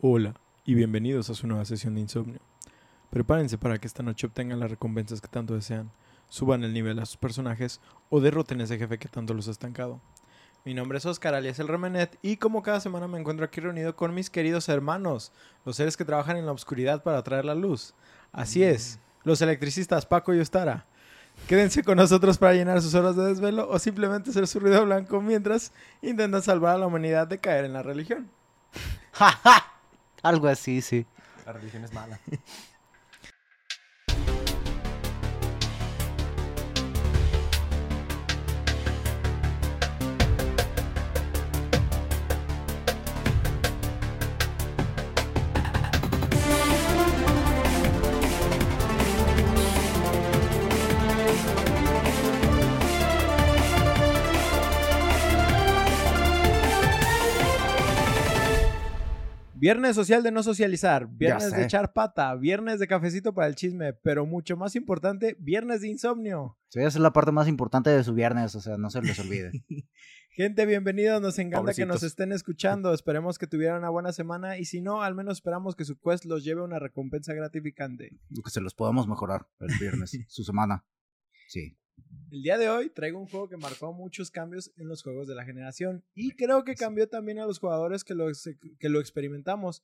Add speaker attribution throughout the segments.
Speaker 1: Hola y bienvenidos a su nueva sesión de insomnio. Prepárense para que esta noche obtengan las recompensas que tanto desean, suban el nivel a sus personajes o derroten a ese jefe que tanto los ha estancado. Mi nombre es Oscar alias el Remenet y como cada semana me encuentro aquí reunido con mis queridos hermanos, los seres que trabajan en la oscuridad para traer la luz. Así es, los electricistas Paco y Ostara. Quédense con nosotros para llenar sus horas de desvelo o simplemente ser su ruido blanco mientras intentan salvar a la humanidad de caer en la religión.
Speaker 2: Algo así, sí.
Speaker 3: La religión es mala.
Speaker 1: Viernes social de no socializar, viernes de echar pata, viernes de cafecito para el chisme, pero mucho más importante, viernes de insomnio.
Speaker 2: Sí, esa es la parte más importante de su viernes, o sea, no se les olvide.
Speaker 1: Gente, bienvenidos, nos encanta que nos estén escuchando, esperemos que tuvieran una buena semana y si no, al menos esperamos que su quest los lleve a una recompensa gratificante.
Speaker 2: que se los podamos mejorar el viernes, su semana. Sí.
Speaker 1: El día de hoy traigo un juego que marcó muchos cambios en los juegos de la generación y creo que cambió también a los jugadores que lo, que lo experimentamos.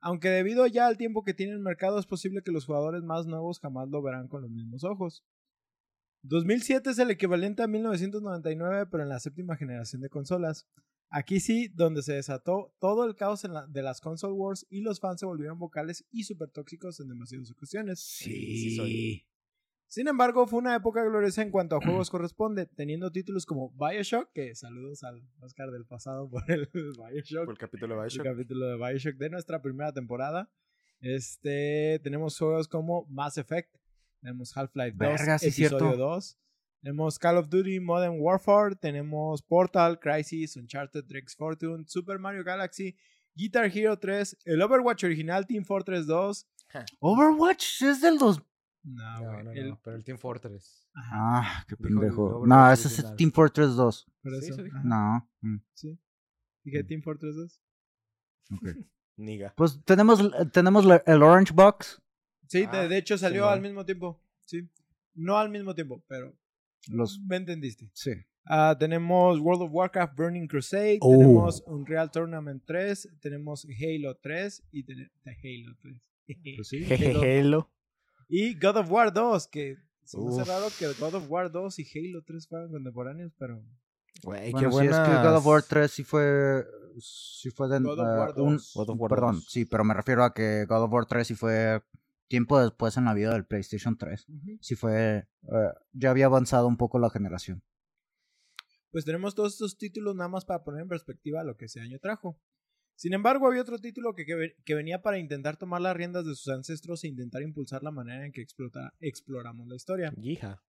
Speaker 1: Aunque debido ya al tiempo que tiene el mercado es posible que los jugadores más nuevos jamás lo verán con los mismos ojos. 2007 es el equivalente a 1999 pero en la séptima generación de consolas. Aquí sí, donde se desató todo el caos en la- de las console wars y los fans se volvieron vocales y super tóxicos en demasiadas ocasiones.
Speaker 3: sí soy.
Speaker 1: Sin embargo, fue una época gloriosa en cuanto a juegos corresponde, teniendo títulos como Bioshock, que saludos al Oscar del pasado por el Bioshock,
Speaker 3: Por el capítulo de
Speaker 1: el
Speaker 3: Bioshock.
Speaker 1: capítulo de Bioshock de nuestra primera temporada. Este, tenemos juegos como Mass Effect, tenemos Half-Life 2,
Speaker 2: Verga, sí,
Speaker 1: episodio
Speaker 2: cierto.
Speaker 1: 2, tenemos Call of Duty Modern Warfare, tenemos Portal, Crisis, Uncharted, Drake's Fortune, Super Mario Galaxy, Guitar Hero 3, el Overwatch original Team Fortress 2.
Speaker 2: Overwatch es del dos.
Speaker 1: No,
Speaker 3: No, no,
Speaker 1: el-
Speaker 3: no, pero el Team Fortress.
Speaker 1: ajá,
Speaker 2: Ah, qué
Speaker 3: el
Speaker 2: pendejo. No, ese es
Speaker 3: original.
Speaker 2: Team Fortress 2.
Speaker 1: por
Speaker 3: Sí,
Speaker 1: eso.
Speaker 3: eso dijo.
Speaker 1: ajá.
Speaker 2: No. mm,
Speaker 1: Sí. Dije Team Fortress 2.
Speaker 2: ok.
Speaker 3: Niga.
Speaker 2: Pues tenemos, tenemos la- el Orange Box.
Speaker 1: Sí, de,
Speaker 3: Ah,
Speaker 1: de hecho salió
Speaker 3: Simón.
Speaker 1: al mismo tiempo. Sí. No al mismo tiempo, pero
Speaker 2: Los.
Speaker 1: me entendiste.
Speaker 2: Sí.
Speaker 1: Ah, tenemos World of Warcraft Burning Crusade,
Speaker 2: Oh.
Speaker 1: tenemos Unreal Tournament 3, tenemos Halo 3 y ten- de Halo 3.
Speaker 2: Pues sí.
Speaker 1: Halo. Y God of War 2, que se me hace raro que God of War 2 y Halo 3 fueran contemporáneos, pero
Speaker 3: Güey,
Speaker 2: Bueno,
Speaker 3: qué
Speaker 2: sí, es
Speaker 3: buena.
Speaker 2: que God of War 3 sí fue. Sí fue de.
Speaker 1: God of
Speaker 2: eh,
Speaker 1: War
Speaker 2: un-
Speaker 1: 2.
Speaker 3: God of War
Speaker 2: perdón,
Speaker 3: 2.
Speaker 2: sí, pero me refiero a que God of War 3 sí fue tiempo después en la vida del PlayStation 3.
Speaker 1: ujú.
Speaker 2: Sí fue. eh, ya había avanzado un poco la generación.
Speaker 1: pues tenemos todos estos títulos nada más para poner en perspectiva lo que ese año trajo. Sin embargo, había otro título que, que ve- que venía para intentar tomar las riendas de sus ancestros e intentar impulsar la manera en que explota- exploramos la historia.
Speaker 3: Hija.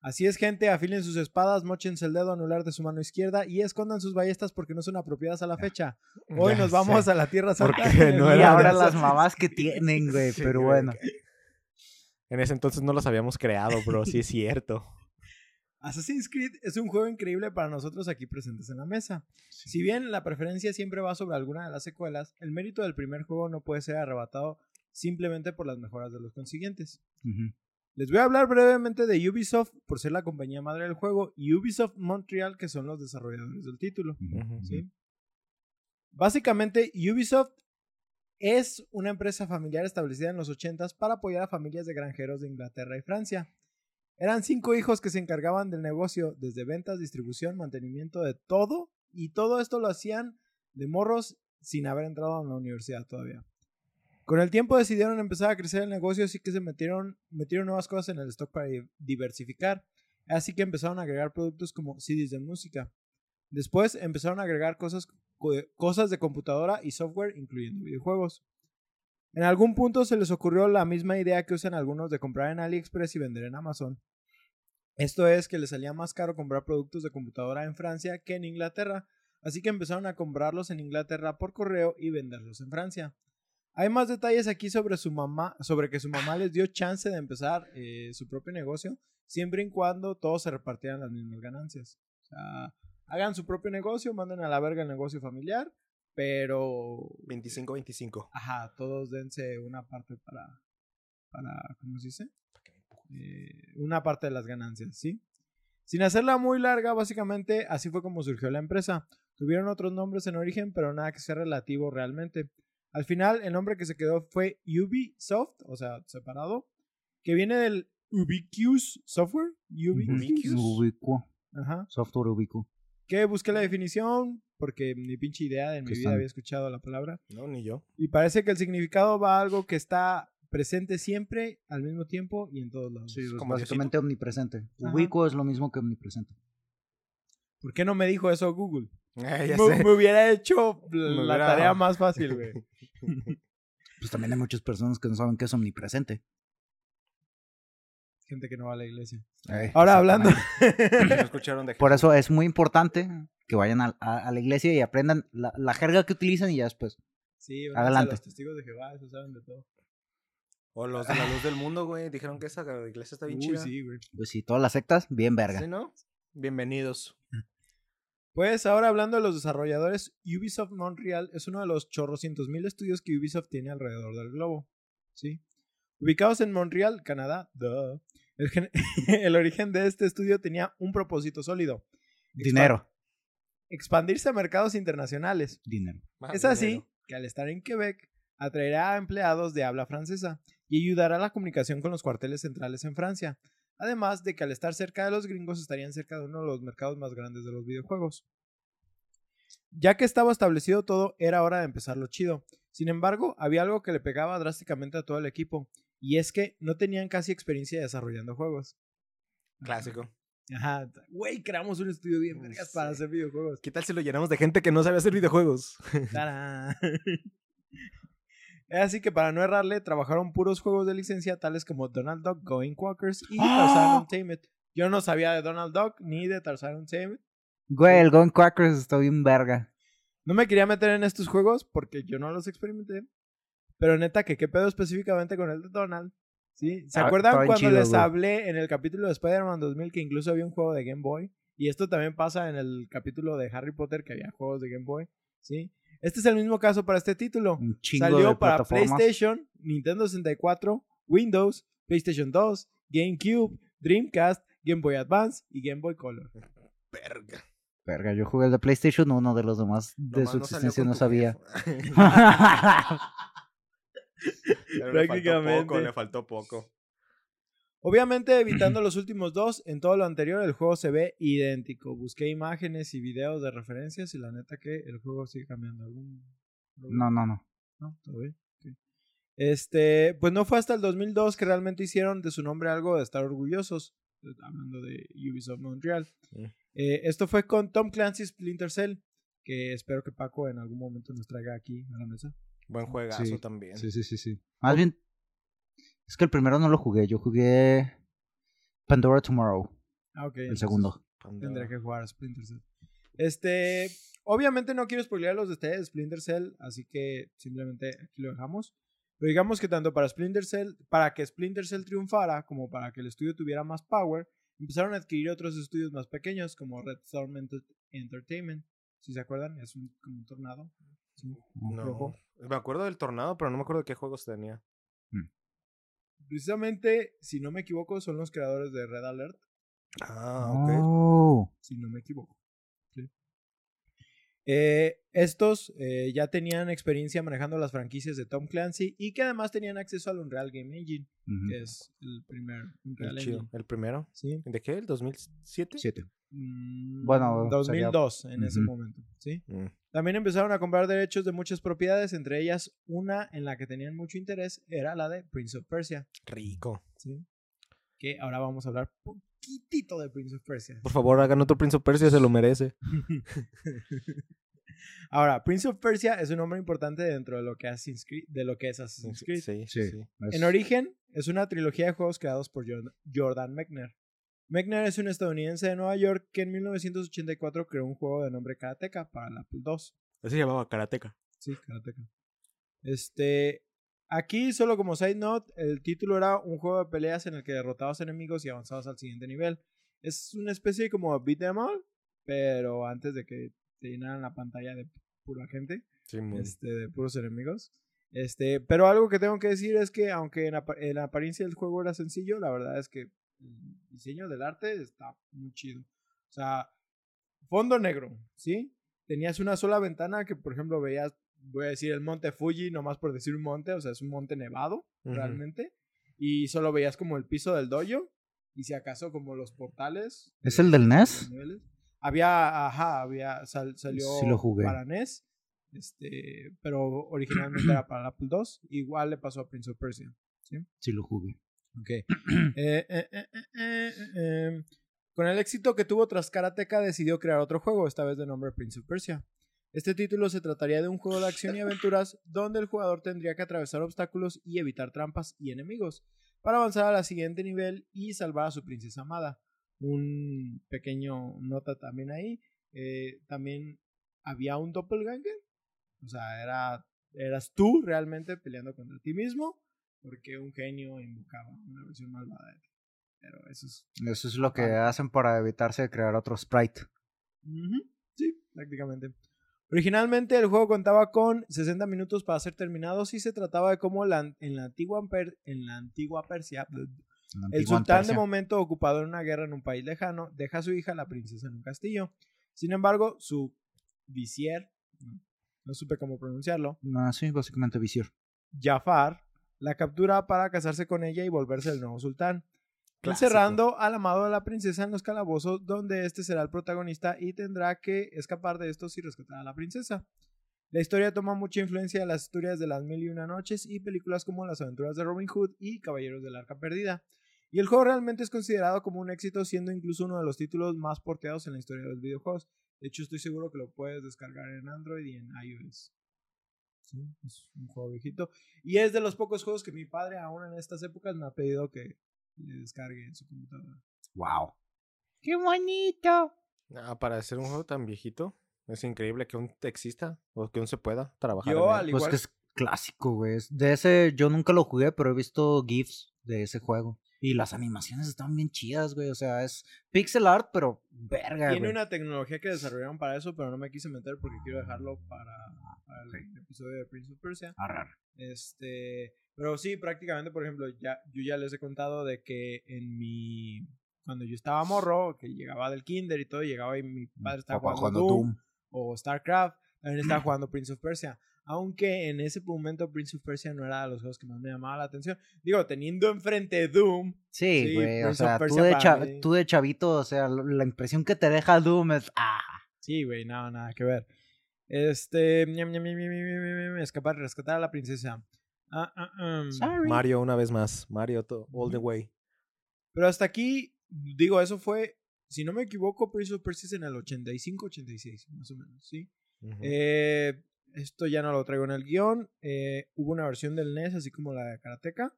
Speaker 1: Así es, gente, afilen sus espadas, mochense el dedo anular de su mano izquierda y escondan sus ballestas porque no son apropiadas a la fecha. Hoy
Speaker 3: Ya
Speaker 1: nos vamos
Speaker 3: sé.
Speaker 1: a la Tierra Santa.
Speaker 3: No
Speaker 2: y ahora las
Speaker 1: esas-
Speaker 2: mamás que tienen, güey,
Speaker 3: Sí,
Speaker 2: pero bueno.
Speaker 3: En ese entonces no los habíamos creado, bro. Sí es cierto.
Speaker 1: Assassin's Creed es un juego increíble para nosotros aquí presentes en la mesa. Si bien la preferencia siempre va sobre alguna de las secuelas, el mérito del primer juego no puede ser arrebatado simplemente por las mejoras de los consiguientes. Les voy a hablar brevemente de Ubisoft por ser la compañía madre del juego y Ubisoft Montreal que son los desarrolladores del título. ¿sí? Básicamente, Ubisoft es una empresa familiar establecida en los 80s para apoyar a familias de granjeros de Inglaterra y Francia. Eran cinco hijos que se encargaban del negocio, desde ventas, distribución, mantenimiento de todo, y todo esto lo hacían de morros sin haber entrado a la universidad todavía. Con el tiempo decidieron empezar a crecer el negocio, así que se metieron, metieron nuevas cosas en el stock para di- diversificar. Así que empezaron a agregar productos como CDs de música. Después empezaron a agregar cosas, co- cosas de computadora y software, incluyendo videojuegos. En algún punto se les ocurrió la misma idea que usan algunos de comprar en AliExpress y vender en Amazon. Esto es que les salía más caro comprar productos de computadora en Francia que en Inglaterra, así que empezaron a comprarlos en Inglaterra por correo y venderlos en Francia. Hay más detalles aquí sobre su mamá, sobre que su mamá les dio chance de empezar eh, su propio negocio, siempre y cuando todos se repartieran las mismas ganancias. O sea, hagan su propio negocio, manden a la verga el negocio familiar pero
Speaker 3: 25-25.
Speaker 1: Ajá, todos dense una parte para, para ¿cómo se dice? Eh, una parte de las ganancias, ¿sí? Sin hacerla muy larga, básicamente así fue como surgió la empresa. Tuvieron otros nombres en origen, pero nada que sea relativo realmente. Al final, el nombre que se quedó fue Ubisoft, o sea, separado, que viene del Ubiquitous Software. Ubiquitous.
Speaker 2: Ubicuo.
Speaker 1: Ajá.
Speaker 2: Software ubicuo.
Speaker 1: Que busqué la definición porque ni pinche idea de mi
Speaker 2: Que
Speaker 1: vida
Speaker 2: están-
Speaker 1: había escuchado la palabra.
Speaker 3: No, ni yo.
Speaker 1: Y parece que el significado va a algo que está presente siempre, al mismo tiempo y en todos lados.
Speaker 2: Sí,
Speaker 3: como
Speaker 2: básicamente omnipresente.
Speaker 1: Ajá.
Speaker 2: Ubicuo es lo mismo que omnipresente.
Speaker 1: ¿Por qué no me dijo eso Google?
Speaker 3: Eh, ya
Speaker 1: Me,
Speaker 3: sé.
Speaker 1: me hubiera hecho la
Speaker 3: hubiera-
Speaker 1: tarea más fácil, güey.
Speaker 2: Pues también hay muchas personas que no saben qué es omnipresente.
Speaker 1: Gente que no va a la iglesia.
Speaker 2: Eh,
Speaker 1: Ahora hablando.
Speaker 3: escucharon de
Speaker 2: Por eso es muy importante que vayan a, a- a la iglesia y aprendan la, la jerga que utilizan y ya después.
Speaker 1: Sí, váyanse
Speaker 2: Adelante.
Speaker 1: a los testigos de Jehová, eso saben de todo.
Speaker 3: O los de la luz del mundo, güey. Dijeron que esa iglesia está bien
Speaker 1: Uy,
Speaker 3: chida.
Speaker 1: sí, güey.
Speaker 2: Pues sí, todas las sectas, bien verga.
Speaker 3: ¿Sí, no? Bienvenidos.
Speaker 1: Pues ahora hablando de los desarrolladores, Ubisoft Montreal es uno de los chorrocientos mil estudios que Ubisoft tiene alrededor del globo. ¿Sí? Ubicados en Montreal, Canadá, duh, el, gen- el origen de este estudio tenía un propósito sólido.
Speaker 2: Dinero.
Speaker 1: Expandirse a mercados internacionales.
Speaker 2: Dinero.
Speaker 3: Más
Speaker 1: Es así que al estar en Quebec, atraerá a empleados de habla francesa y ayudará a la comunicación con los cuarteles centrales en Francia. Además de que al estar cerca de los gringos estarían cerca de uno de los mercados más grandes de los videojuegos. Ya que estaba establecido todo, era hora de empezar lo chido. Sin embargo, había algo que le pegaba drásticamente a todo el equipo, y es que no tenían casi experiencia desarrollando juegos.
Speaker 3: Clásico.
Speaker 1: Ajá, güey, creamos un estudio bien vergas para hacer videojuegos.
Speaker 3: ¿Qué tal si lo llenamos de gente que no sabe hacer videojuegos?
Speaker 1: Es así que para no errarle, trabajaron puros juegos de licencia tales como Donald Duck Going Quackers y
Speaker 2: ¡Ah!
Speaker 1: Tarzan Untamed. Yo no sabía de Donald Duck ni de Tarzan Untamed.
Speaker 2: Güey, el Gone Quackers está bien verga.
Speaker 1: No me quería meter en estos juegos porque yo no los experimenté. Pero neta, que qué pedo específicamente con el de Donald. ¿Sí? ¿Se
Speaker 2: Ah,
Speaker 1: acuerdan cuando
Speaker 2: chido,
Speaker 1: les
Speaker 2: güey.
Speaker 1: hablé en el capítulo de Spider-Man 2000 que incluso había un juego de Game Boy? Y esto también pasa en el capítulo de Harry Potter que había juegos de Game Boy. ¿Sí? Este es el mismo caso para este título.
Speaker 2: Un chingo
Speaker 1: Salió
Speaker 2: de
Speaker 1: para. PlayStation, Nintendo 64, Windows, PlayStation 2, GameCube, Dreamcast, Game Boy Advance y Game Boy Color.
Speaker 3: Verga.
Speaker 2: Verga, yo jugué el de PlayStation 1, de los demás de su
Speaker 3: no
Speaker 2: existencia no sabía.
Speaker 3: Le faltó
Speaker 1: Prácticamente.
Speaker 3: poco, le faltó poco.
Speaker 1: Obviamente, evitando los últimos dos, en todo lo anterior el juego se ve idéntico. Busqué imágenes y videos de referencias y la neta que el juego sigue cambiando. ¿Algún
Speaker 2: no, no, no.
Speaker 1: ¿No? ¿Todo bien? Ok. Este, pues no fue hasta el 2002 que realmente hicieron de su nombre algo de estar orgullosos. eh, Hablando de Ubisoft Montreal. Eh, esto fue con Tom Clancy's Splinter Cell, que espero que Paco en algún momento nos traiga aquí a la mesa.
Speaker 3: Buen juegazo
Speaker 2: Sí,
Speaker 3: también.
Speaker 2: Sí, sí, sí, sí. Más bien, es que el primero no lo jugué. Yo jugué Pandora Tomorrow,
Speaker 1: Ah, ok.
Speaker 2: el segundo.
Speaker 1: Tendré que jugar a Splinter Cell. Este, obviamente no quiero spoilear los detalles de Splinter Cell, así que simplemente aquí lo dejamos. Pero digamos que tanto para Splinter Cell, para que Splinter Cell triunfara, como para que el estudio tuviera más power, empezaron a adquirir otros estudios más pequeños, como Red Storm Enter- Entertainment. Si se acuerdan, es un, como un tornado. Sí,
Speaker 3: No.
Speaker 1: rojo.
Speaker 3: Me acuerdo del tornado, pero no me acuerdo de qué juegos tenía.
Speaker 1: Precisamente, si no me equivoco, son los creadores de Red Alert.
Speaker 3: Ah, ok.
Speaker 2: Oh.
Speaker 1: si no me equivoco. Sí. Eh, estos eh, ya tenían experiencia manejando las franquicias de Tom Clancy y que además tenían acceso al Unreal Game Engine, que es el primer Unreal
Speaker 3: El chido.
Speaker 1: Engine.
Speaker 3: ¿El primero?
Speaker 1: ¿sí?
Speaker 3: ¿De qué? ¿El 2007?
Speaker 2: Siete.
Speaker 1: Mm,
Speaker 2: Bueno,
Speaker 1: 2002 en ese momento. ¿sí?
Speaker 3: Mm.
Speaker 1: También empezaron a comprar derechos de muchas propiedades, entre ellas una en la que tenían mucho interés era la de Prince of Persia.
Speaker 3: Rico.
Speaker 1: ¿sí? Que ahora vamos a hablar poquitito de Prince of Persia.
Speaker 3: Por favor, hagan otro Prince of Persia, se lo merece.
Speaker 1: Ahora, Prince of Persia es un nombre importante dentro de lo que, Assassin's Creed- de lo que es Assassin's Creed.
Speaker 3: Sí,
Speaker 2: Sí.
Speaker 3: sí, sí.
Speaker 2: es-
Speaker 1: En origen, es una trilogía de juegos creados por Jor- Jordan Mechner. Mechner es un estadounidense de Nueva York que en 1984 creó un juego de nombre Karateka para la Apple II.
Speaker 3: Ese se llamaba Karateka.
Speaker 1: Sí, Karateka. Este, aquí, solo como side note, el título era un juego de peleas en el que derrotabas enemigos y avanzabas al siguiente nivel. Es una especie como beat 'em all, pero antes de que te llenaran la pantalla de pura gente.
Speaker 3: Simón.
Speaker 1: este, de puros enemigos. Este, pero algo que tengo que decir es que aunque en, apa- en apariencia el juego era sencillo, la verdad es que el diseño del arte está muy chido. O sea, fondo negro, ¿sí? Tenías una sola ventana que, por ejemplo, veías, voy a decir el monte Fuji, nomás por decir un monte, o sea, es un monte nevado, realmente. Y solo veías como el piso del dojo, y si acaso como los portales.
Speaker 2: ¿Es el del E NES?
Speaker 1: niveles. Había, ajá, había, sal- salió
Speaker 2: Sí lo jugué.
Speaker 1: para NES, este, pero originalmente era para el Apple II. Igual le pasó a Prince of Persia.
Speaker 2: Sí lo jugué.
Speaker 1: Ok. Eh, eh, eh, eh, Con el éxito que tuvo tras Karateka, decidió crear otro juego, esta vez de nombre Prince of Persia. Este título se trataría de un juego de acción y aventuras donde el jugador tendría que atravesar obstáculos y evitar trampas y enemigos para avanzar a la siguiente nivel y salvar a su princesa amada. Un pequeño nota también ahí. también había un doppelganger. O sea, era, eras tú realmente peleando contra ti mismo porque un genio invocaba una versión malvada de ti. Pero eso es...
Speaker 2: Eso es lo que
Speaker 1: Ah.
Speaker 2: hacen para evitarse de crear otro sprite.
Speaker 1: Sí, prácticamente. Originalmente el juego contaba con 60 minutos para ser terminados y se trataba de cómo la- en, la antigua Per- en la antigua Persia el sultán de momento ocupado en una guerra en un país lejano deja a su hija la princesa en un castillo. Sin embargo, su visier, no, no supe cómo pronunciarlo,
Speaker 2: Ah, sí, básicamente Visir.
Speaker 1: Jafar la captura para casarse con ella y volverse el nuevo sultán.
Speaker 3: Clásico.
Speaker 1: Encerrando al amado de la princesa en los calabozos, donde este será el protagonista y tendrá que escapar de estos y rescatar a la princesa. La historia toma mucha influencia de las historias de las mil y una noches y películas como Las aventuras de Robin Hood y Caballeros del Arca Perdida. Y el juego realmente es considerado como un éxito, siendo incluso uno de los títulos más porteados en la historia de los videojuegos. De hecho, estoy seguro que lo puedes descargar en Android y en iOS. Sí, es un juego viejito. Y es de los pocos juegos que mi padre, aún en estas épocas, me ha pedido que le descargue en su computadora.
Speaker 2: Wow. ¡Qué bonito!
Speaker 3: Ah, para hacer un juego tan viejito, es increíble que aún exista o que aún se pueda trabajar.
Speaker 1: Yo,
Speaker 3: en él.
Speaker 1: al
Speaker 2: Pues
Speaker 1: igual
Speaker 2: que es clásico, güey. De ese yo nunca lo jugué, pero he visto GIFs de ese juego. Y las animaciones están bien chidas, güey. O sea, es pixel art, pero verga,
Speaker 1: Tiene
Speaker 2: güey.
Speaker 1: una tecnología que desarrollaron para eso, pero no me quise meter porque quiero dejarlo para, para el episodio de Prince of Persia.
Speaker 2: Arre, arre.
Speaker 1: Este, pero sí, prácticamente, por ejemplo, ya, yo ya les he contado de que en mi, cuando yo estaba morro, que llegaba del kinder y todo, llegaba y mi padre estaba
Speaker 2: Papá
Speaker 1: jugando,
Speaker 2: jugando
Speaker 1: Doom,
Speaker 2: Doom.
Speaker 1: o StarCraft, también estaba jugando Prince of Persia. Aunque en ese momento Prince of Persia no era de los juegos que más me llamaba la atención. Digo, teniendo enfrente Doom,
Speaker 2: Sí,
Speaker 1: Sí,
Speaker 2: güey. o
Speaker 1: Prince of
Speaker 2: sea, tú
Speaker 1: Persia
Speaker 2: de,
Speaker 1: para
Speaker 2: cha-
Speaker 1: mí.
Speaker 2: tú de chavito, o sea, la impresión que te deja Doom es. ¡Ah!
Speaker 1: Sí, güey, nada, nada que ver. Este. Escapar, rescatar a la princesa. Ah, ah, um.
Speaker 3: Mario una vez más. Mario all the way.
Speaker 1: Pero hasta aquí, digo, eso fue, si no me equivoco, Prince of Persia es en el 85-86, más o menos, ¿sí? Eh, esto ya no lo traigo en el guion. eh, hubo una versión del NES, así como la de Karateka.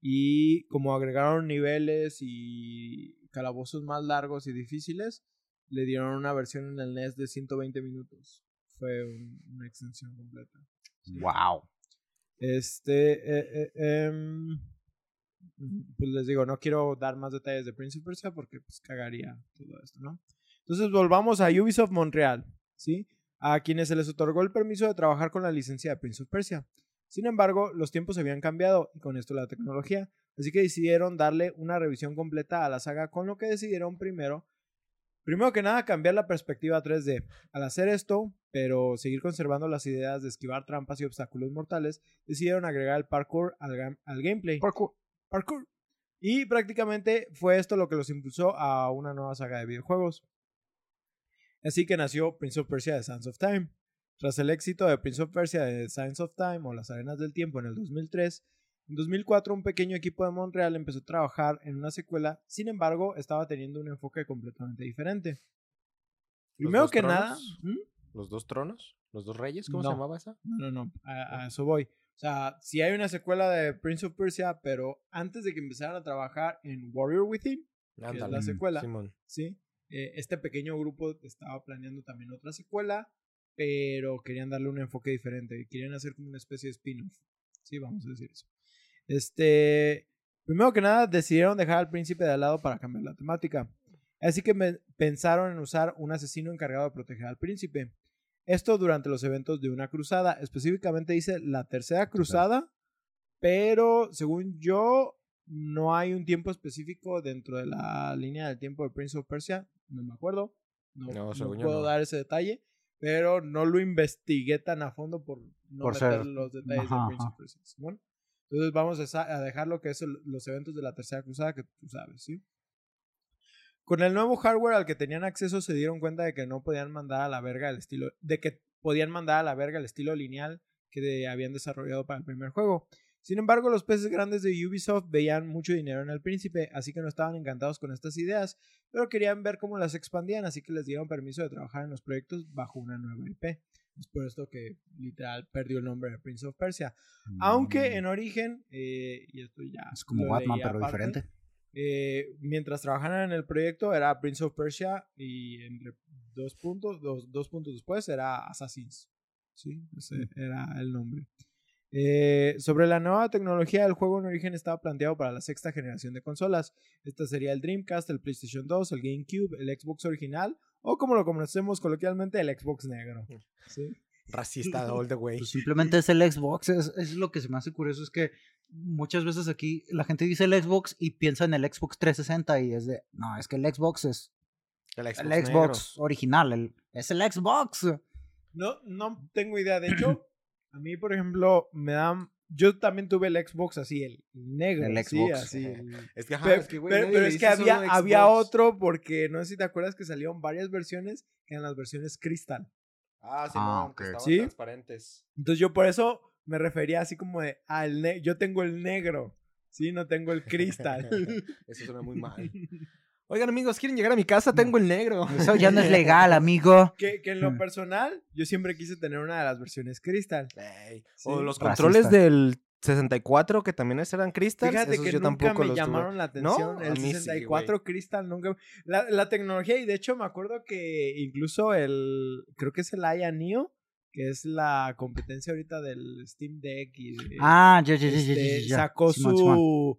Speaker 1: Y como agregaron niveles y calabozos más largos y difíciles, le dieron una versión en el NES de 120 minutos. Fue un- una extensión completa.
Speaker 2: ¡Wow!
Speaker 1: Este, eh, eh, em, pues les digo, no quiero dar más detalles de Prince of Persia porque pues cagaría todo esto, ¿no? Entonces volvamos a Ubisoft Montreal, ¿sí? A quienes se les otorgó el permiso de trabajar con la licencia de Prince of Persia. Sin embargo, los tiempos habían cambiado y con esto la tecnología, así que decidieron darle una revisión completa a la saga con lo que decidieron primero Primero que nada, cambiar la perspectiva 3D. Al hacer esto, pero seguir conservando las ideas de esquivar trampas y obstáculos mortales, decidieron agregar el parkour al, al gameplay.
Speaker 2: Parkour.
Speaker 1: Parkour. Y prácticamente fue esto lo que los impulsó a una nueva saga de videojuegos. Así que nació Prince of Persia The Sands of Time. Tras el éxito de Prince of Persia The Sands of Time o Las Arenas del Tiempo en el 2003, en 2004 un pequeño equipo de Montreal empezó a trabajar en una secuela, sin embargo estaba teniendo un enfoque completamente diferente. Primero que
Speaker 3: tronos?
Speaker 1: nada... ¿Mm?
Speaker 3: ¿Los dos tronos? ¿Los dos reyes? ¿Cómo
Speaker 1: No.
Speaker 3: se llamaba esa?
Speaker 1: No, no, no, a, a eso voy. O sea, si hay una secuela de Prince of Persia, pero antes de que empezaran a trabajar en Warrior Within, que es la secuela,
Speaker 3: Simón.
Speaker 1: ¿sí? Eh, este pequeño grupo estaba planeando también otra secuela, pero querían darle un enfoque diferente. Querían hacer como una especie de spin-off. Sí, vamos a decir eso. Este, primero que nada, decidieron dejar al príncipe de al lado para cambiar la temática. Así que me- pensaron en usar un asesino encargado de proteger al príncipe. Esto durante los eventos de una cruzada. Específicamente dice la tercera cruzada, pero según yo, no hay un tiempo específico dentro de la línea del tiempo de Prince of Persia. No me acuerdo. No, puedo
Speaker 3: no.
Speaker 1: dar ese detalle, pero no lo investigué tan a fondo por no
Speaker 2: Por
Speaker 1: meter
Speaker 2: ser-
Speaker 1: los detalles
Speaker 2: Ajá,
Speaker 1: de Prince
Speaker 2: ajá.
Speaker 1: of Persia. ¿Simón? Entonces vamos a, a dejar lo que es el- los eventos de la tercera cruzada que tú sabes, ¿sí? Con el nuevo hardware al que tenían acceso se dieron cuenta de que no podían mandar a la verga el estilo, de que podían mandar a la verga el estilo lineal que de- habían desarrollado para el primer juego. Sin embargo, los peces grandes de Ubisoft veían mucho dinero en el príncipe, así que no estaban encantados con estas ideas, pero querían ver cómo las expandían, así que les dieron permiso de trabajar en los proyectos bajo una nueva IP. Es por esto que literal perdió el nombre de Prince of Persia. Aunque en origen, eh, y esto ya
Speaker 2: Mm. Es como Batman, pero
Speaker 1: aparte,
Speaker 2: diferente.
Speaker 1: eh, mientras trabajaban en el proyecto era Prince of Persia y entre dos puntos, dos, dos puntos después era Assassins. Sí, ese era el nombre. Eh, sobre la nueva tecnología, el juego en origen estaba planteado para la sexta generación de consolas. Esta sería el Dreamcast, el PlayStation 2, el GameCube, el Xbox original o como lo conocemos coloquialmente, el Xbox negro. ¿sí?
Speaker 3: Racista all the way.
Speaker 2: Pues simplemente es el Xbox. Es, es lo que se me hace curioso. Es que muchas veces aquí la gente dice el Xbox y piensa en el Xbox 360 y es de. No, es que el Xbox es
Speaker 3: El Xbox.
Speaker 2: el Xbox original. el- es el Xbox.
Speaker 1: No, no tengo idea. De hecho, a mí, por ejemplo, me dan. Yo también tuve el Xbox así, el negro.
Speaker 2: El
Speaker 1: sí,
Speaker 2: Xbox.
Speaker 1: así, el-
Speaker 3: Es que, ajá,
Speaker 1: Pero,
Speaker 3: es que, güey,
Speaker 1: pero- es que había, había otro, porque no sé si te acuerdas que salieron varias versiones, que eran las versiones Crystal.
Speaker 3: Ah, sí,
Speaker 2: Ah,
Speaker 3: no, que estaban
Speaker 1: ¿Sí?
Speaker 3: transparentes.
Speaker 1: Entonces yo por eso me refería así como de, ah, el ne- yo tengo el negro, sí, no tengo el Crystal.
Speaker 3: Eso suena muy mal. Oigan, amigos, ¿quieren llegar a mi casa? Tengo el negro.
Speaker 2: Eso ya no es legal, amigo.
Speaker 1: que, que en lo personal, yo siempre quise tener una de las versiones Crystal.
Speaker 3: Ey,
Speaker 1: Sí.
Speaker 3: O los
Speaker 2: Racista.
Speaker 3: controles del 64 que también eran cristales.
Speaker 1: Fíjate
Speaker 3: esos
Speaker 1: que
Speaker 3: yo
Speaker 1: nunca
Speaker 3: tampoco
Speaker 1: me
Speaker 3: los tuve.
Speaker 1: llamaron la atención.
Speaker 3: No,
Speaker 1: el
Speaker 3: mí sí,
Speaker 1: 64 Crystal nunca. La, la tecnología, y de hecho me acuerdo que incluso el. Creo que es el Aya Neo, que es la competencia ahorita del Steam Deck y de-
Speaker 2: Ah, ya, ya, ya, ya,
Speaker 1: este, sacó su,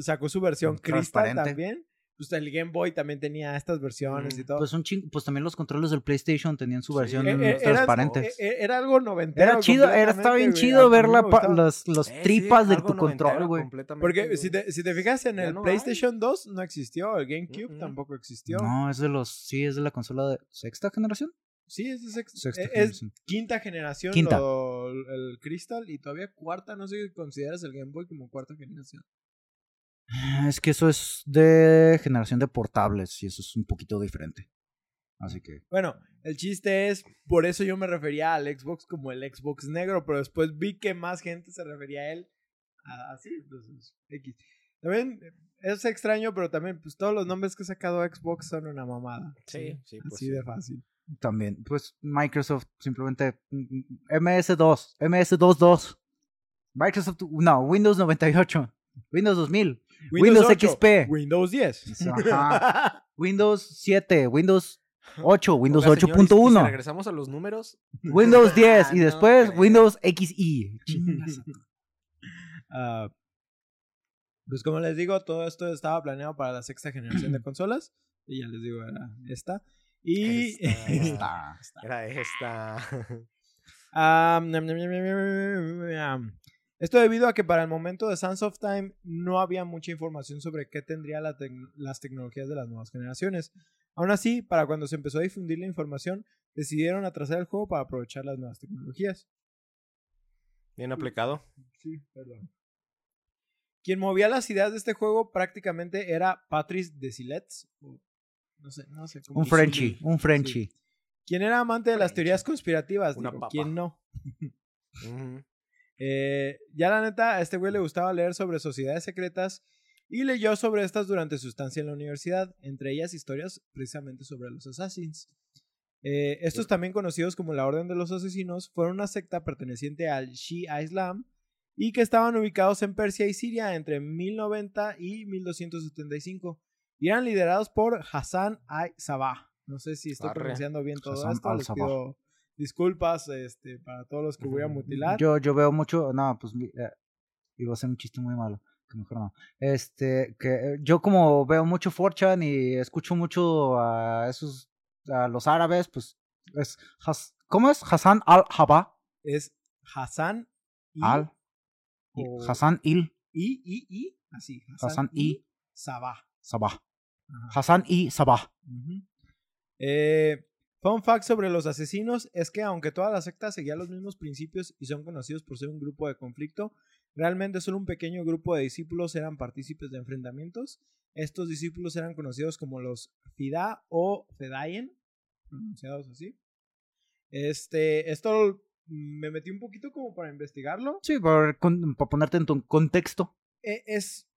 Speaker 1: sacó su versión Crystal también. Pues el Game Boy también tenía estas versiones
Speaker 3: Mm,
Speaker 1: y todo.
Speaker 2: Pues un ching- pues también los controles del PlayStation tenían su
Speaker 3: Sí.
Speaker 2: versión
Speaker 1: Eh, eh, era-
Speaker 2: transparentes.
Speaker 1: eh, Era, algo noventero.
Speaker 2: Era chido, era, estaba bien chido
Speaker 1: A
Speaker 2: ver la los, los
Speaker 3: Eh, sí,
Speaker 2: tripas de tu control, güey.
Speaker 1: Porque si te, si te fijas en
Speaker 3: Ya
Speaker 1: el
Speaker 3: no hay.
Speaker 1: PlayStation 2 no existió, el GameCube
Speaker 3: Mm-mm.
Speaker 1: tampoco existió.
Speaker 2: No, es de los, sí, es de la consola de sexta generación.
Speaker 1: Sí, es, de sex-
Speaker 2: Sexta
Speaker 1: eh, es
Speaker 2: generación.
Speaker 1: quinta generación
Speaker 2: Quinta.
Speaker 1: lo- el Crystal y todavía cuarta, no sé si consideras el Game Boy como cuarta generación.
Speaker 2: Es que eso es de generación de portables y eso es un poquito diferente. Así que.
Speaker 1: Bueno, el chiste es, por eso yo me refería al Xbox como el Xbox negro, pero después vi que más gente se refería a él así, entonces, X. También eh, es extraño, pero también pues todos los nombres que ha sacado Xbox son una mamada.
Speaker 3: Sí, sí, pues
Speaker 1: así
Speaker 3: sí.
Speaker 1: de fácil.
Speaker 2: También, pues Microsoft simplemente mm, MS2, MS22. Microsoft, no, Windows 98, Windows 2000, Windows
Speaker 1: 8,
Speaker 2: XP.
Speaker 1: Windows 10.
Speaker 2: Ajá. Windows 7, Windows 8, Windows
Speaker 3: Oiga, señor, ¿y si- y si
Speaker 2: 8.1,
Speaker 3: regresamos a los números.
Speaker 2: Windows 10 y después. Windows XI.
Speaker 1: Ah, pues como les digo, todo esto estaba planeado para la sexta generación de consolas. Y ya les digo, era esta. Y...
Speaker 3: Esta. Era esta.
Speaker 1: Ah, Esto debido a que para el momento de Sands of Time no había mucha información sobre qué tendría la tec- las tecnologías de las nuevas generaciones. Aún así, para cuando se empezó a difundir la información, decidieron atrasar el juego para aprovechar las nuevas tecnologías.
Speaker 3: Bien aplicado.
Speaker 1: Sí, perdón. Quien movía las ideas de este juego prácticamente era Patrice Desilets. No sé, no sé cómo
Speaker 2: Un. Frenchie, un Frenchie.
Speaker 1: Quien era amante de las teorías conspirativas.
Speaker 3: Una
Speaker 1: digo,
Speaker 3: papa.
Speaker 1: ¿Quién no? Eh, ya la neta, a este güey le gustaba leer sobre sociedades secretas y leyó sobre estas durante su estancia en la universidad, entre ellas historias precisamente sobre los Assassins. Eh, estos también conocidos como la Orden de los Asesinos fueron una secta perteneciente al Shia Islam y que estaban ubicados en Persia y Siria entre 1090 y 1275 y eran liderados por Hassan al-Sabah. No sé si estoy
Speaker 3: Arre.
Speaker 1: pronunciando bien todo
Speaker 2: Hassan
Speaker 1: esto, les pido disculpas este, para todos los que voy a mutilar.
Speaker 2: Yo, yo veo mucho, no, pues eh, iba a ser un chiste muy malo, que mejor no. Este, que eh, yo como veo mucho 4chan y escucho mucho a esos, a los árabes, pues Es Has- ¿Cómo es? Hassan al-Jabá.
Speaker 1: Es Hassan y,
Speaker 2: Al. y
Speaker 1: o-
Speaker 2: Hassan il
Speaker 1: y, y, y, así. Hassan,
Speaker 2: Hassan
Speaker 1: y Sabah.
Speaker 2: Sabah. Hassan y Sabah.
Speaker 1: Eh, fun fact sobre los asesinos es que aunque toda la secta seguía los mismos principios y son conocidos por ser un grupo de conflicto, realmente solo un pequeño grupo de discípulos eran partícipes de enfrentamientos. Estos discípulos eran conocidos como los Fida o Fedayen, pronunciados así. Este, esto me metí un poquito como para investigarlo.
Speaker 2: Sí, para, para ponerte en tu contexto.
Speaker 1: E- es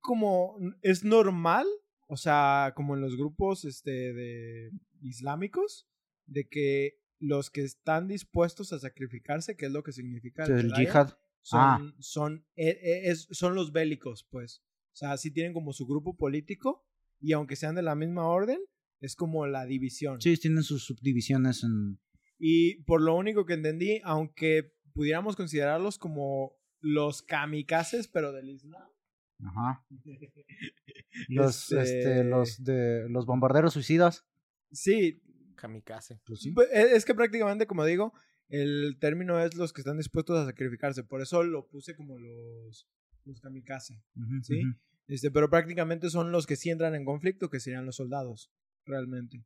Speaker 1: como es normal, o sea, como en los grupos este de islámicos de que los que están dispuestos a sacrificarse, que es lo que significa
Speaker 2: el
Speaker 1: Fedaya,
Speaker 2: yihad.
Speaker 1: son
Speaker 2: Ah.
Speaker 1: son e- e- es- son los bélicos, pues. O sea, sí tienen como su grupo político y aunque sean de la misma orden, es como la división.
Speaker 2: Sí, tienen sus subdivisiones en.
Speaker 1: Y por lo único que entendí, aunque pudiéramos considerarlos como los kamikazes, pero del Islam.
Speaker 2: Ajá. Los, este...
Speaker 1: Este-
Speaker 2: los de los bombarderos suicidas.
Speaker 1: Sí,
Speaker 3: Kamikaze.
Speaker 2: Pues sí.
Speaker 1: Pues, e- Es que prácticamente, como digo, el término es los que están dispuestos a sacrificarse. Por eso lo puse como los, los kamikaze. ¿sí? Este, pero prácticamente son los que sí entran en conflicto, que serían los soldados, realmente.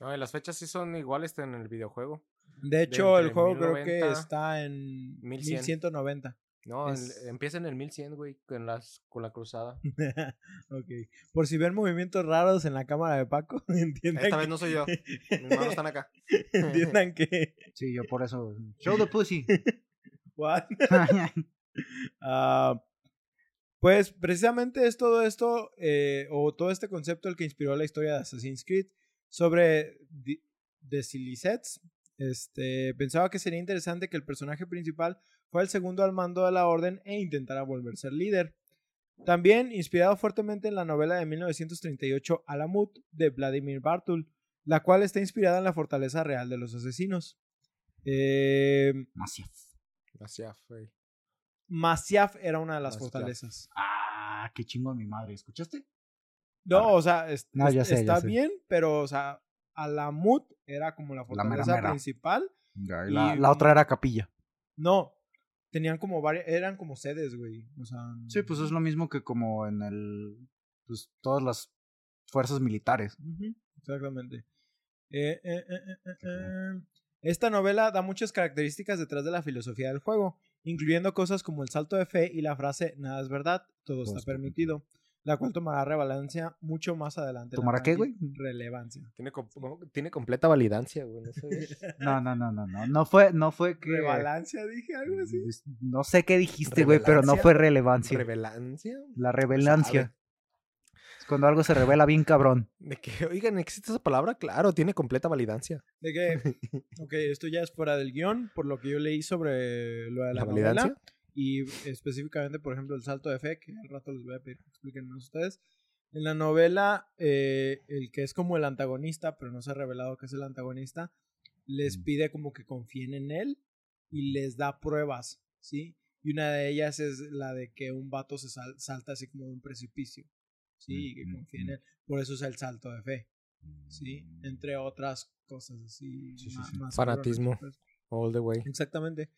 Speaker 3: No, y las fechas sí son iguales en el videojuego.
Speaker 1: De hecho, el juego creo que
Speaker 3: 1090,
Speaker 1: está en
Speaker 3: 1100.
Speaker 1: 1190.
Speaker 3: No,
Speaker 1: Es-
Speaker 3: empieza en el 1100, güey, con, las, con la cruzada.
Speaker 1: ok. Por si ven movimientos raros en la cámara de Paco, entiendan,
Speaker 3: Esta
Speaker 1: que,
Speaker 3: vez no soy yo. Mis manos están acá.
Speaker 1: entiendan que...
Speaker 2: Sí, yo por eso. Show the pussy.
Speaker 1: What? Ah, pues precisamente es todo esto, eh, o todo este concepto el que inspiró la historia de Assassin's Creed sobre The Silicets. Este, pensaba que sería interesante que el personaje principal fuera el segundo al mando de la orden e intentara volverse el líder. También inspirado fuertemente en la novela de 1938 Alamut de Vladimir Bartul, la cual está inspirada en la fortaleza real de los asesinos. Eh,
Speaker 2: Massive.
Speaker 3: Hacia, güey.
Speaker 1: Masyaf era una de las
Speaker 3: Masyaf.
Speaker 1: fortalezas.
Speaker 2: Ah, qué chingo mi madre. ¿Escuchaste?
Speaker 1: No, o sea, es-
Speaker 2: No, ya
Speaker 1: es-
Speaker 2: sé, ya
Speaker 1: está
Speaker 2: sé.
Speaker 1: bien, pero, o sea, Alamut era como la
Speaker 2: La mera
Speaker 1: fortaleza
Speaker 2: mera.
Speaker 1: principal.
Speaker 2: La,
Speaker 1: Y-
Speaker 2: la otra era capilla.
Speaker 1: No, tenían como varias, eran como sedes, güey. O sea,
Speaker 2: Sí, pues es lo mismo que como en el. Pues todas las fuerzas militares.
Speaker 1: Exactamente. Eh, eh, eh, eh, eh, eh. Esta novela da muchas características detrás de la filosofía del juego, incluyendo cosas como el salto de fe y la frase nada es verdad, todo, está
Speaker 2: está
Speaker 1: permitido, la cual tomará relevancia mucho más adelante.
Speaker 2: ¿Tomará qué, güey?
Speaker 1: Relevancia.
Speaker 3: Tiene, com- tiene completa validancia, güey. No sé.
Speaker 2: No, no, no, no, no. No fue, no fue que.
Speaker 1: Revalancia, dije algo así.
Speaker 2: No sé qué dijiste, güey, pero no
Speaker 3: ¿Revelancia?
Speaker 2: fue relevancia.
Speaker 3: ¿Revelancia?
Speaker 2: La revelancia.
Speaker 3: Sabe.
Speaker 2: Es cuando algo se revela bien cabrón.
Speaker 3: De que, oigan, ¿existe esa palabra? Claro, tiene completa validancia.
Speaker 1: De que, ok, esto ya es fuera del guion, por lo que yo leí sobre lo de la,
Speaker 3: ¿La
Speaker 1: novela.
Speaker 3: validancia?
Speaker 1: Y específicamente, por ejemplo, el salto de fe, que al rato les voy a pedir que expliquen más ustedes. En la novela, eh, el que es como el antagonista, pero no se ha revelado que es el antagonista, les
Speaker 2: Mm.
Speaker 1: pide como que confíen en él y les da pruebas, ¿sí? Y una de ellas es la de que un vato se sal- salta así como de un precipicio, ¿sí? Y que
Speaker 2: Mm, mm,
Speaker 1: confíe en
Speaker 2: mm.
Speaker 1: él. Por eso es el salto de fe, ¿sí? Entre otras cosas así.
Speaker 2: Sí, sí, sí.
Speaker 1: más
Speaker 3: Fanatismo. All the way.
Speaker 1: Exactamente.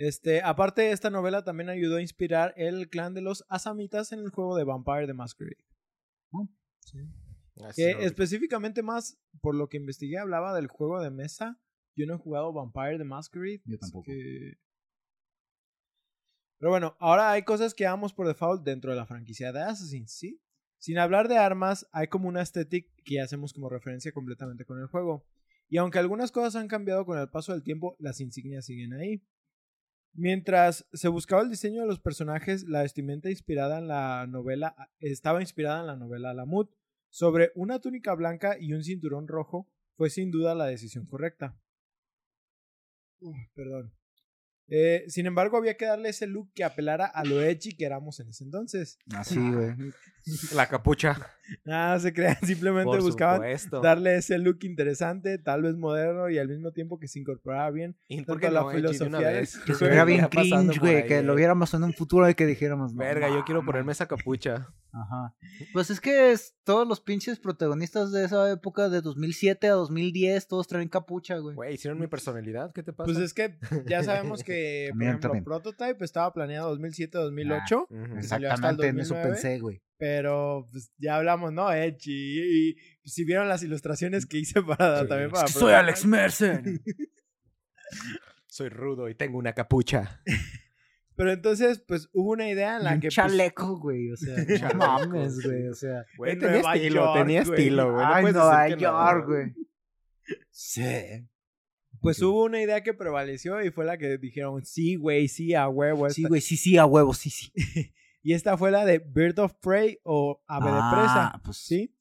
Speaker 1: Este, aparte, esta novela también ayudó a inspirar el clan de los Asamitas en el juego de Vampire the Masquerade.
Speaker 2: Oh.
Speaker 1: Sí.
Speaker 3: Así
Speaker 1: Que específicamente más, por lo que investigué, hablaba del juego de mesa. Yo no he jugado Vampire the Masquerade.
Speaker 2: Yo tampoco.
Speaker 1: que- Pero bueno, ahora hay cosas que damos por default dentro de la franquicia de Assassin's, ¿sí? Sin hablar de armas, hay como una estética que hacemos como referencia completamente con el juego. Y aunque algunas cosas han cambiado con el paso del tiempo, las insignias siguen ahí. Mientras se buscaba el diseño de los personajes, la vestimenta inspirada en la novela estaba inspirada en la novela Alamut. Sobre una túnica blanca y un cinturón rojo fue sin duda la decisión correcta. Uf, perdón. Eh, sin embargo, había que darle ese look que apelara a lo edgy que éramos en ese entonces.
Speaker 2: Así, güey.
Speaker 3: La capucha.
Speaker 1: Nada, se crean, simplemente
Speaker 3: Por
Speaker 1: buscaban
Speaker 3: supuesto.
Speaker 1: darle ese look interesante, tal vez moderno y al mismo tiempo que se incorporara bien.
Speaker 3: ¿Y por
Speaker 1: tanto
Speaker 3: qué
Speaker 1: la filosofía
Speaker 3: vez?
Speaker 1: que
Speaker 2: Se veía bien cringe, güey, que lo viéramos en un futuro y que dijéramos, no
Speaker 3: Verga, yo quiero ponerme esa capucha.
Speaker 2: Ajá. Pues es que es- todos los pinches protagonistas de esa época, de 2007 a 2010, todos traen capucha, güey.
Speaker 3: Güey, hicieron mi personalidad, ¿qué te pasa?
Speaker 1: Pues es que ya sabemos que, por ejemplo,
Speaker 2: también.
Speaker 1: Prototype estaba planeado 2007-2008,
Speaker 3: Ujú.
Speaker 1: que salió hasta el
Speaker 2: Exactamente, en eso
Speaker 1: 2009.
Speaker 2: pensé, güey.
Speaker 1: Pero pues, ya hablamos, ¿no? Edge y, y- y si vieron las ilustraciones que hice para
Speaker 3: Sí.
Speaker 1: también para
Speaker 2: Es que soy. Alex Mercer.
Speaker 3: Soy rudo y tengo una capucha.
Speaker 1: Pero entonces, pues hubo una idea en la
Speaker 2: un
Speaker 1: que pues,
Speaker 2: chaleco, güey. O sea, no
Speaker 3: Chaleco,
Speaker 2: mames,
Speaker 3: sí.
Speaker 2: güey. O sea,
Speaker 3: Güey,
Speaker 1: En
Speaker 3: tenía
Speaker 1: Nueva
Speaker 3: estilo,
Speaker 1: York,
Speaker 3: tenía
Speaker 1: güey.
Speaker 3: estilo, güey. No
Speaker 2: ay, Nueva
Speaker 3: no,
Speaker 2: York, güey. Sí.
Speaker 1: pues hubo una idea que prevaleció y fue la que dijeron, sí, güey, sí, a huevo.
Speaker 2: Sí,
Speaker 1: esta".
Speaker 2: güey, sí, sí, a huevo, sí, sí.
Speaker 1: Y esta fue la de Bird of Prey o Ave de Presa,
Speaker 2: Ah, pues
Speaker 1: ¿sí?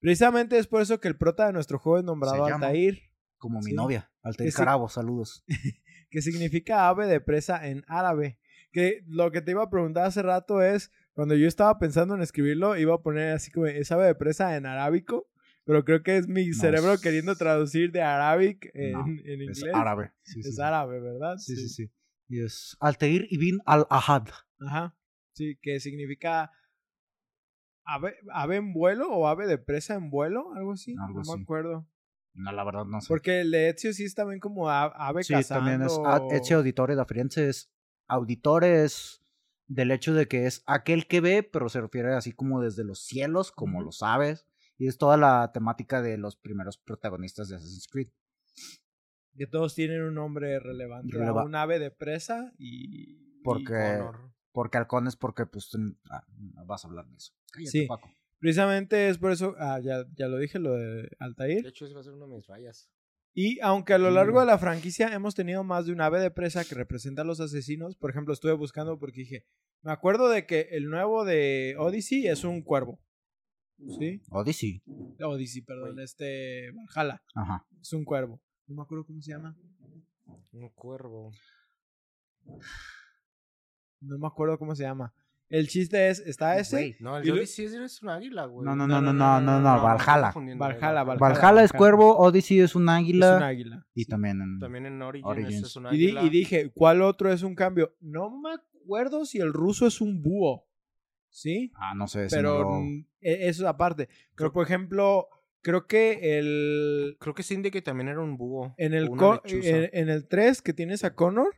Speaker 1: Precisamente es por eso que el prota de nuestro juego es nombrado
Speaker 2: llama.
Speaker 1: Altair,
Speaker 2: Como mi
Speaker 1: Sí.
Speaker 2: novia, Altair. Carabo, saludos.
Speaker 1: que significa ave de presa en árabe. Que lo que te iba a preguntar hace rato es, cuando yo estaba pensando en escribirlo, iba a poner así como, es ave de presa en arábico, pero creo que es mi
Speaker 2: No,
Speaker 1: cerebro
Speaker 2: es-
Speaker 1: queriendo traducir de Arabic en,
Speaker 2: No,
Speaker 1: en
Speaker 2: Es
Speaker 1: inglés.
Speaker 2: árabe. Sí, sí,
Speaker 1: Es
Speaker 2: sí.
Speaker 1: árabe, ¿verdad?
Speaker 2: Sí, sí, sí. Y es Altair Ibn al-Ahad.
Speaker 1: Ajá. Sí, que significa ave, ave en vuelo o ave de presa en vuelo, algo así.
Speaker 2: Algo
Speaker 1: no me acuerdo.
Speaker 2: No, la verdad no sé.
Speaker 1: Porque el de Ezio sí es también como ave
Speaker 2: Sí,
Speaker 1: cazando.
Speaker 2: también es Ezio Auditore da Firenze. Es auditore es del hecho de que es aquel que ve, pero se refiere así como desde los cielos, como
Speaker 1: Ujú.
Speaker 2: lo sabes. Y es toda la temática de los primeros protagonistas de Assassin's Creed.
Speaker 1: Que todos tienen un nombre relevante.
Speaker 2: Releva-
Speaker 1: un ave de presa y...
Speaker 2: Porque-
Speaker 1: y-
Speaker 3: Honor.
Speaker 2: Porque halcones, porque pues tú- ah, vas a hablar de eso. Cállate,
Speaker 1: Sí.
Speaker 2: Paco.
Speaker 1: Precisamente es por eso, ah, ya, ya lo dije, lo de Altair.
Speaker 3: De hecho, ese va a ser una de mis rayas.
Speaker 1: Y aunque a lo largo de la franquicia hemos tenido más de un ave de presa que representa a los asesinos, por ejemplo, estuve buscando porque dije, me acuerdo de que el nuevo de Odyssey es un cuervo. ¿Sí?
Speaker 2: Odyssey.
Speaker 1: Odyssey, perdón, este Valhalla,
Speaker 2: Ajá.
Speaker 1: es un cuervo. No me acuerdo cómo se llama.
Speaker 3: Un cuervo.
Speaker 1: No me acuerdo cómo se llama. El chiste es, está ese.
Speaker 2: Güey.
Speaker 3: No, el es, es un águila, güey.
Speaker 2: No, no, no, no, no, no, no, Valhalla.
Speaker 1: Valhalla, Valhalla.
Speaker 2: Valhalla es cuervo, Odyssey es un
Speaker 1: Es
Speaker 2: águila.
Speaker 1: un águila.
Speaker 2: Y también en...
Speaker 3: También en Origins,
Speaker 2: Origins.
Speaker 3: es un
Speaker 1: Y, di-
Speaker 3: águila.
Speaker 1: y dije, ¿cuál otro es un cambio? No me acuerdo si el ruso es un búho. ¿Sí?
Speaker 2: Ah, no sé.
Speaker 1: Pero
Speaker 2: no
Speaker 1: mm, e- eso es aparte. Pero
Speaker 3: Creo-
Speaker 1: por ejemplo, creo que el
Speaker 3: Creo que Syndicate también era un búho.
Speaker 1: en el en, en el 3 que tienes a Connor,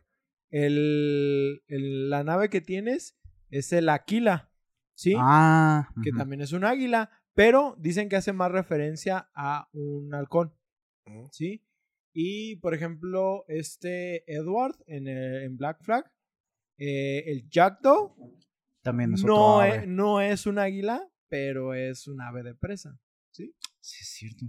Speaker 1: el, el- la nave que tienes es el Aquila. ¿Sí?
Speaker 2: Ah.
Speaker 1: que también es un águila, pero dicen que hace más referencia a un halcón.
Speaker 3: Mm.
Speaker 1: ¿Sí? Y por ejemplo, este Edward en, eh, en Black Flag, eh, el Jackdaw
Speaker 2: También es
Speaker 1: no,
Speaker 2: otro
Speaker 1: es, no es un águila, pero es un ave de presa.
Speaker 2: Sí, es cierto.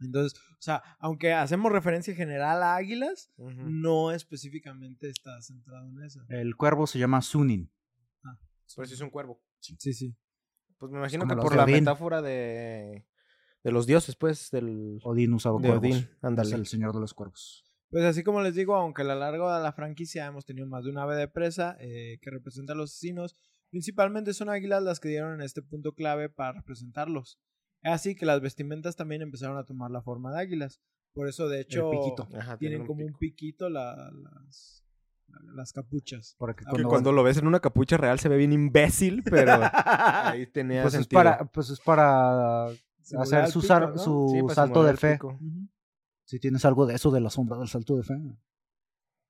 Speaker 1: Entonces, o sea, aunque hacemos referencia general a águilas, no específicamente está centrado en eso.
Speaker 2: El cuervo se llama Sunin.
Speaker 3: Pero sí es un cuervo.
Speaker 1: Sí, sí.
Speaker 3: Pues me imagino
Speaker 2: Como
Speaker 3: que por la
Speaker 2: Odín.
Speaker 3: metáfora de, de los dioses, pues, del...
Speaker 2: Odín usaba
Speaker 3: De
Speaker 2: cuervos.
Speaker 3: Odín, ándale.
Speaker 2: Es el señor de los cuervos.
Speaker 1: Pues así como les digo, aunque a lo largo de la franquicia hemos tenido más de un ave de presa eh, que representa a los asesinos, principalmente son águilas las que dieron en este punto clave para representarlos. Así que las vestimentas también empezaron a tomar la forma de águilas. Por eso, de hecho,
Speaker 2: piquito.
Speaker 3: Ajá,
Speaker 1: tienen
Speaker 3: un
Speaker 1: como un piquito la- las, las capuchas.
Speaker 2: Porque
Speaker 1: Ah,
Speaker 3: Que
Speaker 2: cuando,
Speaker 3: cuando lo ves en una capucha real se ve bien imbécil, pero ahí tenía
Speaker 2: pues, es
Speaker 3: sentido.
Speaker 2: para, pues es para hacer su,
Speaker 1: pico,
Speaker 2: sal-
Speaker 1: ¿no?
Speaker 2: su
Speaker 3: Sí, para
Speaker 2: salto de fe. Si tienes algo de eso de la sombra del salto de fe.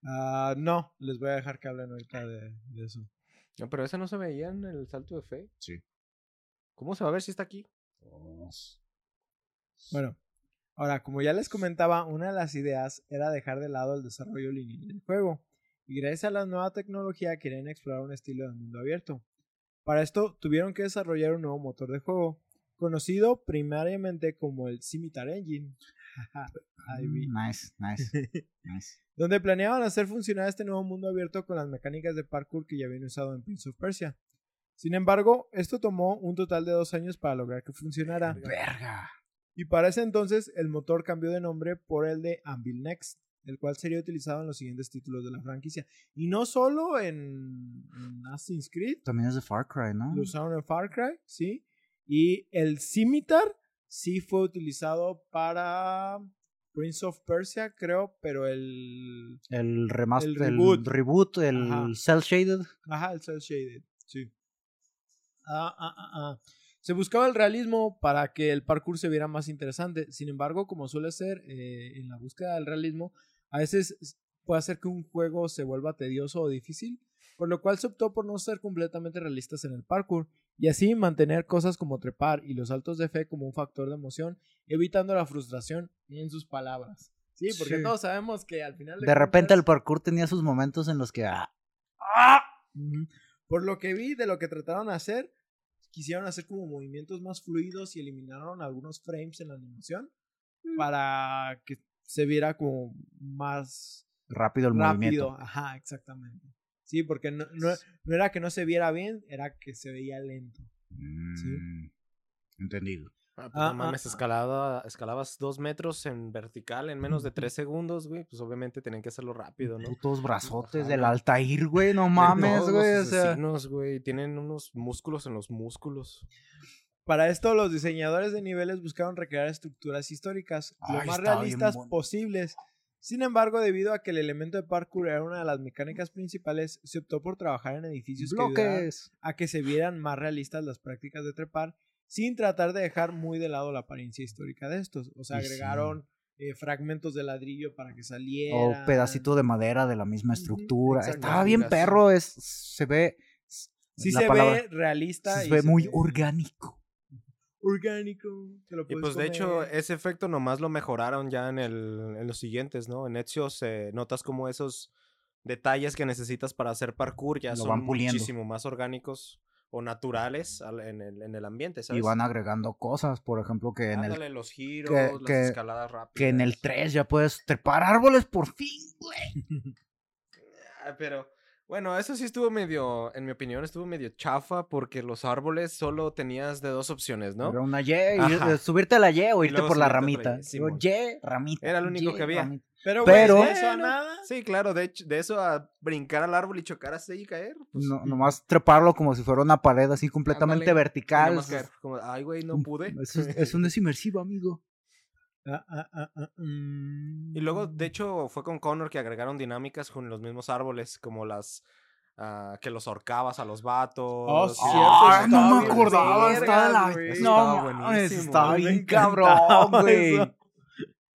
Speaker 1: Ah, no, les voy a dejar que hablen ahorita de, de eso.
Speaker 3: No, pero ese no se veía en el salto de fe.
Speaker 2: Sí.
Speaker 3: ¿Cómo se va a ver si está aquí?
Speaker 1: Bueno, ahora, como ya les comentaba, una de las ideas era dejar de lado el desarrollo lineal del juego. Y gracias a la nueva tecnología querían explorar un estilo de mundo abierto. Para esto tuvieron que desarrollar un nuevo motor de juego, conocido primariamente como el Scimitar Engine. Vi.
Speaker 2: Nice, nice, nice.
Speaker 1: donde planeaban hacer funcionar este nuevo mundo abierto con las mecánicas de parkour que ya habían usado en Prince of Persia. Sin embargo, esto tomó un total de dos años para lograr que funcionara.
Speaker 2: Verga.
Speaker 1: Y para ese entonces, el motor cambió de nombre por el de Anvil Next, el cual sería utilizado en los siguientes títulos de la franquicia. Y no solo en, en Assassin's Creed,
Speaker 2: También es de Far Cry, ¿no?
Speaker 1: lo usaron en Far Cry, sí. Y el Scimitar sí fue utilizado para Prince of Persia, creo, pero el...
Speaker 2: El remaster,
Speaker 1: El
Speaker 2: el
Speaker 1: reboot.
Speaker 2: reboot, el
Speaker 1: Ajá.
Speaker 2: cel shaded.
Speaker 1: Ajá, el cel shaded, sí. Ah, ah, ah, ah. Se buscaba el realismo para que el parkour se viera más interesante. Sin embargo, como suele ser eh, en la búsqueda del realismo, a veces puede hacer que un juego se vuelva tedioso o difícil, por lo cual se optó por no ser completamente realistas en el parkour y así mantener cosas como trepar y los saltos de fe como un factor de emoción, evitando la frustración en sus palabras. Sí, porque
Speaker 2: Sí.
Speaker 1: todos sabemos que al final
Speaker 2: De repente el parkour tenía sus momentos en los que... ah.
Speaker 1: Por lo que vi de lo que trataron de hacer, quisieron hacer como movimientos más fluidos y eliminaron algunos frames en la animación para que se viera como más
Speaker 2: rápido el
Speaker 1: rápido.
Speaker 2: movimiento.
Speaker 1: Ajá, exactamente. Sí, porque no, no, no era que no se viera bien, era que se veía lento.
Speaker 2: Mm, Entendido.
Speaker 3: Ah, pues
Speaker 1: Ah,
Speaker 3: no mames,
Speaker 1: ah, ah.
Speaker 3: escalada, escalabas dos metros en vertical en menos de tres segundos, güey. Pues obviamente tenían que hacerlo rápido, ¿no?
Speaker 2: Putos brazotes
Speaker 3: Ajá,
Speaker 2: del. Altair, güey, no mames, güey. O
Speaker 3: Los
Speaker 2: sea,
Speaker 3: asesinos, güey. Tienen unos músculos en los músculos.
Speaker 1: Para esto, los diseñadores de niveles buscaron recrear estructuras históricas lo más realistas
Speaker 2: bueno.
Speaker 1: posibles. Sin embargo, debido a que el elemento de parkour era una de las mecánicas principales, se optó por trabajar en edificios que ayudaran
Speaker 2: bloques.
Speaker 1: a que se vieran más realistas las prácticas de trepar, sin tratar de dejar muy de lado la apariencia histórica de estos. O sea,
Speaker 2: sí.
Speaker 1: agregaron eh, fragmentos de ladrillo para que
Speaker 2: O
Speaker 1: salieran.
Speaker 2: pedacito de madera de la misma estructura. Estaba bien perro, es, se ve...
Speaker 1: Sí se
Speaker 2: palabra,
Speaker 1: ve realista.
Speaker 2: se
Speaker 1: y
Speaker 2: ve
Speaker 1: se
Speaker 2: muy
Speaker 1: ve
Speaker 2: orgánico.
Speaker 1: orgánico. te lo
Speaker 3: Y pues de hecho, ese efecto nomás lo mejoraron ya en, el, en los siguientes, ¿no? En Ezio se notas como esos detalles que necesitas para hacer parkour ya
Speaker 2: Lo
Speaker 3: son
Speaker 2: van puliendo.
Speaker 3: muchísimo más orgánicos o naturales al- en el, en el ambiente, ¿sabes?
Speaker 2: Y van agregando cosas, por ejemplo, que en el
Speaker 3: los giros,
Speaker 2: que-
Speaker 3: las
Speaker 2: que-
Speaker 3: escaladas rápidas.
Speaker 2: que en el 3 ya puedes trepar árboles por fin, güey.
Speaker 3: Ah, Pero, bueno, eso sí estuvo medio, en mi opinión, estuvo medio chafa porque los árboles solo tenías de dos opciones, ¿no?
Speaker 2: Era una Y, subirte a la Y o irte por la ramita.
Speaker 3: Y,
Speaker 2: ramita.
Speaker 3: Era lo único
Speaker 2: Y,
Speaker 3: que había.
Speaker 2: ramita.
Speaker 1: Pero,
Speaker 2: pero-
Speaker 1: güey, de eso a nada.
Speaker 3: Sí, claro, de, hecho, de eso a brincar al árbol y chocar así y caer. Pues,
Speaker 2: No, nomás treparlo como si fuera una pared así completamente
Speaker 3: Ándale,
Speaker 2: vertical.
Speaker 3: caer, como, ay, güey, no pude.
Speaker 2: Eso, es- eso no es inmersivo, amigo.
Speaker 1: Ah, ah, ah, ah, mm.
Speaker 3: Y luego, de hecho, fue con Connor que agregaron dinámicas con los mismos árboles, como las ah, que los ahorcabas a los vatos.
Speaker 1: Oh, cierto,
Speaker 2: Ay, no
Speaker 1: estaba
Speaker 2: me acordaba. Estaba la...
Speaker 1: güey.
Speaker 2: No,
Speaker 3: Estaba buenísimo,
Speaker 2: estaba bien cabrón, güey.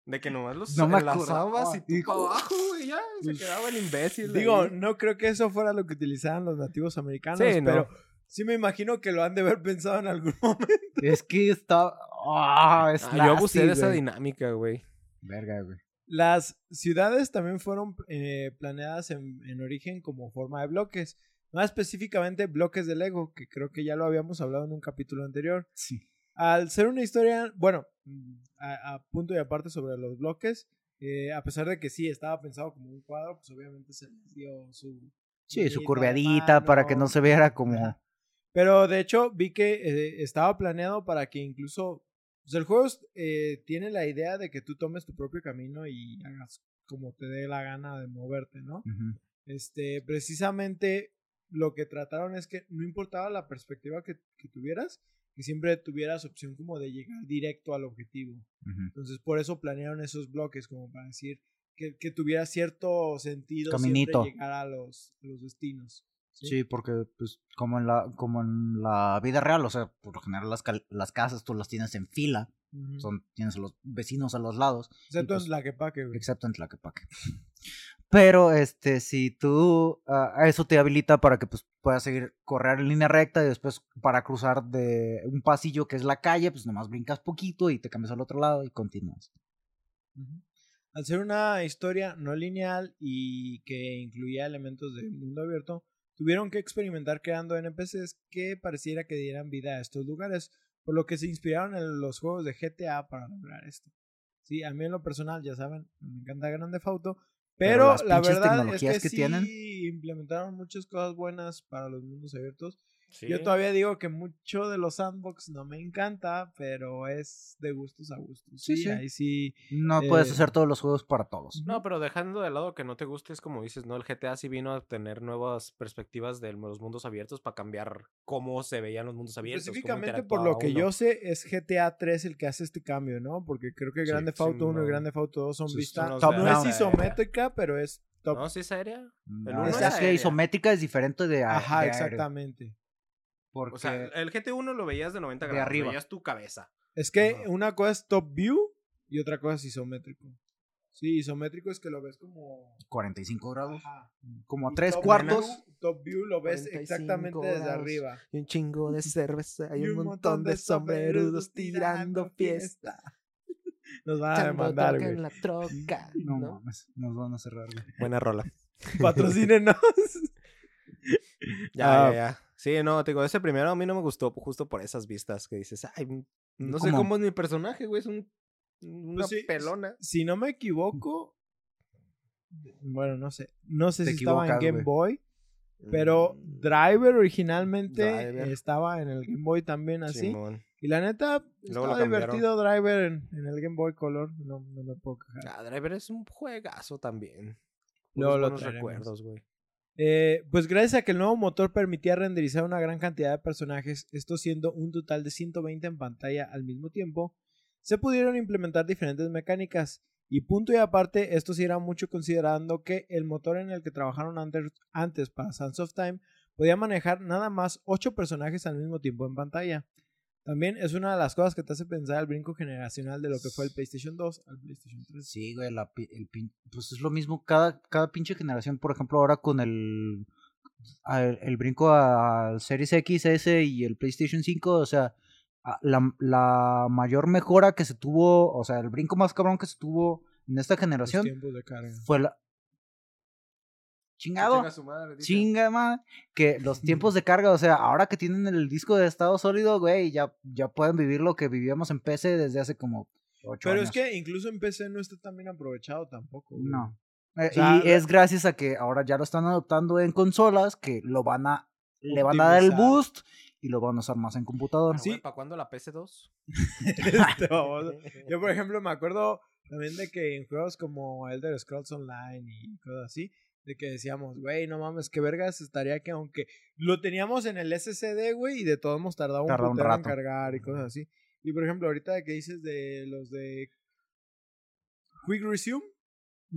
Speaker 3: De que nomás los
Speaker 2: No
Speaker 3: enlazabas y tú
Speaker 2: hijo.
Speaker 3: para abajo, güey, ya, se
Speaker 1: Pues,
Speaker 3: quedaba el imbécil.
Speaker 1: Digo,
Speaker 3: ahí.
Speaker 1: no creo que eso fuera lo que utilizaban los nativos americanos,
Speaker 3: Sí, no.
Speaker 1: pero sí me imagino que lo han de haber pensado en algún momento.
Speaker 2: Es que está... Ah, es
Speaker 3: Ah, yo abusé de esa dinámica, güey.
Speaker 2: Verga, güey.
Speaker 1: Las ciudades también fueron eh, planeadas en, en origen como forma de bloques, más específicamente bloques de Lego, que creo que ya lo habíamos hablado en un capítulo anterior.
Speaker 2: Sí.
Speaker 1: Al ser una historia, bueno, mm, a, a punto y aparte sobre los bloques, eh, a pesar de que sí estaba pensado como un cuadro, pues obviamente se les dio su...
Speaker 2: Sí, su curveadita para que no se viera como...
Speaker 1: Pero de hecho vi que eh, estaba planeado para que incluso... Pues el juego eh, tiene la idea de que tú tomes tu propio camino y hagas como te dé la gana de moverte, ¿no?
Speaker 2: Ujú.
Speaker 1: Este, precisamente lo que trataron es que no importaba la perspectiva que, que tuvieras, que siempre tuvieras opción como de llegar directo al objetivo. Entonces, por eso planearon esos bloques, como para decir que, que tuviera cierto sentido
Speaker 2: Caminito.
Speaker 1: siempre llegar a los, a los destinos. ¿sí?
Speaker 2: Sí, porque pues como en la como en la vida real, o sea, por lo general las, las casas tú las tienes en fila, son tienes a los vecinos a los lados,
Speaker 1: Excepto
Speaker 2: pues,
Speaker 1: en Tlaquepaque, güey.
Speaker 2: excepto en Tlaquepaque. Pero este si tú ah, eso te habilita para que pues puedas seguir correr en línea recta y después para cruzar de un pasillo que es la calle, pues nomás brincas poquito y te cambias al otro lado y continúas.
Speaker 1: Al ser una historia no lineal y que incluía elementos de mundo abierto, tuvieron que experimentar creando NPCs que pareciera que dieran vida a estos lugares, por lo que se inspiraron en los juegos de GTA para lograr esto. Sí, a mí en lo personal, ya saben, me encanta Grande Auto,
Speaker 2: Pero
Speaker 1: la verdad es que,
Speaker 2: que
Speaker 1: sí
Speaker 2: tienen.
Speaker 1: implementaron muchas cosas buenas para los mundos abiertos Yo todavía digo que mucho de los sandbox no me encanta, pero es de gustos a gustos. Sí,
Speaker 2: Sí, sí.
Speaker 1: ahí sí.
Speaker 2: No puedes
Speaker 1: Eh,
Speaker 2: hacer todos los juegos para todos.
Speaker 3: No, pero dejando de lado que no te guste, es como dices, ¿no? El GTA sí vino a tener nuevas perspectivas de los mundos abiertos para cambiar cómo se veían los mundos abiertos.
Speaker 1: Específicamente por lo que
Speaker 3: uno.
Speaker 1: yo sé, es GTA 3 el que hace este cambio, ¿no? Porque creo que
Speaker 2: Sí,
Speaker 1: Grande Auto 1 y. Grande Auto 2 son
Speaker 3: Sí,
Speaker 1: vistas. No es isométrica, pero es top.
Speaker 3: ¿No? ¿Sí es aérea?
Speaker 2: No,
Speaker 3: uno
Speaker 2: es, es que
Speaker 3: aérea.
Speaker 2: isométrica es diferente de a-
Speaker 1: Ajá,
Speaker 2: de
Speaker 1: exactamente.
Speaker 2: Porque
Speaker 3: O sea, el GT1 lo veías de 90
Speaker 2: De
Speaker 3: grados,
Speaker 2: arriba.
Speaker 3: veías tu cabeza.
Speaker 1: Es que
Speaker 3: Ajá.
Speaker 1: una cosa es top view y otra cosa es isométrico. Sí, isométrico es que lo ves como.
Speaker 2: 45 grados,
Speaker 1: Ajá.
Speaker 2: como a
Speaker 1: Y
Speaker 2: tres
Speaker 1: top
Speaker 2: cuartos.
Speaker 1: view- top view lo ves
Speaker 3: 45
Speaker 1: exactamente desde arriba.
Speaker 3: Y un chingo de cerveza
Speaker 1: Y un montón de sombrerudos tirando fiesta. Nos van a demandar, güey.
Speaker 3: la troca.
Speaker 2: No, mames, nos van a cerrar, güey.
Speaker 3: Buena rola.
Speaker 1: Patrocínenos.
Speaker 3: Ya,
Speaker 1: Ah.
Speaker 3: ya, ya. Sí, no, te digo, ese primero a mí no me gustó justo por esas vistas que dices, ay, no sé
Speaker 2: ¿Cómo?
Speaker 3: es mi personaje, güey, es un, una
Speaker 1: Pues sí,
Speaker 3: pelona.
Speaker 1: si no me equivoco. Bueno, no sé. No sé
Speaker 2: Te
Speaker 1: si estaba en Game. Boy. Pero
Speaker 3: Mm,
Speaker 1: Driver originalmente
Speaker 3: Driver.
Speaker 1: estaba en el Game Boy también así.
Speaker 3: Simón.
Speaker 1: Y la neta,
Speaker 3: Luego
Speaker 1: estaba divertido Driver en, en el Game Boy Color. No, no me puedo quejar.
Speaker 3: Ah, Driver es un juegazo también. Puros
Speaker 1: lo
Speaker 3: recuerdos, güey.
Speaker 1: Eh, pues gracias a que el nuevo motor permitía renderizar una gran cantidad de personajes, esto siendo un total de 120 en pantalla al mismo tiempo, se pudieron implementar diferentes mecánicas. Y punto y aparte, esto sí era mucho considerando que el motor en el que trabajaron antes, antes para Sands of Time podía manejar nada más 8 personajes al mismo tiempo en pantalla. También es una de las cosas que te hace pensar el brinco generacional de lo que fue el PlayStation 2 al PlayStation 3.
Speaker 2: Sí, güey, la el pin- pues es lo mismo cada, cada pinche generación, por ejemplo, ahora con el, el, brinco al Series X, S y el PlayStation 5, o sea, la, la mayor mejora que se tuvo, o sea, el brinco más cabrón que se tuvo en esta generación
Speaker 1: tiempos de carga.
Speaker 2: fue la... Chingado.
Speaker 3: Chinga su madre.
Speaker 2: Chinga. Que los tiempos de carga, o sea, ahora que tienen el disco de estado sólido, güey, ya, ya pueden vivir lo que vivíamos en PC desde hace como ocho
Speaker 1: Pero
Speaker 2: años.
Speaker 1: es que incluso en PC no está tan bien aprovechado tampoco. güey.
Speaker 2: No. Eh,
Speaker 1: sea,
Speaker 2: y es gracias a que ahora ya lo están adoptando en consolas, que lo van a, le van a dar el boost y lo van a usar más en computador.
Speaker 1: Sí.
Speaker 3: ¿Para cuándo la PS2?
Speaker 1: Este. Yo, por ejemplo, me acuerdo también de que en juegos como Elder Scrolls Online y cosas así, de que decíamos, güey, no mames, qué vergas estaría que aunque lo teníamos en el SSD, güey, y de todos modos tardaba un,
Speaker 2: Tardaba un
Speaker 1: putero en
Speaker 2: rato.
Speaker 1: cargar y cosas así. Y por ejemplo, ahorita de que dices de los de Quick Resume,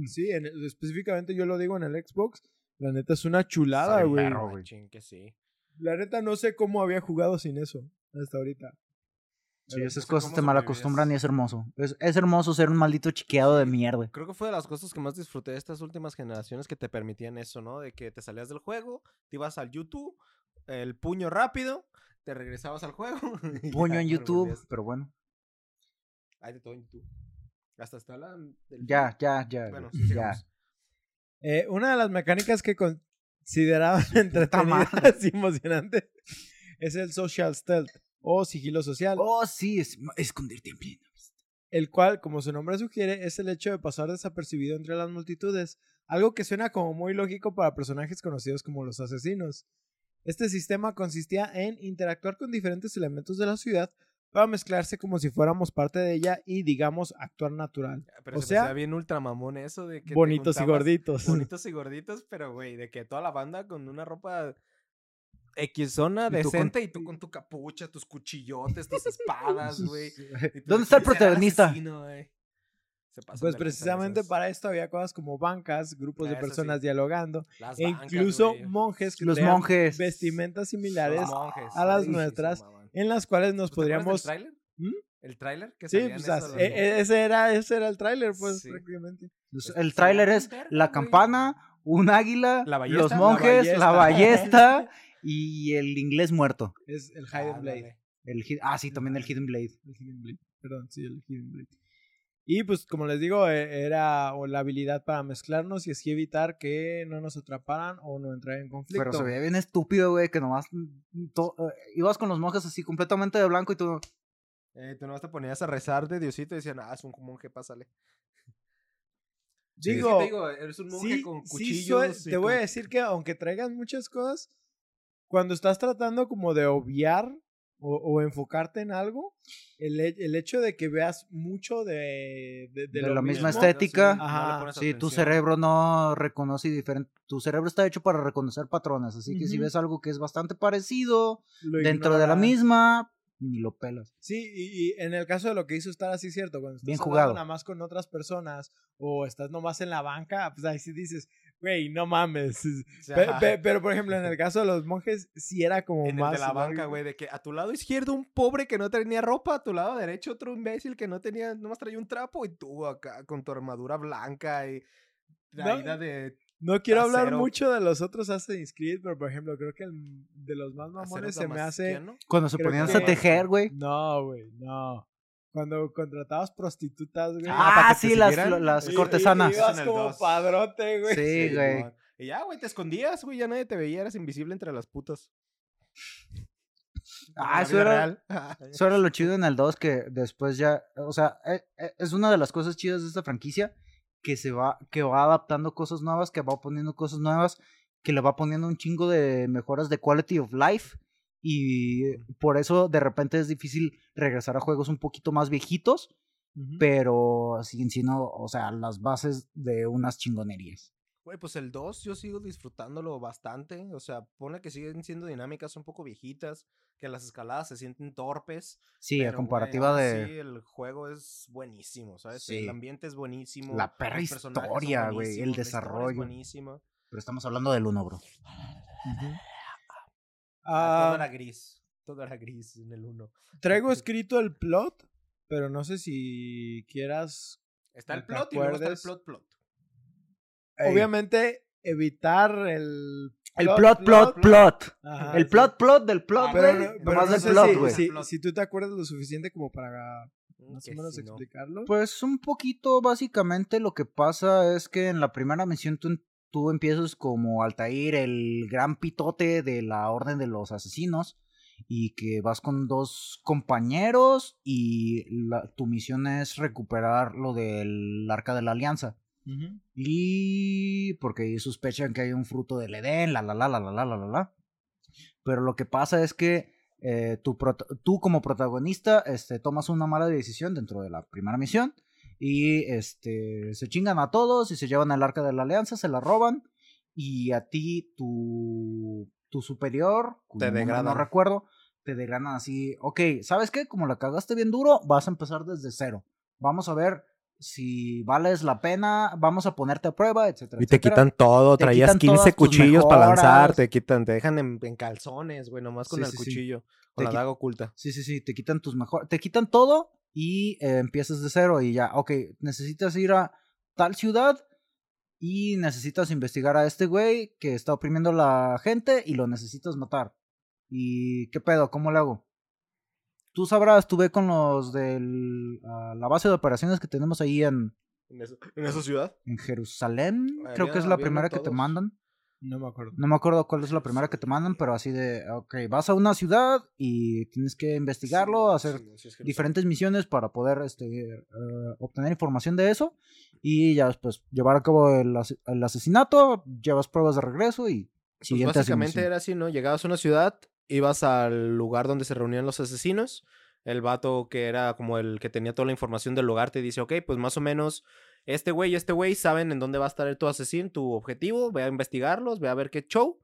Speaker 1: sí, en el- específicamente yo lo digo en el Xbox, la neta es una chulada, güey.
Speaker 3: que sí.
Speaker 1: La neta no sé cómo había jugado sin eso hasta ahorita.
Speaker 2: Sí, esas
Speaker 3: no sé
Speaker 2: cosas te malacostumbran y es hermoso. Es, es hermoso ser un maldito chiqueado de mierda.
Speaker 3: Creo que fue de las cosas que más disfruté de estas últimas generaciones que te permitían eso, ¿no? De que te salías del juego, te ibas al YouTube, el puño rápido, te regresabas al juego.
Speaker 2: Puño
Speaker 3: ya,
Speaker 2: en YouTube,
Speaker 3: volvías.
Speaker 2: pero bueno.
Speaker 3: Hay de todo en YouTube. Hasta está la del
Speaker 2: Ya, ya, ya.
Speaker 3: Bueno, sí,
Speaker 2: ya.
Speaker 3: sigamos.
Speaker 1: Eh, una de las mecánicas que consideraban entretenidas y emocionantes es el social stealth o sigilo social,
Speaker 2: Oh, sí, es, esconderte en pleno.
Speaker 1: el cual, como su nombre sugiere, es el hecho de pasar desapercibido entre las multitudes, algo que suena como muy lógico para personajes conocidos como los asesinos. Este sistema consistía en interactuar con diferentes elementos de la ciudad para mezclarse como si fuéramos parte de ella y, digamos, actuar natural.
Speaker 3: Pero
Speaker 1: o
Speaker 3: se
Speaker 1: sea,
Speaker 3: bien ultramamón eso de que.
Speaker 1: Bonitos y gorditos.
Speaker 3: Bonitos y gorditos, pero güey, de que toda la banda con una ropa X zona
Speaker 2: Y tú con-
Speaker 3: decente y tú con tu capucha, tus cuchillotes, tus espadas, güey.
Speaker 2: ¿Dónde
Speaker 3: de
Speaker 2: está el protagonista?
Speaker 3: asesino. Se
Speaker 1: Pues precisamente para esto había cosas como bancas, grupos de
Speaker 3: sí.
Speaker 1: personas dialogando,
Speaker 3: Las
Speaker 1: e
Speaker 3: bancas,
Speaker 1: incluso monjes que
Speaker 2: Los
Speaker 1: traían
Speaker 2: monjes.
Speaker 1: vestimentas similares
Speaker 3: monjes,
Speaker 1: a las
Speaker 3: sí,
Speaker 1: nuestras, en las cuales nos
Speaker 3: ¿Pues te
Speaker 1: podríamos...
Speaker 3: tráiler?
Speaker 1: ¿Mm?
Speaker 3: ¿El tráiler? que
Speaker 1: Sí, pues
Speaker 3: esos
Speaker 1: e- e- ese era, ese era el tráiler, pues,
Speaker 3: Sí.
Speaker 1: prácticamente.
Speaker 2: Pues,
Speaker 3: Es-
Speaker 2: El tráiler es la campana, un águila,
Speaker 3: La ballesta,
Speaker 2: los monjes, la
Speaker 1: ballesta.
Speaker 2: ballesta y el inglés muerto.
Speaker 1: Es el Hidden
Speaker 3: Ah,
Speaker 1: Blade.
Speaker 3: dale.
Speaker 2: El, ah, sí, también el Hidden Blade.
Speaker 1: El Hidden Blade. Perdón, sí, el Hidden Blade. Y pues, como les digo, e- era o la habilidad para mezclarnos y así evitar que no nos atraparan o no entrar en conflicto.
Speaker 2: Pero se veía bien estúpido, güey, que nomás mm, to- eh, ibas con los monjes así completamente de blanco y tú...
Speaker 3: Eh, tú nomás te ponías a rezar de Diosito y decían, ah, es un monje, pásale. Sí,
Speaker 1: Digo,
Speaker 3: sí te digo, eres un monje
Speaker 1: sí,
Speaker 3: con
Speaker 1: sí
Speaker 3: cuchillos.
Speaker 1: soy- te voy a decir que aunque traigan muchas cosas, cuando estás tratando como de obviar o, o enfocarte en algo, el, el hecho de que veas mucho de, de, de
Speaker 2: De
Speaker 1: lo
Speaker 2: la misma
Speaker 1: mismo,
Speaker 2: estética.
Speaker 3: no le
Speaker 1: Ajá,
Speaker 3: pones
Speaker 2: Sí, tu cerebro no reconoce diferente. Tu cerebro está hecho para reconocer patrones. Así que si
Speaker 1: Ujú.
Speaker 2: ves algo que es bastante parecido
Speaker 1: lo
Speaker 2: dentro de la misma, ni lo pelas.
Speaker 1: Sí, y, y en el caso de lo que hizo estar así cierto, cuando estás
Speaker 2: Bien jugado.
Speaker 1: nada más con otras personas o estás nomás en la banca, pues ahí sí dices, güey, no mames.
Speaker 3: sea,
Speaker 1: pero por ejemplo, en el caso de los monjes, sí era como
Speaker 3: En el
Speaker 1: más.
Speaker 3: de la banca, güey, de que a tu lado izquierdo un pobre que no tenía ropa, a tu lado derecho otro imbécil que no tenía, nomás traía un trapo y tú acá con tu armadura blanca y traída de
Speaker 1: No quiero hablar mucho de los otros Assassin's Creed, pero por ejemplo, creo que el de los más mamones se me hace.
Speaker 2: Cuando se ponían
Speaker 1: que-
Speaker 2: a tejer, güey.
Speaker 1: No, güey, no. Cuando contratabas prostitutas, güey.
Speaker 3: Ah, ¿para
Speaker 2: Ah, sí, las, las
Speaker 1: Y- y-
Speaker 2: cortesanas.
Speaker 1: y ibas como padrote, güey.
Speaker 2: Sí, güey.
Speaker 3: Y ya, güey, te escondías, güey, ya nadie te veía, eras invisible entre las putas.
Speaker 2: Ah, eso era-. Eso era lo chido en el 2 que después ya, o sea, e- e- es una de las cosas chidas de esta franquicia que se va, que va adaptando cosas nuevas, que va poniendo cosas nuevas, que le va poniendo un chingo de mejoras de quality of life y por eso de repente es difícil regresar a juegos un poquito más viejitos,
Speaker 1: Ujú.
Speaker 2: pero siguen siendo, o sea, las bases de unas chingonerías.
Speaker 3: Güey, pues el 2 yo sigo disfrutándolo bastante. O sea, pone que siguen siendo dinámicas un poco viejitas, que las escaladas se sienten torpes.
Speaker 2: Sí, a
Speaker 3: güey,
Speaker 2: comparativa
Speaker 3: aún
Speaker 2: de
Speaker 3: así, el juego es buenísimo, ¿sabes?
Speaker 2: Sí.
Speaker 3: El ambiente es buenísimo.
Speaker 2: La perra historia, güey, el
Speaker 3: historia es
Speaker 2: desarrollo.
Speaker 3: buenísima.
Speaker 2: pero estamos hablando del 1, bro.
Speaker 1: Ujú.
Speaker 3: Ah, todo
Speaker 1: Ah,
Speaker 3: era gris. Todo era gris en el 1.
Speaker 1: traigo escrito el plot, pero no sé si quieras.
Speaker 3: Está el
Speaker 1: ¿Te
Speaker 3: plot y luego está el
Speaker 1: acuerdes?
Speaker 3: plot plot.
Speaker 2: Ey.
Speaker 1: Obviamente, evitar el.
Speaker 2: El plot, plot, plot.
Speaker 1: Ajá,
Speaker 2: El
Speaker 1: sí.
Speaker 2: plot, plot del plot,
Speaker 3: Ah,
Speaker 1: Pero,
Speaker 2: güey.
Speaker 1: no- pero no
Speaker 2: del
Speaker 1: sé
Speaker 2: plot,
Speaker 1: si-
Speaker 2: güey.
Speaker 1: si,
Speaker 3: Plot.
Speaker 1: si tú te acuerdas lo suficiente como para más
Speaker 3: Que
Speaker 1: o menos
Speaker 3: si no.
Speaker 1: explicarlo.
Speaker 2: Pues un poquito, básicamente lo que pasa es que en la primera misión tú, tú empiezas como Altair, el gran pitote de la Orden de los Asesinos, y que vas con dos compañeros y la- tu misión es recuperar lo del Arca de la Alianza. Y porque sospechan que hay un fruto del Edén, la la la la la la la la. Pero lo que pasa es que eh, tú como protagonista este, tomas una mala decisión dentro de la primera misión y este se chingan a todos y se llevan el arca de la alianza, se la roban y a ti tu, tu superior,
Speaker 3: Te
Speaker 2: nombre no
Speaker 3: degradan.
Speaker 2: recuerdo, te degradan así, ok, ¿sabes qué? Como la cagaste bien duro, vas a empezar desde cero. Vamos a ver si vales la pena, vamos a ponerte a prueba, etcétera.
Speaker 3: Y te
Speaker 2: etcétera.
Speaker 3: quitan todo,
Speaker 2: Te
Speaker 3: traías
Speaker 2: quitan
Speaker 3: 15
Speaker 2: todas tus
Speaker 3: cuchillos para lanzar, te quitan, te dejan en, en calzones, güey, nomás con
Speaker 2: Sí,
Speaker 3: el
Speaker 2: sí, sí.
Speaker 3: cuchillo,
Speaker 2: Te
Speaker 3: con la daga oculta.
Speaker 2: Sí, sí, sí, te quitan tus mejores, te quitan todo y eh, empiezas de cero y ya, ok, necesitas ir a tal ciudad y necesitas investigar a este güey que está oprimiendo a la gente y lo necesitas matar. ¿Y qué pedo? ¿Cómo le hago? Tú sabrás, tú ve con los de la base de operaciones que tenemos ahí en,
Speaker 3: ¿En, eso- en esa ciudad?
Speaker 2: en Jerusalén. Creo que es la primera que te mandan.
Speaker 1: No me acuerdo.
Speaker 2: No me acuerdo cuál es la primera que te mandan, pero así de, ok, vas a una ciudad y tienes que investigarlo, hacer diferentes misiones para poder este, eh, obtener información de eso y ya después llevar a cabo el, ase- el asesinato, llevas pruebas de regreso y
Speaker 3: Pues
Speaker 2: siguiente
Speaker 3: básicamente
Speaker 2: asignación.
Speaker 3: era así, ¿no? Llegabas a una ciudad, ibas al lugar donde se reunían los asesinos. El vato que era como el que tenía toda la información del lugar te dice, ok, pues más o menos este güey y este güey saben en dónde va a estar tu asesino, tu objetivo, ve a investigarlos, ve a ver qué show.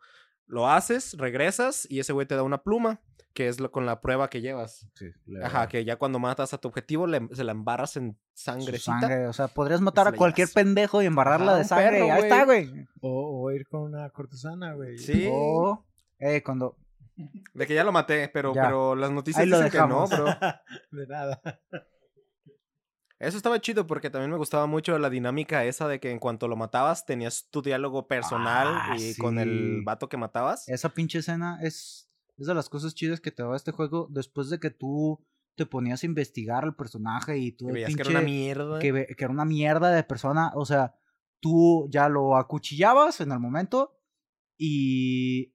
Speaker 3: Lo haces, regresas y ese güey te da una pluma, que es lo, con la prueba que llevas.
Speaker 2: Sí,
Speaker 3: Ajá, que ya cuando matas a tu objetivo le- se la embarras en sangrecita.
Speaker 2: sangre, o sea, podrías matar a cualquier
Speaker 3: llevas.
Speaker 2: pendejo y embarrarla
Speaker 3: Ajá,
Speaker 2: de sangre.
Speaker 3: perro,
Speaker 2: y ahí está, güey.
Speaker 1: O, o ir con una cortesana, güey.
Speaker 3: Sí.
Speaker 2: O, eh, cuando
Speaker 3: De que ya lo maté, pero,
Speaker 2: Ya.
Speaker 3: pero las noticias
Speaker 2: Ahí lo
Speaker 3: dicen que no, bro.
Speaker 1: De nada.
Speaker 3: Eso estaba chido porque también me gustaba mucho la dinámica esa de que en cuanto lo matabas tenías tu diálogo personal
Speaker 2: Ah,
Speaker 3: y con el vato que matabas.
Speaker 2: esa pinche escena es, es de las cosas chidas que te da este juego después de que tú te ponías a investigar al personaje y tú
Speaker 3: veías que era una mierda.
Speaker 2: que, era una mierda de persona. O sea, tú ya lo acuchillabas en el momento y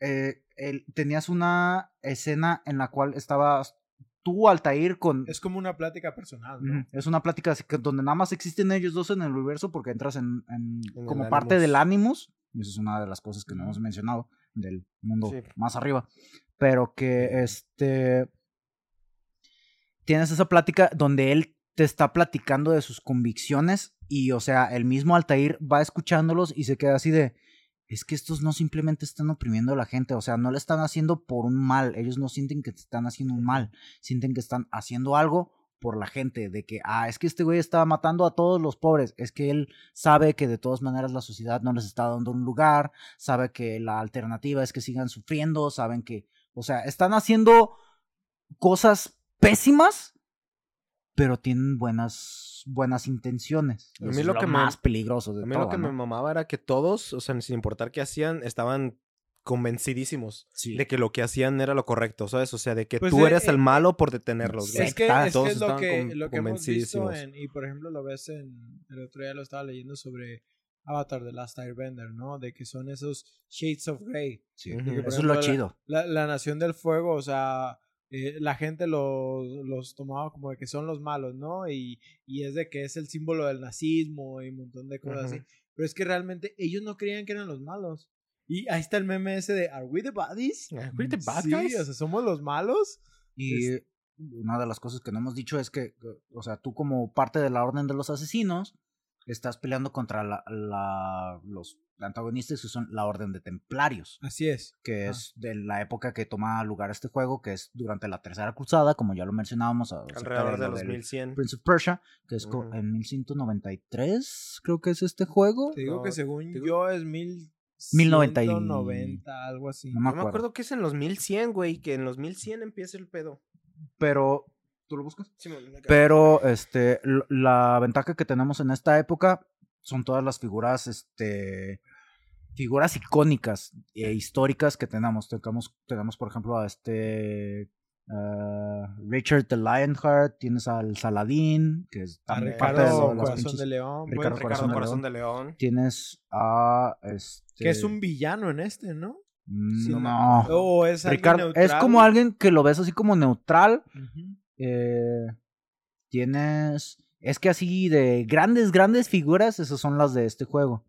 Speaker 2: eh, el- tenías una escena en la cual estabas tú, Altair, con...
Speaker 1: Es como una plática personal, ¿no?
Speaker 2: Es una plática donde nada más existen ellos dos en el universo porque entras en, en-
Speaker 3: En el
Speaker 2: como parte del
Speaker 3: Animus.
Speaker 2: Animus Y eso es una de las cosas que no hemos mencionado del mundo
Speaker 3: Sí.
Speaker 2: más arriba. Pero que este. Tienes esa plática donde él te está platicando de sus convicciones. Y, o sea, el mismo Altair va escuchándolos y se queda así de. Es que estos no simplemente están oprimiendo a la gente, o sea, no le están haciendo por un mal, ellos no sienten que te están haciendo un mal, sienten que están haciendo algo por la gente, de que, ah, es que este güey estaba matando a todos los pobres, es que él sabe que de todas maneras la sociedad no les está dando un lugar, sabe que la alternativa es que sigan sufriendo, saben que, o sea, están haciendo cosas pésimas, pero tienen buenas, buenas intenciones.
Speaker 3: A mí
Speaker 2: Eso es
Speaker 3: lo que me-
Speaker 2: más peligroso de
Speaker 3: A mí
Speaker 2: todo,
Speaker 3: lo que
Speaker 2: ¿no?
Speaker 3: me mamaba era que todos, o sea, sin importar qué hacían, estaban convencidísimos
Speaker 2: Sí.
Speaker 3: de que lo que hacían era lo correcto, ¿sabes? O sea, de que
Speaker 1: Pues,
Speaker 3: tú
Speaker 1: eh,
Speaker 3: eres el
Speaker 1: eh,
Speaker 3: malo por detenerlos,
Speaker 2: sí.
Speaker 1: Es que, es, que
Speaker 3: todos
Speaker 1: es lo que,
Speaker 3: con-
Speaker 1: lo que hemos visto
Speaker 3: convencidísimos.
Speaker 1: en, y por ejemplo lo ves en, el otro día lo estaba leyendo sobre Avatar The Last Airbender, ¿no? De que son esos shades of grey.
Speaker 2: Sí.
Speaker 1: De
Speaker 2: Eso es lo chido.
Speaker 1: La, la Nación del Fuego, o sea, eh, la gente los, los tomaba como de que son los malos, ¿no? Y, y es de que es el símbolo del nazismo y un montón de cosas así.
Speaker 3: Ujú.
Speaker 1: Pero es que realmente ellos no creían que eran los malos. Y ahí está el meme ese de ¿Are we the baddies?
Speaker 3: Are we the bad
Speaker 1: sí,
Speaker 3: guys?
Speaker 1: o sea, somos los malos.
Speaker 2: Y una de las cosas que no hemos dicho es que, o sea, tú como parte de la orden de los asesinos, estás peleando contra la, la- los antagonistas que son la orden de templarios,
Speaker 1: Así es.
Speaker 2: que
Speaker 1: Ah.
Speaker 2: es de la época que toma lugar este juego, que es durante la tercera cruzada, como ya lo mencionábamos.
Speaker 3: Alrededor de
Speaker 2: lo
Speaker 3: los
Speaker 2: del
Speaker 3: 1100.
Speaker 2: Prince of Persia, que es co-
Speaker 3: Ujú.
Speaker 2: en 1193, creo que es este juego.
Speaker 1: Te digo
Speaker 3: No,
Speaker 1: que según
Speaker 3: digo-
Speaker 1: yo es mil
Speaker 2: 1090 y-
Speaker 1: 190, algo así.
Speaker 2: No me
Speaker 3: Yo me
Speaker 2: acuerdo.
Speaker 3: acuerdo que es en los 1100, güey, que en los 1100 empieza el pedo.
Speaker 2: Pero, ¿tú lo buscas?
Speaker 3: Sí,
Speaker 2: Pero este, la ventaja que tenemos en esta época son todas las figuras, este, figuras icónicas e históricas que tenemos. Tenemos, tenemos por ejemplo, a este ah, Richard the Lionheart, tienes al Saladín, que es
Speaker 1: A
Speaker 2: también
Speaker 1: Ricardo
Speaker 2: parte de
Speaker 3: Corazón
Speaker 2: las
Speaker 1: Corazón
Speaker 2: pinches-
Speaker 1: de León,
Speaker 2: Ricardo
Speaker 3: Ricardo
Speaker 2: Corazón de
Speaker 3: Corazón
Speaker 2: León.
Speaker 3: de León.
Speaker 2: Tienes a este.
Speaker 1: que es un villano en este, ¿no?
Speaker 2: mm,
Speaker 1: sí,
Speaker 2: no.
Speaker 1: O es
Speaker 2: Ricardo, como alguien que lo ves así como neutral,
Speaker 1: Ujú.
Speaker 2: Eh, tienes. Es que así de grandes, grandes figuras, esas son las de este juego.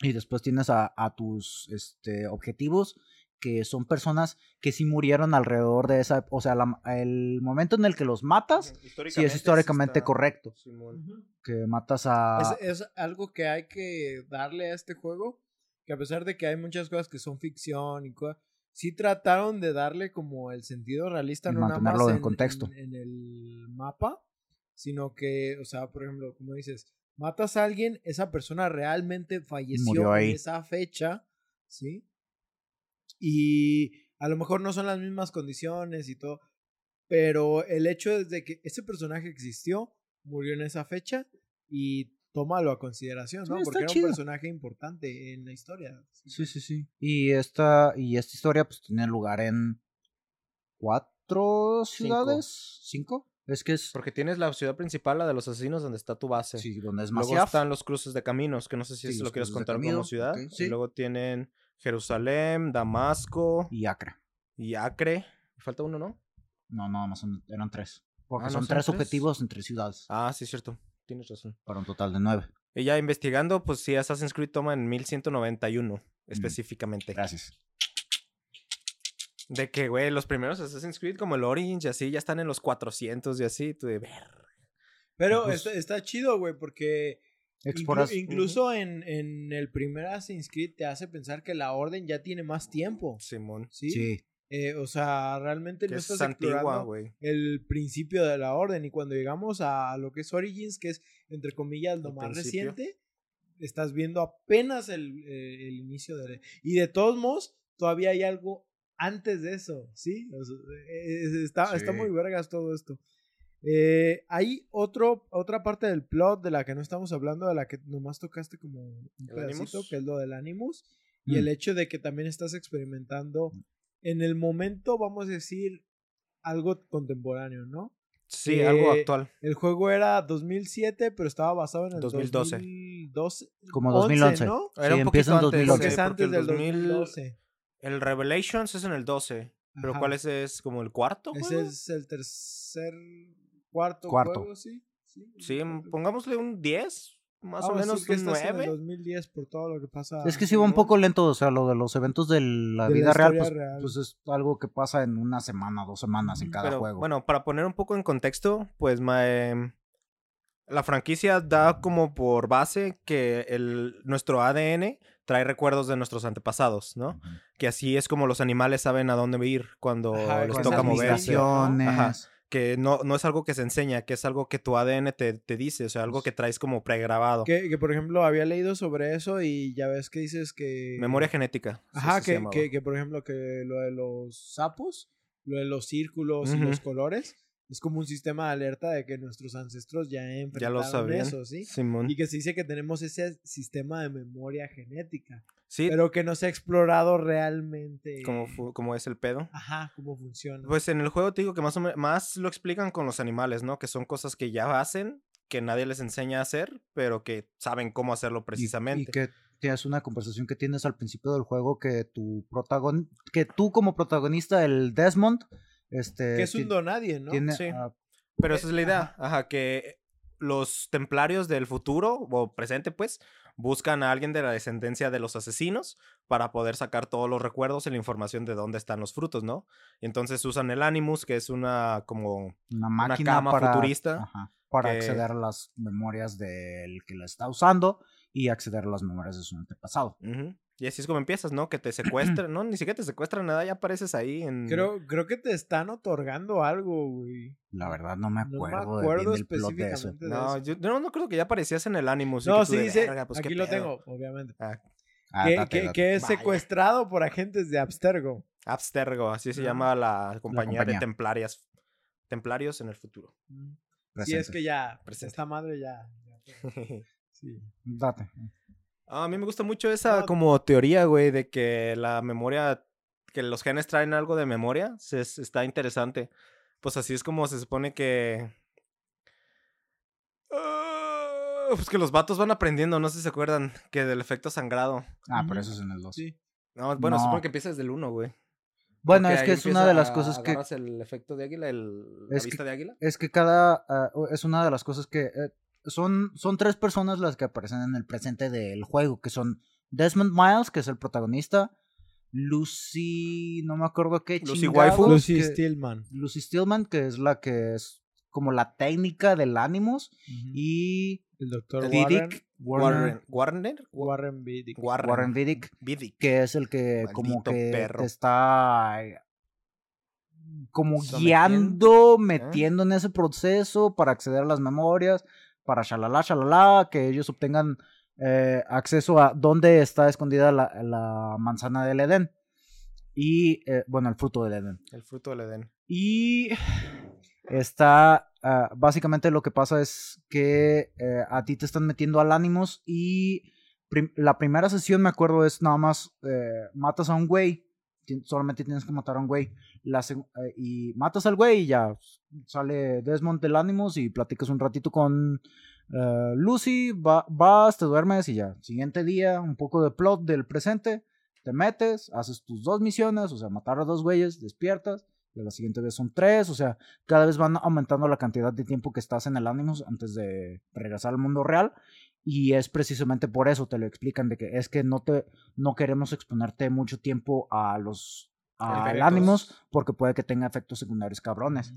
Speaker 2: Y después tienes a, a tus este, objetivos, que son personas que sí murieron alrededor de esa. O sea, la- el momento en el que los matas, sí es históricamente
Speaker 3: está-
Speaker 2: correcto.
Speaker 3: Simón.
Speaker 2: Que matas a.
Speaker 1: Es, es algo que hay que darle a este juego, que a pesar de que hay muchas cosas que son ficción y cosas, sí trataron de darle como el sentido realista,
Speaker 2: Y
Speaker 1: no nada más
Speaker 2: en
Speaker 1: en,
Speaker 2: contexto.
Speaker 1: en- en el mapa, sino que, o sea, por ejemplo, como dices, matas a alguien, esa persona realmente falleció en esa fecha, ¿sí? Y a lo mejor no son las mismas condiciones y todo, pero el hecho es de que ese personaje existió, murió en esa fecha y tómalo a consideración, ¿no?
Speaker 2: Sí,
Speaker 1: Porque era
Speaker 2: chido.
Speaker 1: un personaje importante en la historia.
Speaker 2: Sí, sí, sí. Y esta, y esta historia, pues, tiene lugar en. ¿Cuatro ciudades? ¿Cinco? Es que es.
Speaker 3: Porque tienes la ciudad principal, la de los asesinos, donde está tu base.
Speaker 2: Sí, donde es
Speaker 3: Luego
Speaker 2: Masyaf.
Speaker 3: están los cruces de caminos, que no sé si
Speaker 2: Sí,
Speaker 3: eso lo quieres contar como ciudad.
Speaker 2: sí.
Speaker 3: Y luego tienen Jerusalén, Damasco
Speaker 2: Y Acre.
Speaker 3: y Acre. Falta uno, ¿no?
Speaker 2: No, no, no son, eran tres. Porque
Speaker 3: Ah, ¿no
Speaker 2: son
Speaker 3: son
Speaker 2: tres
Speaker 3: tres?
Speaker 2: objetivos en tres ciudades.
Speaker 3: Ah, sí, es cierto. Tienes razón.
Speaker 2: Para un total de nueve.
Speaker 3: Y ya investigando, pues sí, Assassin's Creed toma en 1191, específicamente.
Speaker 2: Gracias.
Speaker 3: De que, güey, los primeros Assassin's Creed, como el Origins y así, ya están en los 400 y así. Tú de ver.
Speaker 1: Pero
Speaker 2: Pues-
Speaker 1: está, está chido, güey, porque inclu- incluso en, en el primer Assassin's Creed te hace pensar que la orden ya tiene más tiempo,
Speaker 3: Simón.
Speaker 1: ¿sí?
Speaker 2: Sí.
Speaker 1: Eh, o sea, realmente
Speaker 3: Que
Speaker 1: no
Speaker 3: es
Speaker 1: estás
Speaker 3: antigua,
Speaker 1: explorando el principio de la orden y cuando llegamos a lo que es Origins, que es entre comillas lo
Speaker 3: El
Speaker 1: más
Speaker 3: principio.
Speaker 1: reciente, estás viendo apenas el, eh, el inicio de... Y de todos modos, todavía hay algo antes de eso, ¿sí? O sea, eh, eh, está, está muy vergas todo esto. Eh, hay otro, otra parte del plot de la que no estamos hablando, de la que nomás tocaste como un
Speaker 3: ¿El
Speaker 1: pedacito,
Speaker 3: Animus?
Speaker 1: que es lo del Animus, y
Speaker 2: Mm.
Speaker 1: el hecho de que también estás experimentando en el momento, vamos a decir, algo contemporáneo, ¿no?
Speaker 3: Sí, algo
Speaker 1: Eh,
Speaker 3: actual.
Speaker 1: El juego era 200007, pero estaba basado en el
Speaker 3: 2012.
Speaker 1: 2012.
Speaker 2: Como
Speaker 1: 11,
Speaker 2: 2011.
Speaker 1: ¿no?
Speaker 3: Era un
Speaker 2: empieza
Speaker 3: poquito
Speaker 2: en
Speaker 3: antes,
Speaker 2: 2011.
Speaker 1: Porque es
Speaker 3: porque
Speaker 1: antes
Speaker 3: el
Speaker 1: del
Speaker 3: 2000
Speaker 1: 2012.
Speaker 3: El Revelations es en el 12. Pero
Speaker 1: Ajá.
Speaker 3: ¿cuál es? ¿Es como el cuarto?
Speaker 1: Ese
Speaker 3: juego?
Speaker 1: es el tercer, cuarto,
Speaker 2: Cuarto.
Speaker 1: juego, sí. Sí,
Speaker 3: Sí, pongámosle un 10. Más
Speaker 1: Ah,
Speaker 3: o menos
Speaker 1: sí, que
Speaker 3: un
Speaker 1: estás en el
Speaker 3: 9.
Speaker 1: 2010 por todo lo que pasa.
Speaker 2: Es que sí va un poco lento, o sea, lo de los eventos de la
Speaker 1: De la
Speaker 2: vida real, pues,
Speaker 1: real.
Speaker 2: pues es algo que pasa en una semana, dos semanas en cada
Speaker 3: Pero
Speaker 2: juego.
Speaker 3: bueno, para poner un poco en contexto, pues em, la franquicia da como por base que el, nuestro ADN trae recuerdos de nuestros antepasados, ¿no? Que así es como los animales saben a dónde ir cuando
Speaker 1: Ajá,
Speaker 3: les toca moverse. Ajá. Que no, no es algo que se enseña, que es algo que tu ADN te, te dice, o sea, algo que traes como pregrabado.
Speaker 1: Que, que, por ejemplo, había leído sobre eso y ya ves que dices que.
Speaker 3: Memoria genética.
Speaker 1: Ajá, que, que, que, por ejemplo, que lo de los sapos, lo de los círculos y los colores, es como un sistema de alerta de que nuestros ancestros ya
Speaker 3: ya
Speaker 1: enfrentaron
Speaker 3: lo sabían.
Speaker 1: eso, ¿sí?
Speaker 3: Simón.
Speaker 1: Y que se dice que tenemos ese sistema de memoria genética,
Speaker 3: Sí,
Speaker 1: pero que no se ha explorado realmente.
Speaker 3: como, fu- como es el pedo.
Speaker 1: Ajá, cómo funciona.
Speaker 3: Pues en el juego te digo que más o menos más lo explican con los animales, ¿no? Que son cosas que ya hacen, que nadie les enseña a hacer, pero que saben cómo hacerlo precisamente.
Speaker 2: Y, que tienes una conversación que tienes al principio del juego que tu protagon que tú como protagonista, el Desmond, este
Speaker 1: que es un donadie, ¿no?
Speaker 2: tiene
Speaker 3: Sí. Pero esa es la
Speaker 1: Eh,
Speaker 3: idea, ajá, que los templarios del futuro o presente, pues, buscan a alguien de la descendencia de los asesinos para poder sacar todos los recuerdos y la información de dónde están los frutos, ¿no? Y entonces usan el Animus, que es una como
Speaker 2: una máquina
Speaker 3: cama
Speaker 2: para,
Speaker 3: futurista
Speaker 2: ajá, para
Speaker 3: que-
Speaker 2: acceder a las memorias del que la está usando y acceder a las memorias de su antepasado.
Speaker 3: Y así es como empiezas, ¿no? Que te secuestran, ¿no? Ni siquiera te secuestran nada, ya apareces ahí en...
Speaker 1: Creo, creo que te están otorgando algo, güey.
Speaker 2: La verdad no me
Speaker 1: No me
Speaker 2: acuerdo, de
Speaker 1: acuerdo
Speaker 2: bien del plot de eso.
Speaker 1: específicamente de
Speaker 3: No,
Speaker 1: eso.
Speaker 3: yo no, no creo que ya aparecías en el Animus.
Speaker 1: No, sí
Speaker 3: "Verga, pues,
Speaker 1: aquí lo
Speaker 3: pedo".
Speaker 1: tengo, obviamente.
Speaker 3: Ah,
Speaker 2: Ah,
Speaker 1: que,
Speaker 2: date,
Speaker 1: que-
Speaker 2: date.
Speaker 1: que es
Speaker 3: Vaya.
Speaker 1: secuestrado por agentes de Abstergo.
Speaker 3: Abstergo, así se
Speaker 1: Ajá.
Speaker 3: llama la compañía,
Speaker 2: compañía.
Speaker 3: de templarias. Templarios en el futuro.
Speaker 1: Mm. Sí, es que ya,
Speaker 3: Presente.
Speaker 1: esta madre ya. ya- sí.
Speaker 2: Date.
Speaker 3: A mí me gusta mucho esa como teoría, güey, de que la memoria, que los genes traen algo de memoria, se, está interesante. Pues así es como se supone que... Ah, pues que los vatos van aprendiendo, no sé si se acuerdan, que del efecto sangrado.
Speaker 2: Ah, pero eso es en el 2.
Speaker 1: Sí.
Speaker 3: No, bueno, se
Speaker 2: No.
Speaker 3: supone que empieza desde el 1, güey.
Speaker 2: Bueno,
Speaker 3: Porque
Speaker 2: es que es una de las cosas que
Speaker 3: el efecto de águila, el, la
Speaker 2: Es que-
Speaker 3: vista de águila.
Speaker 2: es que cada es una de las cosas que eh, son son tres personas las que aparecen en el presente del juego, que son Desmond Miles, que es el protagonista, Lucy, no me acuerdo qué,
Speaker 3: Lucy Waifu.
Speaker 1: Lucy
Speaker 2: que-
Speaker 1: Stillman.
Speaker 2: Lucy Stillman, que es la que es como la técnica del Animus y
Speaker 1: el doctor
Speaker 2: Vidic
Speaker 3: Warren.
Speaker 2: Warner,
Speaker 3: Warner.
Speaker 1: Warren Vidic.
Speaker 3: Warren.
Speaker 2: Warren Vidic,
Speaker 3: Vidic.
Speaker 2: que es el que como
Speaker 3: Maldito
Speaker 2: que
Speaker 3: perro.
Speaker 2: te está eh, como
Speaker 3: Sometiendo.
Speaker 2: guiando, metiendo en ese proceso para acceder a las memorias, para shalala, shalala, que ellos obtengan eh, acceso a dónde está escondida la, la manzana del Edén. Y, eh, bueno, el fruto del Edén.
Speaker 3: El fruto del Edén.
Speaker 2: Y está, ah, básicamente lo que pasa es que eh, a ti te están metiendo al ánimos y prim- la primera sesión, me acuerdo, es nada más matas a un güey, solamente tienes que matar a un güey, eh, y matas al güey y ya sale Desmond del ánimos y platicas un ratito con eh, Lucy, va- vas, te duermes y ya, siguiente día, un poco de plot del presente. Te metes, haces tus dos misiones, o sea, matar a dos güeyes, despiertas, y la siguiente vez son tres, o sea, cada vez van aumentando la cantidad de tiempo que estás en el Animus antes de regresar al mundo real. Y es precisamente por eso te lo explican de que es que no te no queremos exponerte mucho tiempo a los
Speaker 3: Efectos.
Speaker 2: Animus porque puede que tenga efectos secundarios cabrones.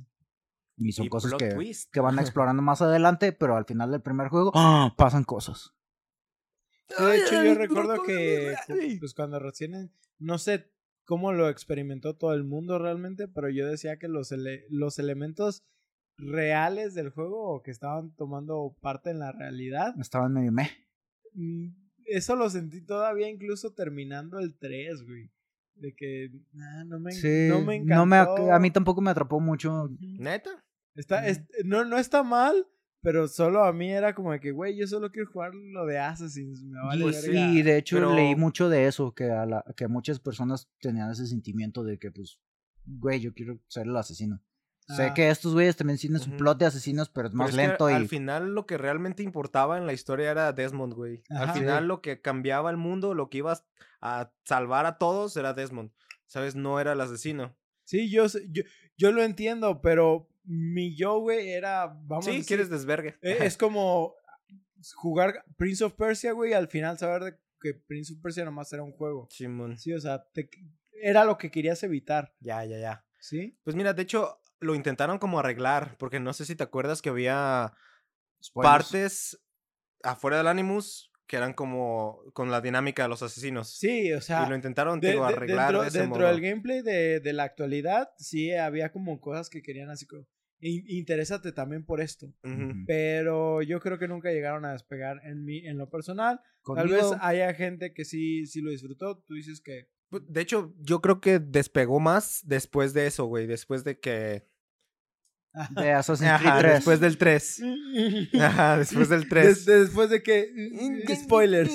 Speaker 2: Y son
Speaker 3: Y
Speaker 2: cosas que,
Speaker 3: twist.
Speaker 2: que van explorando más adelante, pero al final del primer juego ¡ah! pasan cosas.
Speaker 1: De hecho, yo recuerdo que
Speaker 3: ¿cómo
Speaker 1: cu-
Speaker 3: me-
Speaker 1: pues cuando recién, no sé cómo lo experimentó todo el mundo realmente, pero yo decía que los, ele- los elementos reales del juego o que estaban tomando parte en la realidad,
Speaker 2: Estaban medio meh.
Speaker 1: mm, eso lo sentí todavía incluso terminando el 3, güey. De que no, me,
Speaker 2: Sí,
Speaker 1: no me encantó.
Speaker 2: no me ac- a mí tampoco me atrapó mucho.
Speaker 3: ¿Neta?
Speaker 1: Está, es- no, no está mal, pero solo a mí era como de que, güey, yo solo quiero jugar lo de Assassins. Me vale
Speaker 3: Pues
Speaker 1: verga.
Speaker 2: y de hecho
Speaker 3: pero-
Speaker 2: leí mucho de eso, que a, la, que muchas personas tenían ese sentimiento de que, pues, güey, yo quiero ser el asesino. Sé
Speaker 1: Ah.
Speaker 2: que estos güeyes también tienen su plot de asesinos, pero es
Speaker 3: Pero
Speaker 2: más
Speaker 3: es que
Speaker 2: lento
Speaker 3: Al
Speaker 2: y...
Speaker 3: final lo que realmente importaba en la historia era Desmond, güey. Al final lo que cambiaba el mundo, lo que iba a salvar a todos era Desmond. ¿Sabes? No era el asesino.
Speaker 1: Sí, yo, sé- yo, yo lo entiendo, pero mi yo, güey, era, vamos a
Speaker 3: sí,
Speaker 1: decir,
Speaker 3: quieres desvergue.
Speaker 1: eh, es como, jugar Prince of Persia, güey, y al final saber de que Prince of Persia nomás era un juego.
Speaker 3: Simón.
Speaker 1: Sí, o sea, te- era lo que querías evitar,
Speaker 3: Ya, ya, ya.
Speaker 1: ¿sí?
Speaker 3: Pues mira, de hecho, lo intentaron como arreglar, porque no sé si te acuerdas que había
Speaker 2: Spoilers.
Speaker 3: partes afuera del Animus que eran como con la dinámica de los asesinos.
Speaker 1: Sí, o sea,
Speaker 3: y lo intentaron
Speaker 1: de-
Speaker 3: digo,
Speaker 1: de-
Speaker 3: arreglar
Speaker 1: dentro,
Speaker 3: de ese
Speaker 1: dentro
Speaker 3: modo.
Speaker 1: del gameplay de, de la actualidad, sí había como cosas que querían así como, "In- interésate también por esto.
Speaker 3: Ujú.
Speaker 2: Ujú.
Speaker 1: Pero yo creo que nunca llegaron a despegar en mi, en lo personal. Tal
Speaker 2: Conmigo-
Speaker 1: vez haya gente que sí, sí lo disfrutó. Tú dices que
Speaker 3: Pues, De hecho, yo creo que despegó más después de eso, güey. Después de que.
Speaker 2: De Assassin's Creed
Speaker 3: Ajá,
Speaker 2: 3.
Speaker 3: después del 3. Ajá, después del 3.
Speaker 1: Des- después de que. Spoilers.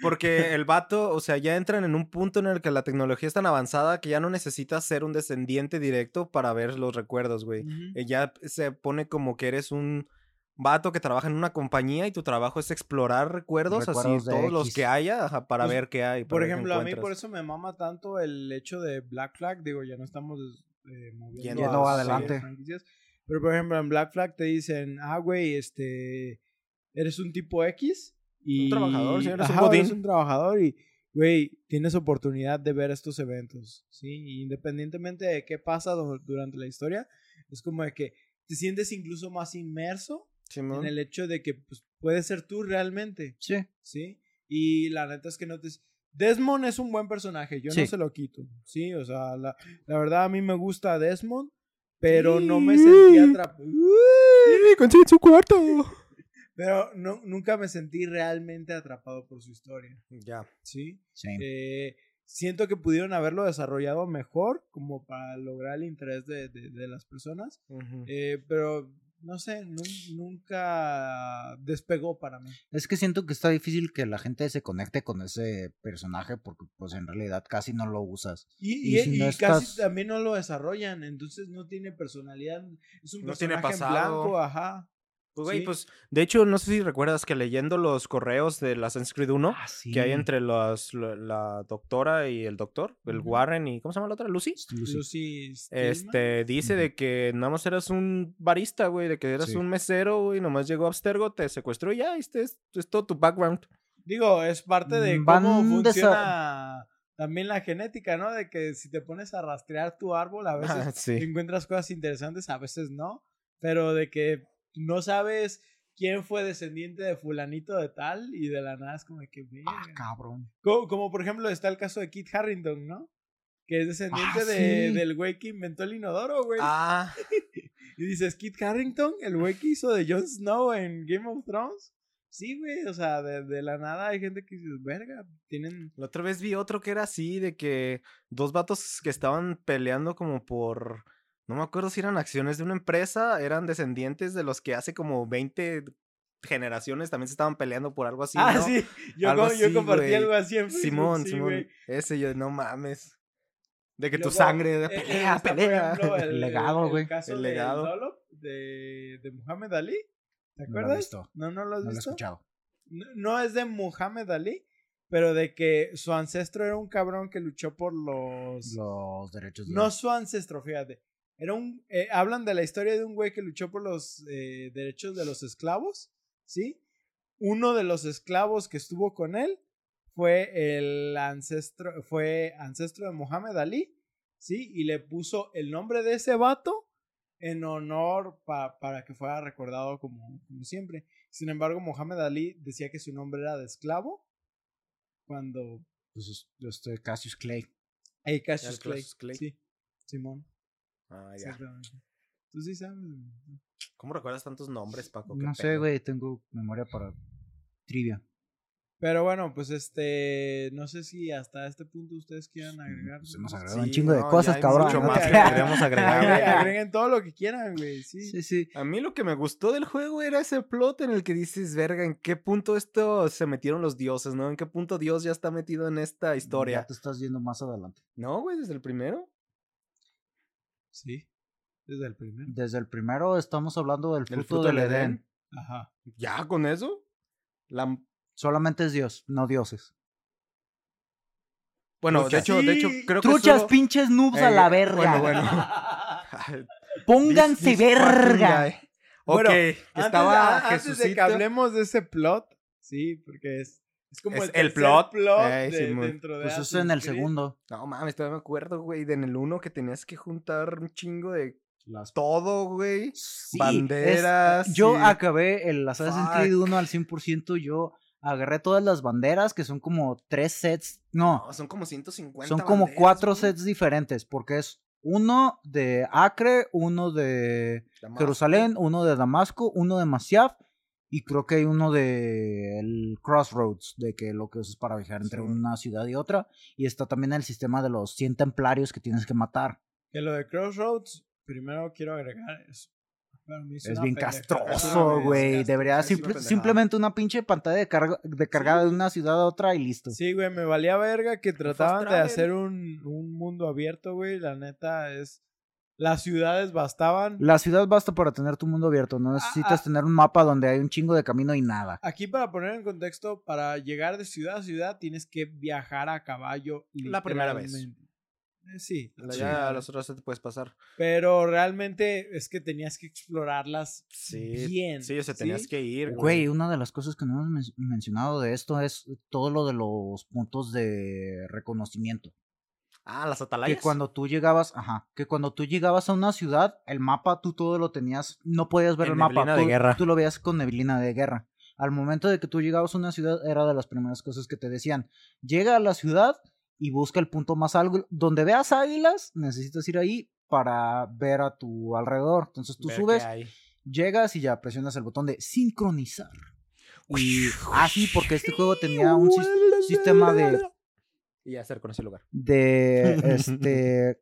Speaker 3: Porque el vato, o sea, ya entran en un punto en el que la tecnología es tan avanzada que ya no necesitas ser un descendiente directo para ver los recuerdos, güey. Eh, Ya se pone como que eres un vato que trabaja en una compañía y tu trabajo es explorar recuerdos,
Speaker 2: Recuerdos
Speaker 3: así todos los que haya ajá, para
Speaker 1: Pues,
Speaker 3: ver qué hay.
Speaker 1: Por ejemplo, a mí por eso me mama tanto el hecho de Black Flag. Digo, ya no estamos eh, moviendo
Speaker 3: Yendo
Speaker 1: a
Speaker 2: adelante.
Speaker 1: franquicias. Pero por ejemplo, en Black Flag te dicen, ah, güey, este. Eres un tipo X. Y,
Speaker 3: trabajador, sí, eres un
Speaker 1: Ajá, eres un trabajador y, güey, tienes oportunidad de ver estos eventos. Sí, independientemente de qué pasa du- durante la historia, es como de que te sientes incluso más inmerso
Speaker 3: Simón.
Speaker 1: en el hecho de que pues, puedes ser tú realmente.
Speaker 2: Sí.
Speaker 1: ¿sí? Y la neta es que no te... Desmond es un buen personaje, yo
Speaker 2: Sí.
Speaker 1: no se lo quito, ¿sí? O sea, la, la verdad a mí me gusta Desmond, pero no me sentí atrapado.
Speaker 3: consigue su cuarto!
Speaker 1: Pero no, nunca me sentí realmente atrapado por su historia,
Speaker 3: Ya.
Speaker 1: ¿sí?
Speaker 2: Sí.
Speaker 1: Eh, siento que pudieron haberlo desarrollado mejor como para lograr el interés de, de- de las personas, eh, pero no sé, nu- nunca despegó para mí.
Speaker 2: Es que siento que está difícil que la gente se conecte con ese personaje porque pues en realidad casi no lo usas.
Speaker 1: Y,
Speaker 2: Y
Speaker 1: y-
Speaker 2: si
Speaker 1: y
Speaker 2: no
Speaker 1: casi
Speaker 2: estás-
Speaker 1: también no lo desarrollan, entonces no tiene personalidad. Es un
Speaker 3: No tiene
Speaker 1: personaje en
Speaker 3: pasado.
Speaker 1: blanco, ajá.
Speaker 3: Pues, güey,
Speaker 1: Sí.
Speaker 3: pues, de hecho, no sé si recuerdas que leyendo los correos de Assassin's Creed 1,
Speaker 2: Ah, sí.
Speaker 3: que hay entre los, la, la doctora y el doctor, el
Speaker 1: Ujú.
Speaker 3: Warren y, ¿cómo se llama la otra? Lucy.
Speaker 2: Lucy.
Speaker 1: Lucy.
Speaker 3: Este, dice
Speaker 2: Ujú.
Speaker 3: de que nada más eras un barista, güey, de que eras
Speaker 2: Sí.
Speaker 3: un mesero, güey, nomás llegó Abstergo, te secuestró y ya, este es, es todo tu background.
Speaker 1: Digo, es parte de
Speaker 2: Mm,
Speaker 1: cómo
Speaker 2: van desa-
Speaker 1: funciona también la genética, ¿no? De que si te pones a rastrear tu árbol, a veces
Speaker 3: Ah, sí.
Speaker 1: encuentras cosas interesantes, a veces no. Pero de que no sabes quién fue descendiente de fulanito de tal y de la nada es como de que...
Speaker 2: Ah,
Speaker 1: verga.
Speaker 2: cabrón.
Speaker 1: Como, como, por ejemplo está el caso de Kit Harrington, ¿no? Que es descendiente
Speaker 2: Ah,
Speaker 1: de-
Speaker 2: sí.
Speaker 1: del güey que inventó el inodoro, güey.
Speaker 3: Ah,
Speaker 1: Y dices, Kit Harrington, el güey que hizo de Jon Snow en Game of Thrones. Sí, güey, o sea, de, de la nada hay gente que dice, verga, tienen...
Speaker 3: la otra vez vi otro que era así, de que dos vatos que estaban peleando como por, no me acuerdo si eran acciones de una empresa, eran descendientes de los que hace como 20 generaciones también se estaban peleando por algo así.
Speaker 1: ah,
Speaker 3: ¿no?
Speaker 1: sí, yo,
Speaker 3: Algo
Speaker 1: yo
Speaker 3: así,
Speaker 1: compartí algo así en Facebook,
Speaker 3: Simón,
Speaker 1: sí,
Speaker 3: Simón. Ese yo, no mames. De que tu sangre, de
Speaker 1: eh,
Speaker 3: pelea, pelea.
Speaker 1: ejemplo, el,
Speaker 2: El legado,
Speaker 1: el
Speaker 2: güey.
Speaker 1: caso
Speaker 3: El
Speaker 1: del
Speaker 3: legado.
Speaker 1: De, de Muhammad Ali. ¿Te
Speaker 2: No
Speaker 1: acuerdas?
Speaker 2: visto.
Speaker 1: No, no lo has
Speaker 2: No lo he
Speaker 1: visto.
Speaker 2: escuchado.
Speaker 1: no, no es de Muhammad Ali, pero de que su ancestro era un cabrón que luchó por los...
Speaker 2: Los derechos de
Speaker 1: No su ancestro, fíjate. Era un... eh, hablan de la historia de un güey que luchó por los eh, derechos de los esclavos, ¿sí? Uno de los esclavos que estuvo con él fue el ancestro, fue ancestro de Muhammad Ali, ¿sí? Y le puso el nombre de ese vato en honor pa- para que fuera recordado como, como siempre. Sin embargo, Muhammad Ali decía que su nombre era de esclavo cuando...
Speaker 2: Pues, este Cassius Clay.
Speaker 1: Hey, Cassius
Speaker 3: El
Speaker 1: Clay.
Speaker 3: Cassius Clay.
Speaker 1: Sí, Simón.
Speaker 3: Ah, ya.
Speaker 1: Exactamente. Tú sí sabes.
Speaker 3: ¿Cómo recuerdas tantos nombres, Paco?
Speaker 2: No sé, güey, tengo memoria para trivia.
Speaker 1: Pero bueno, pues este. No sé si hasta este punto ustedes quieran agregar.
Speaker 2: Pues un chingo de
Speaker 3: no,
Speaker 2: cosas,
Speaker 3: hay
Speaker 2: cabrón.
Speaker 3: mucho más que queremos agregar.
Speaker 1: Agreguen, todo lo que quieran, güey. Sí.
Speaker 2: Sí, sí.
Speaker 3: A mí lo que me gustó del juego era ese plot en el que dices, verga, ¿en qué punto esto se metieron los dioses, no? ¿En qué punto Dios ya está metido en esta historia?
Speaker 2: Ya te estás yendo más adelante.
Speaker 3: No, güey, desde el primero.
Speaker 1: Sí. Desde el primero.
Speaker 2: Desde el primero estamos hablando del
Speaker 3: ¿Del
Speaker 2: fruto,
Speaker 3: fruto
Speaker 2: del
Speaker 3: del
Speaker 2: Edén.
Speaker 3: Edén?
Speaker 1: Ajá.
Speaker 3: ¿Ya con eso? La...
Speaker 2: Solamente es Dios, no dioses.
Speaker 3: Bueno, de hecho, de hecho, creo que
Speaker 2: Truchas,
Speaker 3: solo-
Speaker 2: pinches noobs a
Speaker 3: Eh,
Speaker 2: la verga.
Speaker 3: Bueno, bueno.
Speaker 2: Pónganse
Speaker 3: This- this fucking
Speaker 2: verga.
Speaker 1: Bueno,
Speaker 3: ok,
Speaker 1: Antes,
Speaker 3: estaba
Speaker 1: a- antes de que hablemos de ese plot, sí, porque es, es como
Speaker 3: Es
Speaker 1: el,
Speaker 3: plot.
Speaker 1: plot de- dentro de
Speaker 2: Pues eso es
Speaker 1: Assassin's
Speaker 2: en el
Speaker 1: Creed.
Speaker 2: segundo.
Speaker 3: No mames, todavía me acuerdo, güey, de en el uno que tenías que juntar un chingo de
Speaker 2: Las
Speaker 3: todo, güey.
Speaker 2: Sí,
Speaker 3: Banderas
Speaker 2: es- yo acabé el Assassin's Creed
Speaker 3: Fuck.
Speaker 2: 1 al 100%. Yo agarré todas las banderas, que son como tres sets. No,
Speaker 3: No, son como 150
Speaker 2: son como
Speaker 3: banderas,
Speaker 2: cuatro
Speaker 3: güey.
Speaker 2: sets diferentes. Porque es uno de Acre, uno de
Speaker 3: Damasco.
Speaker 2: Jerusalén, uno de Damasco, uno de Masyaf. Y creo que hay uno de el Crossroads, de que lo que usas para viajar entre
Speaker 3: Sí.
Speaker 2: una ciudad y otra. Y está también el sistema de los 100 templarios que tienes que matar.
Speaker 1: Que lo de Crossroads, primero quiero agregar
Speaker 2: Es bien.
Speaker 3: Es una
Speaker 2: castroso, güey. Debería simple- simplemente una pinche pantalla de, carga, de cargada de una ciudad a otra y listo.
Speaker 1: Sí, güey, me valía verga que trataban de hacer un, un mundo abierto, güey. La neta es... Las ciudades bastaban.
Speaker 2: La ciudad basta para tener tu mundo abierto. No necesitas
Speaker 1: ah.
Speaker 2: tener un mapa donde hay un chingo de camino y nada.
Speaker 1: Aquí para poner en contexto, para llegar de ciudad a ciudad tienes que viajar a caballo.
Speaker 3: La primera vez.
Speaker 1: Eh, Sí,
Speaker 3: La-
Speaker 1: sí.
Speaker 3: Ya las otras te puedes pasar.
Speaker 1: Pero realmente es que tenías que explorarlas
Speaker 3: Sí.
Speaker 1: bien.
Speaker 3: Sí, o sea, tenías
Speaker 1: ¿sí?
Speaker 3: que ir.
Speaker 2: Güey, una de las cosas que no hemos men- mencionado de esto es todo lo de los puntos de reconocimiento.
Speaker 3: Ah, las
Speaker 2: Que
Speaker 3: atalayas.
Speaker 2: cuando tú llegabas, ajá, que cuando tú llegabas a una ciudad, el mapa tú todo lo tenías, no podías ver
Speaker 3: En
Speaker 2: el mapa,
Speaker 3: neblina de
Speaker 2: tú,
Speaker 3: guerra.
Speaker 2: tú lo veías con neblina de guerra. Al momento de que tú llegabas a una ciudad, era de las primeras cosas que te decían, llega a la ciudad y busca el punto más alto, donde veas águilas, necesitas ir ahí para ver a tu alrededor. Entonces tú
Speaker 3: Ver
Speaker 2: subes, llegas y ya presionas el botón de sincronizar. Y así, porque este juego tenía un sis- sistema de
Speaker 3: Y ya se reconoció el lugar.
Speaker 2: de este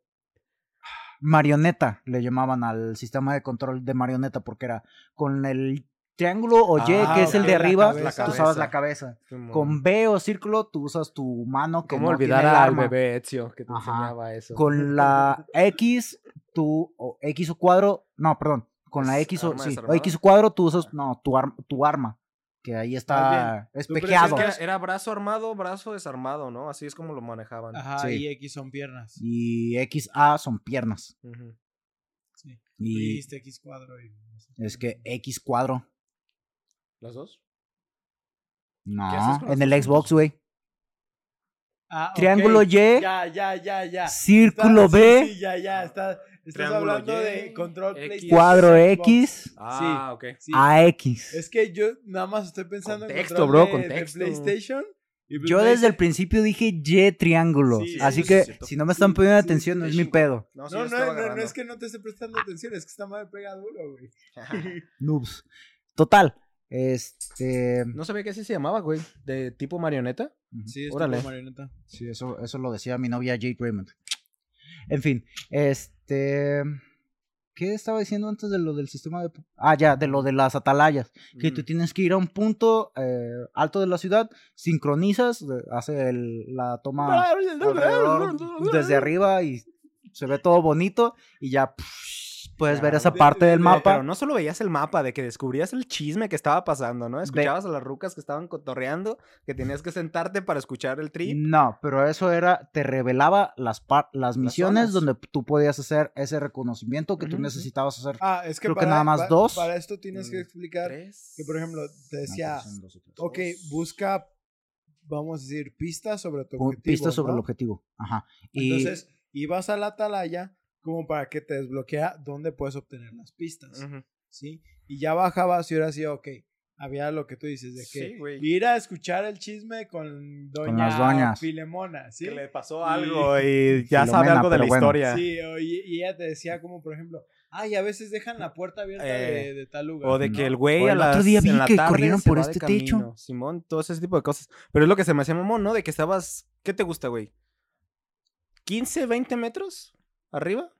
Speaker 2: marioneta, le llamaban al sistema de control de marioneta, porque era con el triángulo o Y,
Speaker 3: Ah,
Speaker 2: que es el de arriba,
Speaker 1: cabeza.
Speaker 2: tú usabas la cabeza. Con B o círculo, tú usas tu mano que
Speaker 3: ¿Cómo
Speaker 2: no
Speaker 3: olvidar
Speaker 2: tiene el
Speaker 3: al
Speaker 2: arma.
Speaker 3: bebé Ezio que te
Speaker 2: Ajá.
Speaker 3: enseñaba eso?
Speaker 2: Con la X, tú, o X o cuadro, no, perdón, con la
Speaker 3: ¿Es
Speaker 2: X o, sí? X o cuadro, tú usas, no, tu, ar- tu arma, que ahí está espejeado.
Speaker 3: Es que era, brazo armado, brazo desarmado, ¿no? Así es como lo manejaban.
Speaker 1: Ajá,
Speaker 2: Sí.
Speaker 1: y X son piernas.
Speaker 2: Y XA son piernas.
Speaker 1: Sí.
Speaker 2: Y
Speaker 1: Dijiste X cuadro y...
Speaker 2: es que X cuadro.
Speaker 3: ¿Las dos?
Speaker 2: No, en el Xbox, güey.
Speaker 1: Ah.
Speaker 2: Triángulo Y,
Speaker 1: Ya, ya, ya, ya.
Speaker 2: círculo
Speaker 1: Está-
Speaker 2: B,
Speaker 1: Sí, sí, ya, ya. Está, estás
Speaker 3: Triángulo
Speaker 1: hablando
Speaker 3: Y,
Speaker 1: de control
Speaker 3: X.
Speaker 1: PlayStation,
Speaker 2: cuadro. X,
Speaker 3: Ah, ok.
Speaker 1: Sí.
Speaker 2: AX.
Speaker 1: Es que yo nada más estoy pensando
Speaker 3: Contexto,
Speaker 1: en
Speaker 3: bro,
Speaker 1: control de- de
Speaker 3: contexto.
Speaker 1: PlayStation. y pues
Speaker 2: Yo desde el principio dije Y triángulo.
Speaker 1: Sí, sí,
Speaker 2: así
Speaker 3: sí,
Speaker 2: que si no me están poniendo
Speaker 1: sí, sí,
Speaker 2: atención, no
Speaker 3: sí,
Speaker 2: es mi pedo.
Speaker 3: No,
Speaker 1: No, no, no, es que no te esté prestando atención, es que esta madre pega duro, güey.
Speaker 2: Noobs. Total. Este.
Speaker 3: No sabía que así se llamaba, güey. De tipo marioneta.
Speaker 1: Sí, es
Speaker 3: Órale.
Speaker 1: tipo marioneta.
Speaker 2: Sí, eso, eso lo decía mi novia Jade Raymond. En fin, este. ¿Qué estaba diciendo antes de lo del sistema de... Ah, ya, de lo de las atalayas. Que tú tienes que ir a un punto eh, alto de la ciudad, sincronizas, eh, hace el- la toma desde arriba y se ve todo bonito y ya pff, puedes ver esa parte
Speaker 1: de-
Speaker 2: del
Speaker 1: de-
Speaker 2: mapa.
Speaker 3: Pero no solo veías el mapa, de que descubrías el chisme que estaba pasando, ¿no? Escuchabas a las rucas que estaban cotorreando, que tenías que sentarte para escuchar el trip.
Speaker 2: No, pero eso era, te revelaba las, par- las misiones donde tú podías hacer ese reconocimiento que tú necesitas hacer.
Speaker 1: Ah, es que
Speaker 2: Creo que
Speaker 1: para,
Speaker 2: nada más
Speaker 1: pa-
Speaker 2: dos.
Speaker 1: Para esto tienes que
Speaker 3: Mm,
Speaker 1: explicar
Speaker 3: Tres.
Speaker 1: que, por ejemplo, te decía,
Speaker 2: No, pues son dos o tres.
Speaker 1: ok, busca, vamos a decir, pistas sobre tu objetivo.
Speaker 2: Pistas sobre el
Speaker 1: ¿no?
Speaker 2: objetivo. Ajá. Y
Speaker 1: Entonces, ibas a la atalaya como para que te desbloquea dónde puedes obtener las pistas. ¿sí? Y ya bajabas y ahora sí, ok, había lo que tú dices de que
Speaker 3: Sí,
Speaker 1: ir a escuchar el chisme con doña
Speaker 2: las doñas.
Speaker 1: Filemona, ¿sí?
Speaker 3: Que le pasó algo y ya
Speaker 2: Filomena,
Speaker 3: sabe algo de la
Speaker 2: bueno.
Speaker 3: historia.
Speaker 1: Sí, o- y, y ella te decía como, por ejemplo, ay, a veces dejan la puerta abierta
Speaker 3: Eh,
Speaker 1: de, de tal lugar.
Speaker 3: O de
Speaker 1: ¿no?
Speaker 3: que el güey
Speaker 2: O
Speaker 3: a
Speaker 2: el otro
Speaker 3: las-
Speaker 2: día vi
Speaker 3: en la
Speaker 2: que
Speaker 3: tarde
Speaker 2: corrieron por este techo.
Speaker 3: camino, Simón, todo ese tipo de cosas. Pero es lo que se me hacía mamón, ¿no? De que estabas, ¿qué te gusta, güey? ¿15, 20 metros arriba?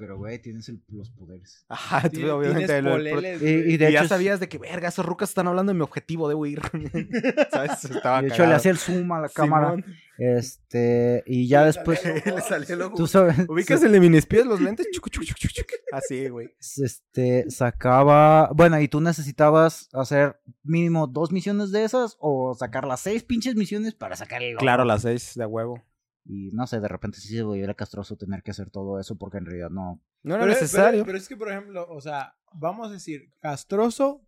Speaker 2: Pero, güey, tienes el- los poderes.
Speaker 3: Ajá, tú, obviamente.
Speaker 1: tienes
Speaker 3: el- el-
Speaker 1: poleles,
Speaker 2: Y- y
Speaker 3: y
Speaker 2: de
Speaker 3: ya
Speaker 2: hecho,
Speaker 3: sabías de que, verga, esos rucas están hablando de mi objetivo, debo ir. ¿Sabes? Estaba
Speaker 2: de hecho le hacía el zoom a la cámara.
Speaker 3: Simón.
Speaker 2: Este, y ya
Speaker 1: Le
Speaker 2: después,
Speaker 3: Le salió el ojo.
Speaker 2: tú sabes,
Speaker 3: Ubicas el de minispies, los lentes. Chucu, chucu, chucu, chucu. Así, güey.
Speaker 2: este, sacaba, bueno, y tú necesitabas hacer mínimo dos misiones de esas o sacar las seis pinches misiones para sacar el.
Speaker 3: Claro, las seis de huevo.
Speaker 2: Y no sé, de repente sí se volviera castroso tener que hacer todo eso porque en realidad no.
Speaker 3: No era
Speaker 1: Pero, pero-
Speaker 3: necesario.
Speaker 1: Pero, es que, por ejemplo, o sea, vamos a decir, castroso,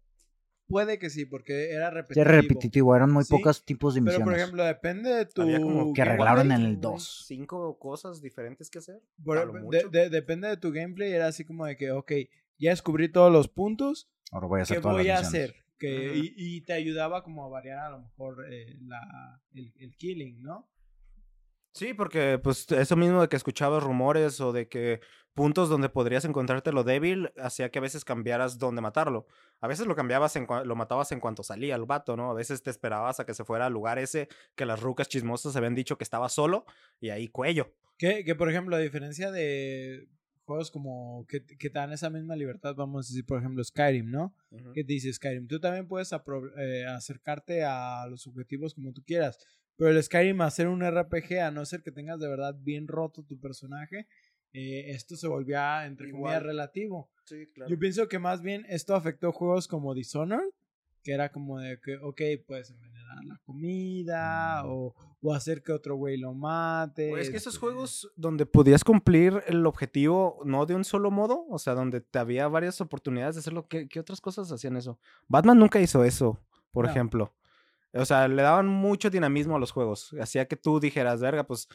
Speaker 1: puede que sí, porque era repetitivo.
Speaker 2: era repetitivo, eran muy
Speaker 1: Sí,
Speaker 2: pocos tipos de
Speaker 1: Pero,
Speaker 2: misiones.
Speaker 1: por ejemplo, depende de tu...
Speaker 3: Había como
Speaker 2: que arreglaron en el
Speaker 3: Como
Speaker 2: 2.
Speaker 3: Cinco cosas diferentes que hacer.
Speaker 1: Por-
Speaker 3: a lo
Speaker 1: de-
Speaker 3: mucho.
Speaker 1: de- depende de tu gameplay, era así como de que, ok, ya descubrí todos los puntos,
Speaker 2: Ahora voy a hacer
Speaker 1: ¿qué
Speaker 2: todas
Speaker 1: voy a
Speaker 2: las misiones.
Speaker 1: hacer? Que, y, y te ayudaba como a variar a lo mejor eh, la, el, el killing, ¿no?
Speaker 3: Sí, porque pues eso mismo de que escuchabas rumores o de que puntos donde podrías encontrarte lo débil hacía que a veces cambiaras dónde matarlo. A veces lo cambiabas en lo matabas en cuanto salía el vato, ¿no? A veces te esperabas a que se fuera al lugar ese que las rucas chismosas habían dicho que estaba solo y ahí cuello.
Speaker 1: Que, que, por ejemplo, a diferencia de juegos como que, que te dan esa misma libertad, vamos a decir, por ejemplo, Skyrim, ¿no? que te dice Skyrim. Tú también puedes eh, acercarte a los objetivos como tú quieras. Pero el Skyrim, hacer un RPG, a no ser que tengas de verdad bien roto tu personaje, eh, esto se volvía, entre comillas, relativo.
Speaker 3: Sí, claro.
Speaker 1: Yo pienso que más bien esto afectó juegos como Dishonored, que era como de que, ok, puedes envenenar la comida o, o hacer que otro güey lo mate.
Speaker 3: Pues es que esos
Speaker 1: este,
Speaker 3: juegos donde podías cumplir el objetivo no de un solo modo, o sea, donde te había varias oportunidades de hacerlo, ¿qué, qué otras cosas hacían eso? Batman nunca hizo eso, por
Speaker 1: No.
Speaker 3: ejemplo. O sea, le daban mucho dinamismo a los juegos. Hacía que tú dijeras, verga, pues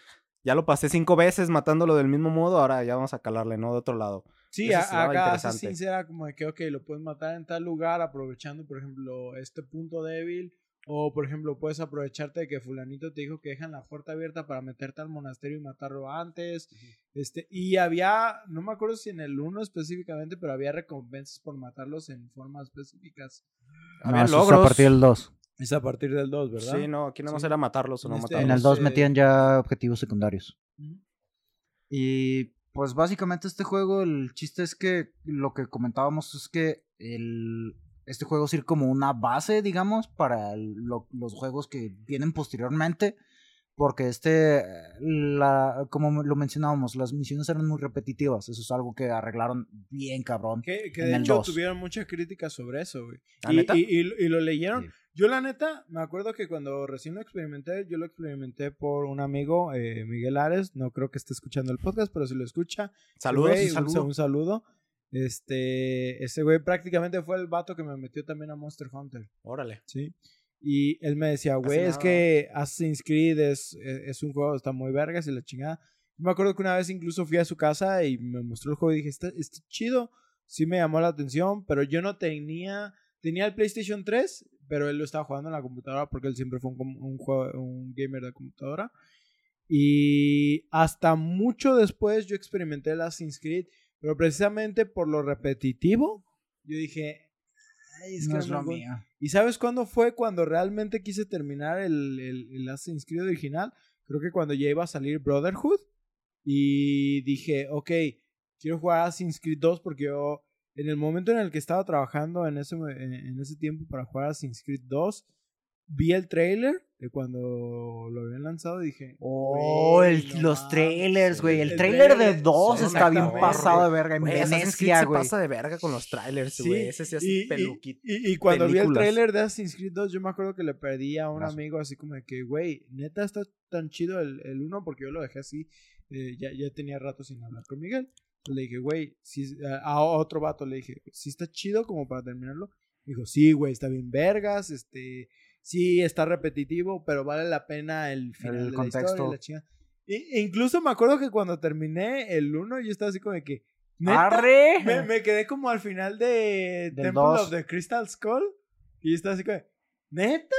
Speaker 3: ya lo pasé cinco veces matándolo del mismo modo, ahora ya vamos a calarle, ¿no? De otro lado.
Speaker 1: Sí, acá. Assassin's era como de que, ok, lo puedes matar en tal lugar aprovechando, por ejemplo, este punto débil. O, por ejemplo, puedes aprovecharte de que fulanito te dijo que dejan la puerta abierta para meterte al monasterio y matarlo antes. este Y había, no me acuerdo si en el 1 específicamente, pero había recompensas por matarlos en formas específicas.
Speaker 2: No,
Speaker 3: Había logros.
Speaker 2: a partir del 2.
Speaker 1: Es a partir del 2, ¿verdad?
Speaker 3: Sí, no, aquí nada más
Speaker 1: Sí.
Speaker 3: era matarlos o no
Speaker 1: este-
Speaker 3: matarlos.
Speaker 2: En el 2
Speaker 1: eh,
Speaker 2: metían ya objetivos secundarios. Y pues básicamente este juego, el chiste es que lo que comentábamos es que el, este juego sirve como una base, digamos, para el- lo- los juegos que vienen posteriormente. Porque este, la, como lo mencionábamos, las misiones eran muy repetitivas. Eso es algo que arreglaron bien cabrón.
Speaker 1: Que, que
Speaker 2: En
Speaker 1: de
Speaker 2: el
Speaker 1: hecho
Speaker 2: 2.
Speaker 1: tuvieron muchas críticas sobre eso, güey.
Speaker 3: ¿Ah,
Speaker 1: Y,
Speaker 3: neta?
Speaker 1: y- y- y lo leyeron.
Speaker 2: Sí.
Speaker 1: Yo la neta, me acuerdo que cuando recién lo experimenté, yo lo experimenté por un amigo, eh, Miguel Ares, no creo que esté escuchando el podcast, pero si lo escucha,
Speaker 3: Saludos
Speaker 1: güey. Un, saludo. Este, ese güey prácticamente fue el vato que me metió también a Monster Hunter,
Speaker 3: Órale.
Speaker 1: ¿sí? Y él me decía, güey, es que Assassin's Creed es, es, es un juego, está muy vergas y la chingada. Me acuerdo que una vez incluso fui a su casa y me mostró el juego y dije, está, está chido, sí me llamó la atención, pero yo no tenía, tenía el PlayStation 3, pero él lo estaba jugando en la computadora porque él siempre fue un, un, juego- un gamer de computadora. Y hasta mucho después yo experimenté el Assassin's Creed, pero precisamente por lo repetitivo, yo dije, "Ay, es que
Speaker 2: no
Speaker 1: no
Speaker 2: es
Speaker 1: me
Speaker 2: lo
Speaker 1: gu-
Speaker 2: mío.
Speaker 1: ¿Y sabes cuándo fue cuando realmente quise terminar el, el, el Assassin's Creed original? Creo que cuando ya iba a salir Brotherhood. Y dije, ok, quiero jugar Assassin's Creed 2 porque yo, en el momento en el que estaba trabajando en ese, en, en ese tiempo para jugar Assassin's Creed 2, vi el trailer de cuando lo habían lanzado y dije,
Speaker 2: Oh,
Speaker 1: "Güey,
Speaker 2: el-
Speaker 1: no
Speaker 2: los
Speaker 1: mames".
Speaker 2: trailers, güey. El,
Speaker 1: El
Speaker 2: trailer
Speaker 1: trailer
Speaker 2: de
Speaker 1: de-
Speaker 2: 2
Speaker 1: sí,
Speaker 2: está bien pasado de verga. En
Speaker 3: Güey,
Speaker 2: Venecia,
Speaker 3: se
Speaker 2: güey.
Speaker 3: pasa de verga con los trailers,
Speaker 1: Sí,
Speaker 3: güey. Ese sí hace
Speaker 1: y,
Speaker 3: peluquito.
Speaker 1: y- y cuando vi el trailer de Assassin's Creed 2, yo me acuerdo que le perdí a un amigo así como de que, güey, neta está tan chido el, el uno porque yo lo dejé así, eh, ya, ya tenía rato sin hablar con Miguel. Le dije, güey, a, a otro vato le dije, sí está chido como para terminarlo. Dijo, sí, güey, está bien vergas, este, sí está repetitivo, pero vale la pena el final
Speaker 2: El
Speaker 1: de la
Speaker 2: contexto.
Speaker 1: historia y la. E- incluso me acuerdo que cuando terminé el 1 yo estaba así como de que, ¿neta?
Speaker 2: ¡Arre!
Speaker 1: Me, me quedé como al final de
Speaker 2: Del
Speaker 1: Temple
Speaker 2: dos.
Speaker 1: of the Crystal Skull. Y estaba así como, ¿neta?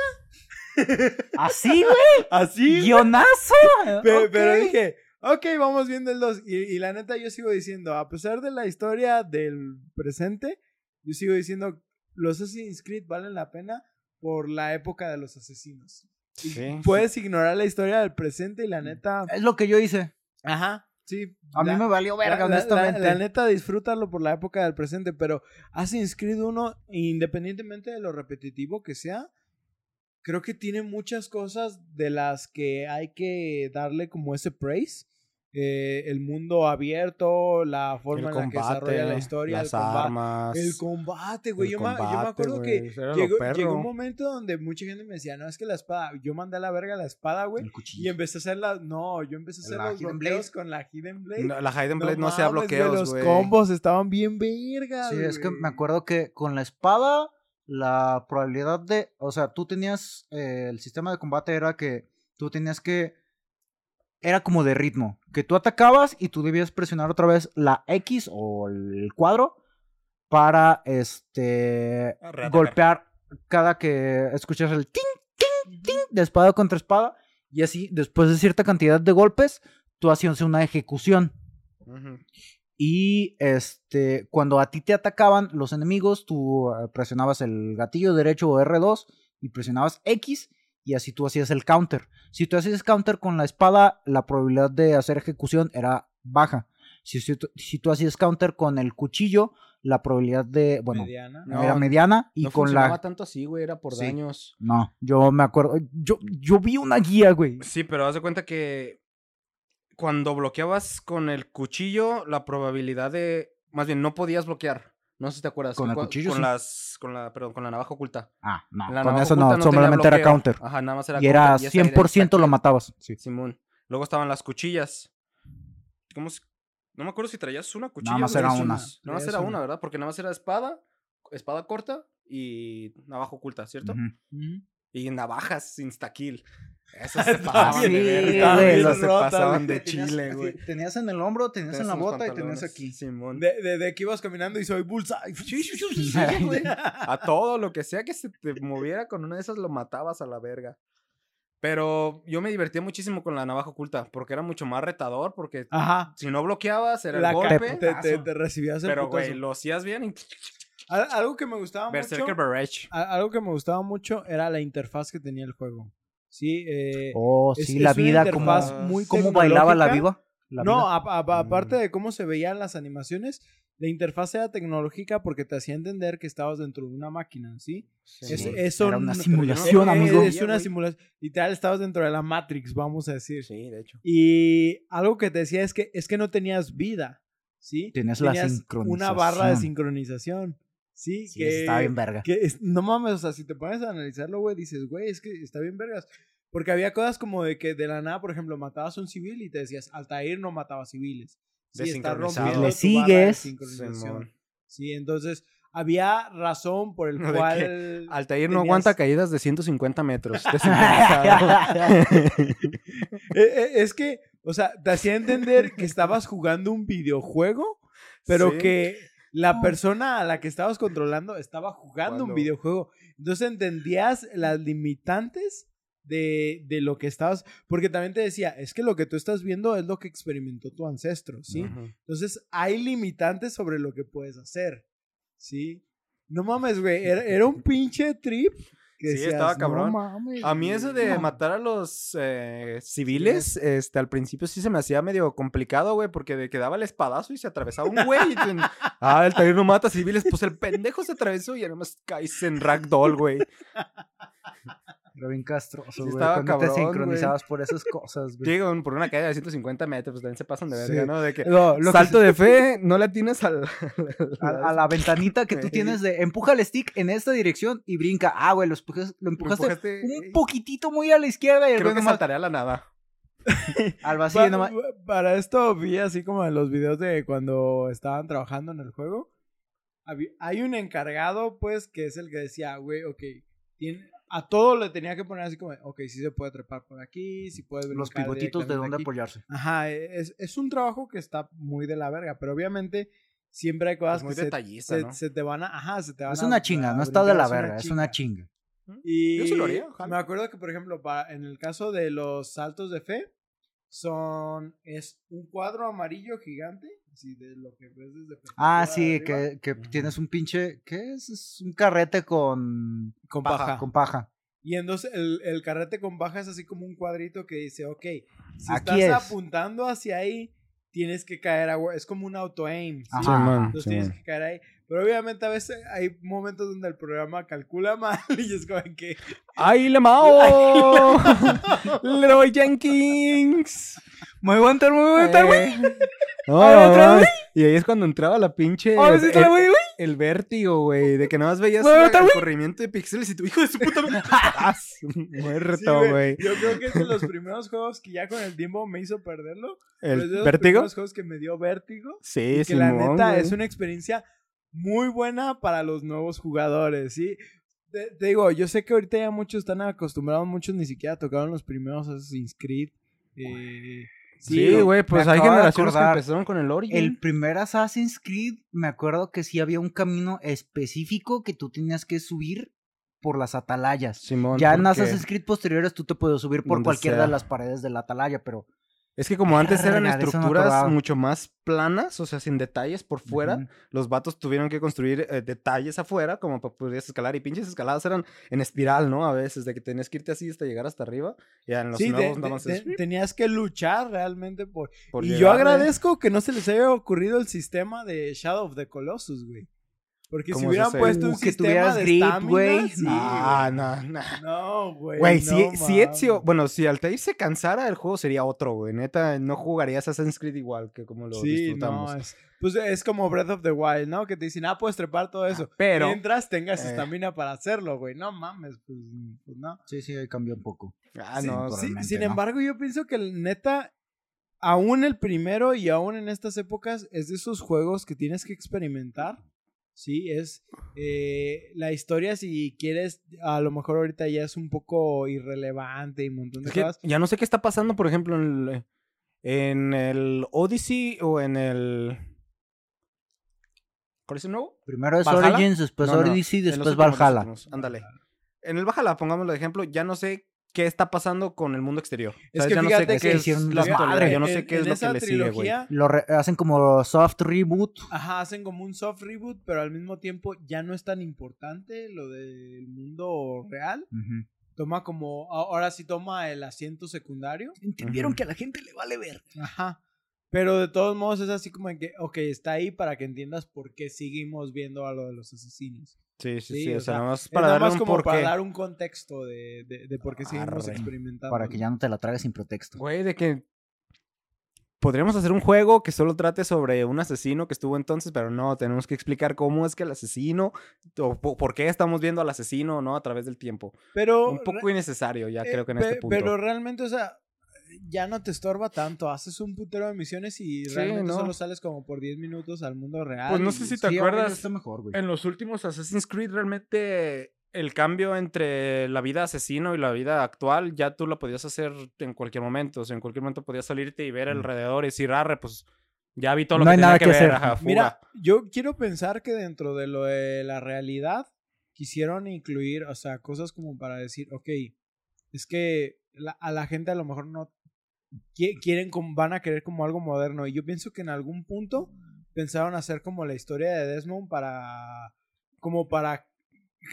Speaker 2: Así, güey.
Speaker 1: Así.
Speaker 2: Guionazo.
Speaker 1: Pe- Pero,
Speaker 2: Ok.
Speaker 1: dije, ok, vamos viendo el 2. Y, y la neta, yo sigo diciendo, a pesar de la historia del presente, yo sigo diciendo, los Assassin's Creed valen la pena por la época de los asesinos. Y
Speaker 3: Sí.
Speaker 1: Puedes ignorar la historia del presente y la neta.
Speaker 2: Es lo que yo hice.
Speaker 1: Ajá, sí.
Speaker 2: A mí me valió verga,
Speaker 1: la- la-
Speaker 2: honestamente.
Speaker 1: La, la neta, disfrútalo por la época del presente, pero Assassin's Creed 1, independientemente de lo repetitivo que sea, creo que tiene muchas cosas de las que hay que darle como ese praise. Eh, el mundo abierto, la forma
Speaker 3: El
Speaker 1: en la que desarrolla la historia,
Speaker 3: las
Speaker 1: el combate.
Speaker 3: armas.
Speaker 1: El combate, güey. Yo, yo me
Speaker 3: combate,
Speaker 1: acuerdo que llegó, llegó un momento donde mucha gente me decía, no, es que la espada, yo mandé a la verga la espada, güey. Y empecé a hacer la, no, yo empecé a hacer
Speaker 2: La
Speaker 1: los
Speaker 2: Hidden
Speaker 1: bloqueos
Speaker 2: Blade.
Speaker 1: con la Hidden Blade.
Speaker 3: No, la Hidden Blade no, sea
Speaker 1: güey,
Speaker 3: bloqueos,
Speaker 1: Los
Speaker 3: güey.
Speaker 1: combos estaban bien vergas,
Speaker 2: Sí, es que me acuerdo que con la espada, la probabilidad de. O sea, tú tenías. eh, el sistema de combate era que tú tenías que. Era como de ritmo. Que tú atacabas y tú debías presionar otra vez la X o el cuadro para este.
Speaker 3: Reatacar.
Speaker 2: golpear cada que escuchas el ting, ting, ting de espada contra espada. Y así, después de cierta cantidad de golpes, tú hacías una ejecución. Y este, cuando a ti te atacaban los enemigos, tú eh, presionabas el gatillo derecho o R2 y presionabas X y así tú hacías el counter. Si tú hacías counter con la espada, la probabilidad de hacer ejecución era baja. Si, si, tú- si tú hacías counter con el cuchillo, la probabilidad de, bueno,
Speaker 1: Mediana.
Speaker 3: No,
Speaker 2: era mediana y
Speaker 3: no
Speaker 2: con la...
Speaker 3: tanto así, güey, era por
Speaker 2: Sí.
Speaker 3: daños.
Speaker 2: No, yo me acuerdo, yo, yo vi una guía, güey.
Speaker 3: Sí, pero haz de cuenta que cuando bloqueabas con el cuchillo, la probabilidad de. Más bien, no podías bloquear. No sé si te acuerdas.
Speaker 2: Con
Speaker 3: que
Speaker 2: el
Speaker 3: cua-
Speaker 2: cuchillo,
Speaker 3: Con
Speaker 2: sí.
Speaker 3: las. Con la, perdón, con la navaja oculta.
Speaker 2: Ah, no,
Speaker 3: La
Speaker 2: con eso no, solamente era counter.
Speaker 3: Ajá, nada más era
Speaker 2: Y era
Speaker 3: counter, y esa era
Speaker 2: 100% lo matabas. Sí.
Speaker 3: Simón. Luego estaban las cuchillas. ¿Cómo se- No me acuerdo si traías una cuchilla.
Speaker 2: más
Speaker 3: o
Speaker 2: era una.
Speaker 3: Nada más era
Speaker 1: una.
Speaker 3: ¿verdad? Porque nada más era espada, espada corta y navaja oculta, ¿cierto? Y navajas insta-kill. Esas se pasaban de güey, se pasaban de chile, güey.
Speaker 2: Tenías en el hombro, tenías en la bota y tenías aquí.
Speaker 3: Simón.
Speaker 1: De, de, de que ibas caminando y soy bullseye.
Speaker 3: A todo lo que sea que se te moviera con una de esas lo matabas a la verga. Pero yo me divertía muchísimo con la navaja oculta porque era mucho más retador porque
Speaker 1: Ajá.
Speaker 3: si no bloqueabas era
Speaker 1: La
Speaker 3: el golpe.
Speaker 1: te, te, te recibías el
Speaker 3: pero güey, lo hacías bien y
Speaker 1: Al- Algo que me gustaba
Speaker 3: Berserker
Speaker 1: mucho. Algo que me gustaba mucho era la interfaz que tenía el juego. Sí, eh,
Speaker 2: Oh,
Speaker 1: Es-
Speaker 2: sí, la vida, como,
Speaker 3: muy
Speaker 2: cómo bailaba la viva. La
Speaker 1: no, a- aparte
Speaker 3: Mm.
Speaker 1: de cómo se veían las animaciones, la interfaz era tecnológica porque te hacía entender que estabas dentro de una máquina, ¿sí? Es- eso
Speaker 2: Era una simulación,
Speaker 1: eh,
Speaker 2: amigo.
Speaker 1: Es una simulación. Literal, estabas dentro de la Matrix, vamos a decir.
Speaker 3: Sí, de hecho.
Speaker 1: Y algo que te decía es que es que no tenías vida, ¿sí?
Speaker 2: Tenías la
Speaker 1: una barra de
Speaker 2: sincronización.
Speaker 1: ¿Sí?
Speaker 2: Sí, estaba bien verga.
Speaker 1: que es- no mames, o sea, si te pones a analizarlo, güey, dices, güey, es que está bien vergas. Porque había cosas como de que de la nada, por ejemplo, matabas a un civil y te decías, Altair no mataba civiles. Sí, está rompiendo
Speaker 2: Le
Speaker 1: de
Speaker 2: sigues.
Speaker 1: Sí, entonces había razón por el
Speaker 3: que
Speaker 1: cual...
Speaker 3: Altair no
Speaker 1: tenías-
Speaker 3: aguanta caídas de 150 metros.
Speaker 1: Eh, eh, es que, o sea, te hacía entender que estabas jugando un videojuego, pero
Speaker 3: Sí.
Speaker 1: que la persona a la que estabas controlando estaba jugando un videojuego. Entonces entendías las limitantes de, de lo que estabas, porque también te decía, es que lo que tú estás viendo es lo que experimentó tu ancestro, ¿sí?
Speaker 3: Ujú.
Speaker 1: Entonces hay limitantes sobre lo que puedes hacer, ¿sí? No mames, güey, era, era un pinche trip. Que
Speaker 3: Sí, estaba
Speaker 1: "No
Speaker 3: cabrón.
Speaker 1: mames,
Speaker 3: A mí eso de
Speaker 1: güey".
Speaker 3: matar a los eh, civiles, este, al principio sí se me hacía medio complicado, güey, porque de que daba el espadazo y se atravesaba un güey. ah, el taller no mata civiles, pues el pendejo se atravesó y además caes en ragdoll, güey.
Speaker 2: Era bien castroso,
Speaker 3: Sí,
Speaker 2: güey.
Speaker 3: estaba
Speaker 2: Cuando te
Speaker 3: cabrón,
Speaker 2: sincronizabas por esas cosas, güey.
Speaker 3: Llegan por una caída de 150 metros, pues también se pasan de verga,
Speaker 2: Sí.
Speaker 3: ¿no? De que
Speaker 2: Lo- que
Speaker 3: salto de fe, no le tienes al...
Speaker 2: a, a la ventanita que tú tienes de empuja el stick en esta dirección y brinca. Ah, güey, lo, empujas- lo empujaste
Speaker 3: empujaste,
Speaker 2: un poquitito muy a la izquierda y el
Speaker 3: Creo que
Speaker 2: nomás
Speaker 3: saltaré a la nada.
Speaker 2: al vacío
Speaker 1: Pa-
Speaker 2: nomás.
Speaker 1: pa- Para esto vi así como en los videos de cuando estaban trabajando en el juego. Hay un encargado, pues, que es el que decía, güey, ok, tiene, a todo le tenía que poner así como, ok, sí se puede trepar por aquí, sí puede
Speaker 2: Los pivotitos de dónde
Speaker 1: aquí".
Speaker 2: apoyarse.
Speaker 1: Ajá, es, es un trabajo que está muy de la verga, pero obviamente siempre hay cosas
Speaker 3: Es muy
Speaker 1: que se,
Speaker 3: detallista,
Speaker 1: se-
Speaker 3: ¿no?
Speaker 1: se te van a, ajá, se te van
Speaker 2: Es
Speaker 1: a-
Speaker 2: una chinga,
Speaker 1: a
Speaker 2: no está de la verga, es una chinga.
Speaker 1: y
Speaker 3: Yo sí lo haría, ojalá.
Speaker 1: me acuerdo que, por ejemplo, para, en el caso de los saltos de fe, son. Es un cuadro amarillo gigante. Así de lo que ves desde.
Speaker 2: Ah, sí, que, que tienes un pinche. ¿Qué es? Es un carrete con.
Speaker 1: Con
Speaker 3: paja.
Speaker 1: paja.
Speaker 2: Con paja.
Speaker 1: Y entonces el, el carrete con paja es así como un cuadrito que dice: Ok, si
Speaker 2: Aquí
Speaker 1: estás
Speaker 2: es.
Speaker 1: apuntando hacia ahí, tienes que caer agua. Es como un auto-aim. ¿sí?
Speaker 2: Ajá.
Speaker 1: Entonces tienes que caer ahí. Pero obviamente a veces hay momentos donde el programa calcula mal y es como que.
Speaker 3: ¡Ay, Lemao! ¡Leroy Jenkins!
Speaker 2: Muy buen tal, muy buen tal, güey.
Speaker 3: Eh, No,
Speaker 2: A ver, otra
Speaker 3: no, Y ahí es cuando entraba la pinche.
Speaker 2: Si
Speaker 3: el,
Speaker 2: voy, güey.
Speaker 3: el vértigo, güey. De que nada más veías la- el corrimiento de píxeles y tu hijo de su puta madre. ¡Ah, su
Speaker 1: Sí,
Speaker 3: Muerto, güey.
Speaker 1: Yo creo que es de los primeros juegos que ya con el tiempo me hizo perderlo. pero es de
Speaker 3: ¿El
Speaker 1: los
Speaker 3: vértigo?
Speaker 1: primeros juegos que me dio vértigo.
Speaker 3: Sí,
Speaker 1: Y que
Speaker 3: sí,
Speaker 1: la neta es una experiencia muy buena para los nuevos jugadores, ¿sí? Te, te digo, yo sé que ahorita ya muchos están acostumbrados, muchos ni siquiera tocaron los primeros Assassin's Creed. eh,
Speaker 3: Sí, güey, pues hay generaciones que empezaron con el Origin.
Speaker 2: El primer Assassin's Creed, me acuerdo que sí había un camino específico que tú tenías que subir por las atalayas.
Speaker 3: Simón,
Speaker 2: Ya en Assassin's Creed posteriores tú te puedes subir por cualquiera
Speaker 3: sea.
Speaker 2: de las paredes de la atalaya, pero...
Speaker 3: Es que como antes eran
Speaker 2: no me
Speaker 3: estructuras mucho más planas, o sea, sin detalles por fuera, los vatos tuvieron que construir eh, detalles afuera como para poder escalar. Y pinches escaladas eran en espiral, ¿no? A veces, de que tenías que irte así hasta llegar hasta arriba. Ya en los
Speaker 1: Sí,
Speaker 3: nuevos
Speaker 1: de- de-
Speaker 3: es
Speaker 1: tenías que luchar realmente por...
Speaker 3: por
Speaker 1: y yo agradezco que no se les haya ocurrido el sistema de Shadow of the Colossus, güey. Porque si
Speaker 3: ¿Cómo es
Speaker 1: hubieran puesto
Speaker 2: Uh,
Speaker 1: un
Speaker 2: que
Speaker 1: sistema
Speaker 2: tuvieras
Speaker 1: de
Speaker 2: grip, güey.
Speaker 1: sí,
Speaker 3: Ah,
Speaker 1: güey.
Speaker 3: no, no.
Speaker 1: No, güey.
Speaker 3: Güey,
Speaker 1: no
Speaker 3: si, si Ezio, bueno, si Altair se cansara, el juego sería otro, güey. Neta, no jugarías Assassin's Creed igual que como lo
Speaker 1: Sí,
Speaker 3: disfrutamos.
Speaker 1: no, es, pues es como Breath of the Wild, ¿no? Que te dicen, ah, puedes trepar todo eso.
Speaker 3: pero-
Speaker 1: Mientras tengas
Speaker 3: eh.
Speaker 1: estamina para hacerlo, güey. No mames, pues, pues no.
Speaker 2: Sí, sí, ahí cambió un poco.
Speaker 3: Ah,
Speaker 1: Sí,
Speaker 3: no,
Speaker 1: sí, sin
Speaker 2: ¿no?
Speaker 1: embargo, yo pienso que el neta, aún el primero y aún en estas épocas, es de esos juegos que tienes que experimentar. Sí, es eh, la historia, si quieres, a lo mejor ahorita ya es un poco irrelevante y un montón de
Speaker 3: Es
Speaker 1: cosas.
Speaker 3: ya no sé qué está pasando, por ejemplo, en el, en el Odyssey o en el... ¿Cuál es el nuevo?
Speaker 2: Primero es
Speaker 3: ¿Valhalla?
Speaker 2: Origins, después
Speaker 3: No, no,
Speaker 2: Odyssey, después Valhalla.
Speaker 3: Ándale. En el Valhalla, pongámoslo de ejemplo, ya no sé qué está pasando con el mundo exterior.
Speaker 1: Es
Speaker 3: ¿Sabes?
Speaker 1: que
Speaker 3: ya no
Speaker 1: fíjate
Speaker 3: sé
Speaker 1: que
Speaker 3: qué es
Speaker 2: hicieron
Speaker 3: la
Speaker 2: madres.
Speaker 3: Ya no sé qué
Speaker 1: en
Speaker 3: es lo que le sigue, güey.
Speaker 2: Lo hacen como soft reboot.
Speaker 1: Ajá, hacen como un soft reboot, pero al mismo tiempo ya no es tan importante lo del mundo real. Toma como, ahora sí toma el asiento secundario.
Speaker 2: Entendieron que a la gente le vale ver.
Speaker 1: Ajá. Pero de todos modos es así como que, ok, está ahí para que entiendas por qué seguimos viendo a lo de los asesinos.
Speaker 3: Sí, sí,
Speaker 1: Sí,
Speaker 3: sí.
Speaker 1: o
Speaker 3: O sea, nada más para
Speaker 1: nada
Speaker 3: darle
Speaker 1: más
Speaker 3: un
Speaker 1: como
Speaker 3: porqué.
Speaker 1: para dar un contexto de, de, de por qué seguimos
Speaker 3: Arre.
Speaker 1: experimentando.
Speaker 2: Para que ya no te la tragues sin pretexto.
Speaker 3: Güey, de que podríamos hacer un juego que solo trate sobre un asesino que estuvo entonces, pero no, tenemos que explicar cómo es que el asesino, o po- por qué estamos viendo al asesino, ¿no? A través del tiempo.
Speaker 1: Pero,
Speaker 3: Un poco innecesario, ya
Speaker 1: eh,
Speaker 3: creo que en este punto.
Speaker 1: Pero realmente, o sea, ya no te estorba tanto. Haces un putero de misiones y
Speaker 3: Sí,
Speaker 1: realmente
Speaker 3: no.
Speaker 1: solo sales como por 10 minutos al mundo real.
Speaker 3: Pues no sé si te
Speaker 2: Sí,
Speaker 3: acuerdas,
Speaker 2: está mejor, güey.
Speaker 3: En los últimos Assassin's Creed, realmente el cambio entre la vida asesino y la vida actual, ya tú lo podías hacer en cualquier momento. O sea, en cualquier momento podías salirte y ver
Speaker 2: Mm.
Speaker 3: alrededor y decir, arre, pues ya vi todo lo
Speaker 2: No
Speaker 3: que
Speaker 2: hay
Speaker 3: tenía
Speaker 2: nada
Speaker 3: que,
Speaker 2: que
Speaker 3: ver.
Speaker 2: hacer.
Speaker 3: Ajá, fuga.
Speaker 1: Mira, yo quiero pensar que dentro de lo de la realidad quisieron incluir, o sea, cosas como para decir, ok, es que la- a la gente a lo mejor no quieren, como- van a querer como algo moderno. Y yo pienso que en algún punto pensaron hacer como la historia de Desmond para, como para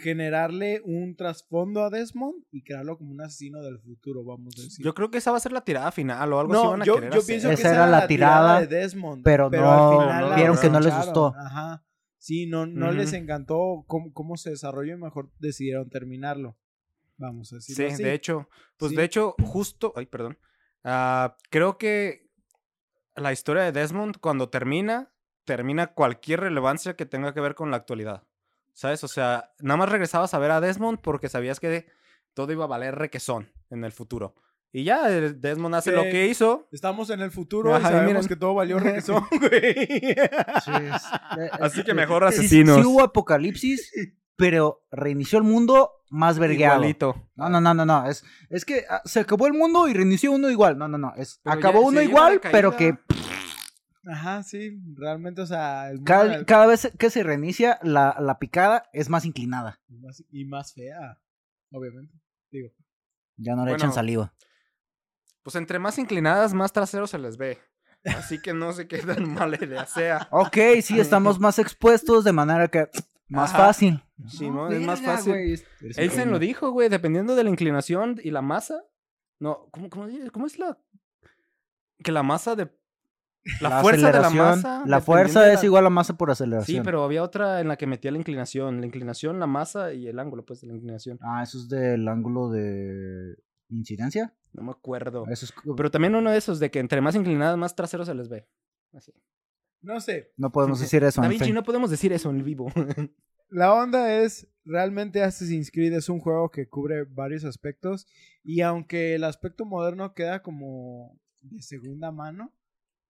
Speaker 1: generarle un trasfondo a Desmond y crearlo como un asesino del futuro, vamos a decir.
Speaker 3: Yo creo que esa va a ser la tirada final o algo así
Speaker 1: No,
Speaker 3: van a
Speaker 1: yo,
Speaker 3: querer
Speaker 1: yo
Speaker 3: hacer.
Speaker 1: pienso que
Speaker 2: Esa era la tirada,
Speaker 1: de Desmond.
Speaker 2: pero no-
Speaker 3: no
Speaker 2: vieron que no les gustó.
Speaker 1: Ajá. Sí, no, no les encantó cómo, cómo se desarrolló y mejor decidieron terminarlo. Vamos a decirlo
Speaker 3: Sí,
Speaker 1: así.
Speaker 3: de hecho, pues
Speaker 1: Sí.
Speaker 3: de hecho, justo, ay, perdón, ah, creo que la historia de Desmond cuando termina, termina cualquier relevancia que tenga que ver con la actualidad, ¿sabes? O sea, nada más regresabas a ver a Desmond porque sabías que todo iba a valer requesón en el futuro. Y ya eh, Desmond hace lo
Speaker 1: Que-
Speaker 3: que hizo,
Speaker 1: Estamos en el futuro
Speaker 3: Ajá,
Speaker 1: y sabemos
Speaker 3: miren.
Speaker 1: que todo valió requesón, güey.
Speaker 2: Eh,
Speaker 3: Así que
Speaker 2: eh,
Speaker 3: mejor asesinos.
Speaker 2: Sí, hubo apocalipsis, pero reinició el mundo más vergueado.
Speaker 3: igualito.
Speaker 2: No, no, no, no, no. Es, es que ah, se acabó el mundo y reinició uno igual. No, no, no. Es,
Speaker 3: Pero
Speaker 2: acabó uno igual, pero que
Speaker 1: Ajá, sí, realmente, o sea, el mundo
Speaker 2: cada,
Speaker 1: era-
Speaker 2: cada vez que se reinicia, la, la picada es más inclinada.
Speaker 1: y más- y más fea, obviamente. Digo,
Speaker 2: Ya no le
Speaker 3: Bueno,
Speaker 2: echan saliva.
Speaker 3: Pues entre más inclinadas, más trasero se les ve. Así que no sé qué tan mala idea sea.
Speaker 2: Ok, sí, estamos más expuestos de manera que más
Speaker 3: Ajá.
Speaker 2: fácil.
Speaker 3: Sí, ¿no? Es más fácil.
Speaker 2: Eres
Speaker 3: Einstein lo dijo, güey, dependiendo de la inclinación y la masa. No, ¿cómo, cómo, cómo es la. Que la masa de. La, fuerza de la
Speaker 2: aceleración,
Speaker 3: masa.
Speaker 2: La fuerza es
Speaker 3: la-
Speaker 2: igual a masa por
Speaker 3: Sí,
Speaker 2: aceleración.
Speaker 3: pero había otra en la que metía la inclinación. La inclinación, la masa y el ángulo, pues, de la inclinación.
Speaker 2: Ah, eso es del ángulo de incidencia.
Speaker 3: No me acuerdo.
Speaker 2: Eso es,
Speaker 3: Pero también uno de esos de que entre más inclinadas, más traseros se les ve. Así.
Speaker 1: No sé.
Speaker 2: no podemos decir eso.
Speaker 3: Da
Speaker 2: en fin.
Speaker 3: no podemos decir eso en vivo.
Speaker 1: La onda es, realmente Assassin's Creed es un juego que cubre varios aspectos y aunque el aspecto moderno queda como de segunda mano,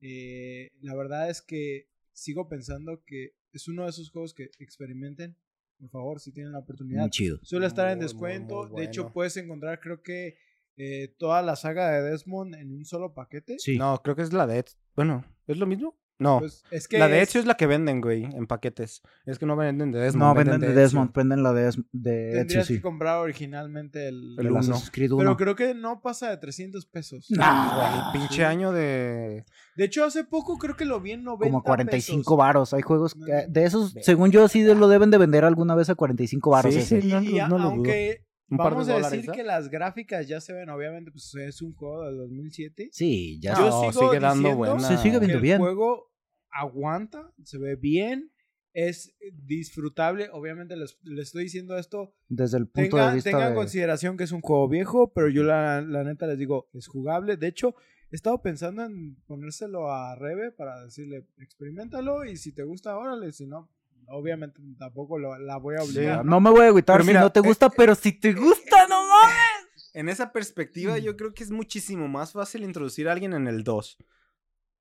Speaker 1: eh, la verdad es que sigo pensando que es uno de esos juegos que experimenten, por favor, si tienen la oportunidad.
Speaker 2: Muy chido.
Speaker 1: Suele estar en
Speaker 3: Muy, muy,
Speaker 1: descuento, de hecho puedes encontrar creo que eh, toda la saga de Desmond en un solo paquete.
Speaker 2: Sí.
Speaker 3: No, creo que es la de. Bueno, ¿es lo mismo? No.
Speaker 1: Pues, es que
Speaker 3: la de Ezio es la que venden, güey, en paquetes. Es que no venden de Desmond.
Speaker 2: no, venden de. Desmond, venden la de, Es- de Ezio,
Speaker 1: tendrías
Speaker 2: sí.
Speaker 1: que comprar originalmente el...
Speaker 3: El
Speaker 2: El
Speaker 1: Pero
Speaker 2: 1.
Speaker 1: creo que no pasa de 300 pesos.
Speaker 3: Ah, güey, pinche
Speaker 1: Sí.
Speaker 3: año de...
Speaker 1: De hecho, hace poco creo que lo vi en 90
Speaker 2: Como 45
Speaker 1: pesos.
Speaker 2: varos. Hay juegos
Speaker 1: No,
Speaker 2: que-
Speaker 1: no.
Speaker 2: de esos, según yo, sí lo deben de vender alguna vez a 45 varos.
Speaker 3: Sí, sí.
Speaker 1: Y,
Speaker 3: no,
Speaker 1: y
Speaker 3: no lo dudo.
Speaker 1: aunque
Speaker 3: Un par de
Speaker 1: vamos a decir
Speaker 3: ¿no?
Speaker 1: que las gráficas ya se ven, obviamente, pues es un juego del 2007.
Speaker 2: Sí, ya.
Speaker 1: Yo
Speaker 3: No,
Speaker 1: sigo
Speaker 3: sigue dando buena.
Speaker 2: Se sigue viendo
Speaker 1: el
Speaker 2: bien.
Speaker 1: juego aguanta, se ve bien, es disfrutable. Obviamente les, les estoy diciendo esto.
Speaker 2: Desde el punto
Speaker 1: Tenga-
Speaker 2: de vista
Speaker 1: tengan en
Speaker 2: de...
Speaker 1: consideración que es un juego viejo, pero yo la, la neta les digo, es jugable. De hecho, he estado pensando en ponérselo a Rebe para decirle, experimentalo y si te gusta, órale, si no, obviamente tampoco lo- la voy a
Speaker 3: Sí,
Speaker 1: obligar.
Speaker 2: No me voy a agüitar si
Speaker 3: mira,
Speaker 2: no te
Speaker 3: eh,
Speaker 2: gusta, pero si te gusta, no mames.
Speaker 3: En esa perspectiva, yo creo que es muchísimo más fácil introducir a alguien en el 2.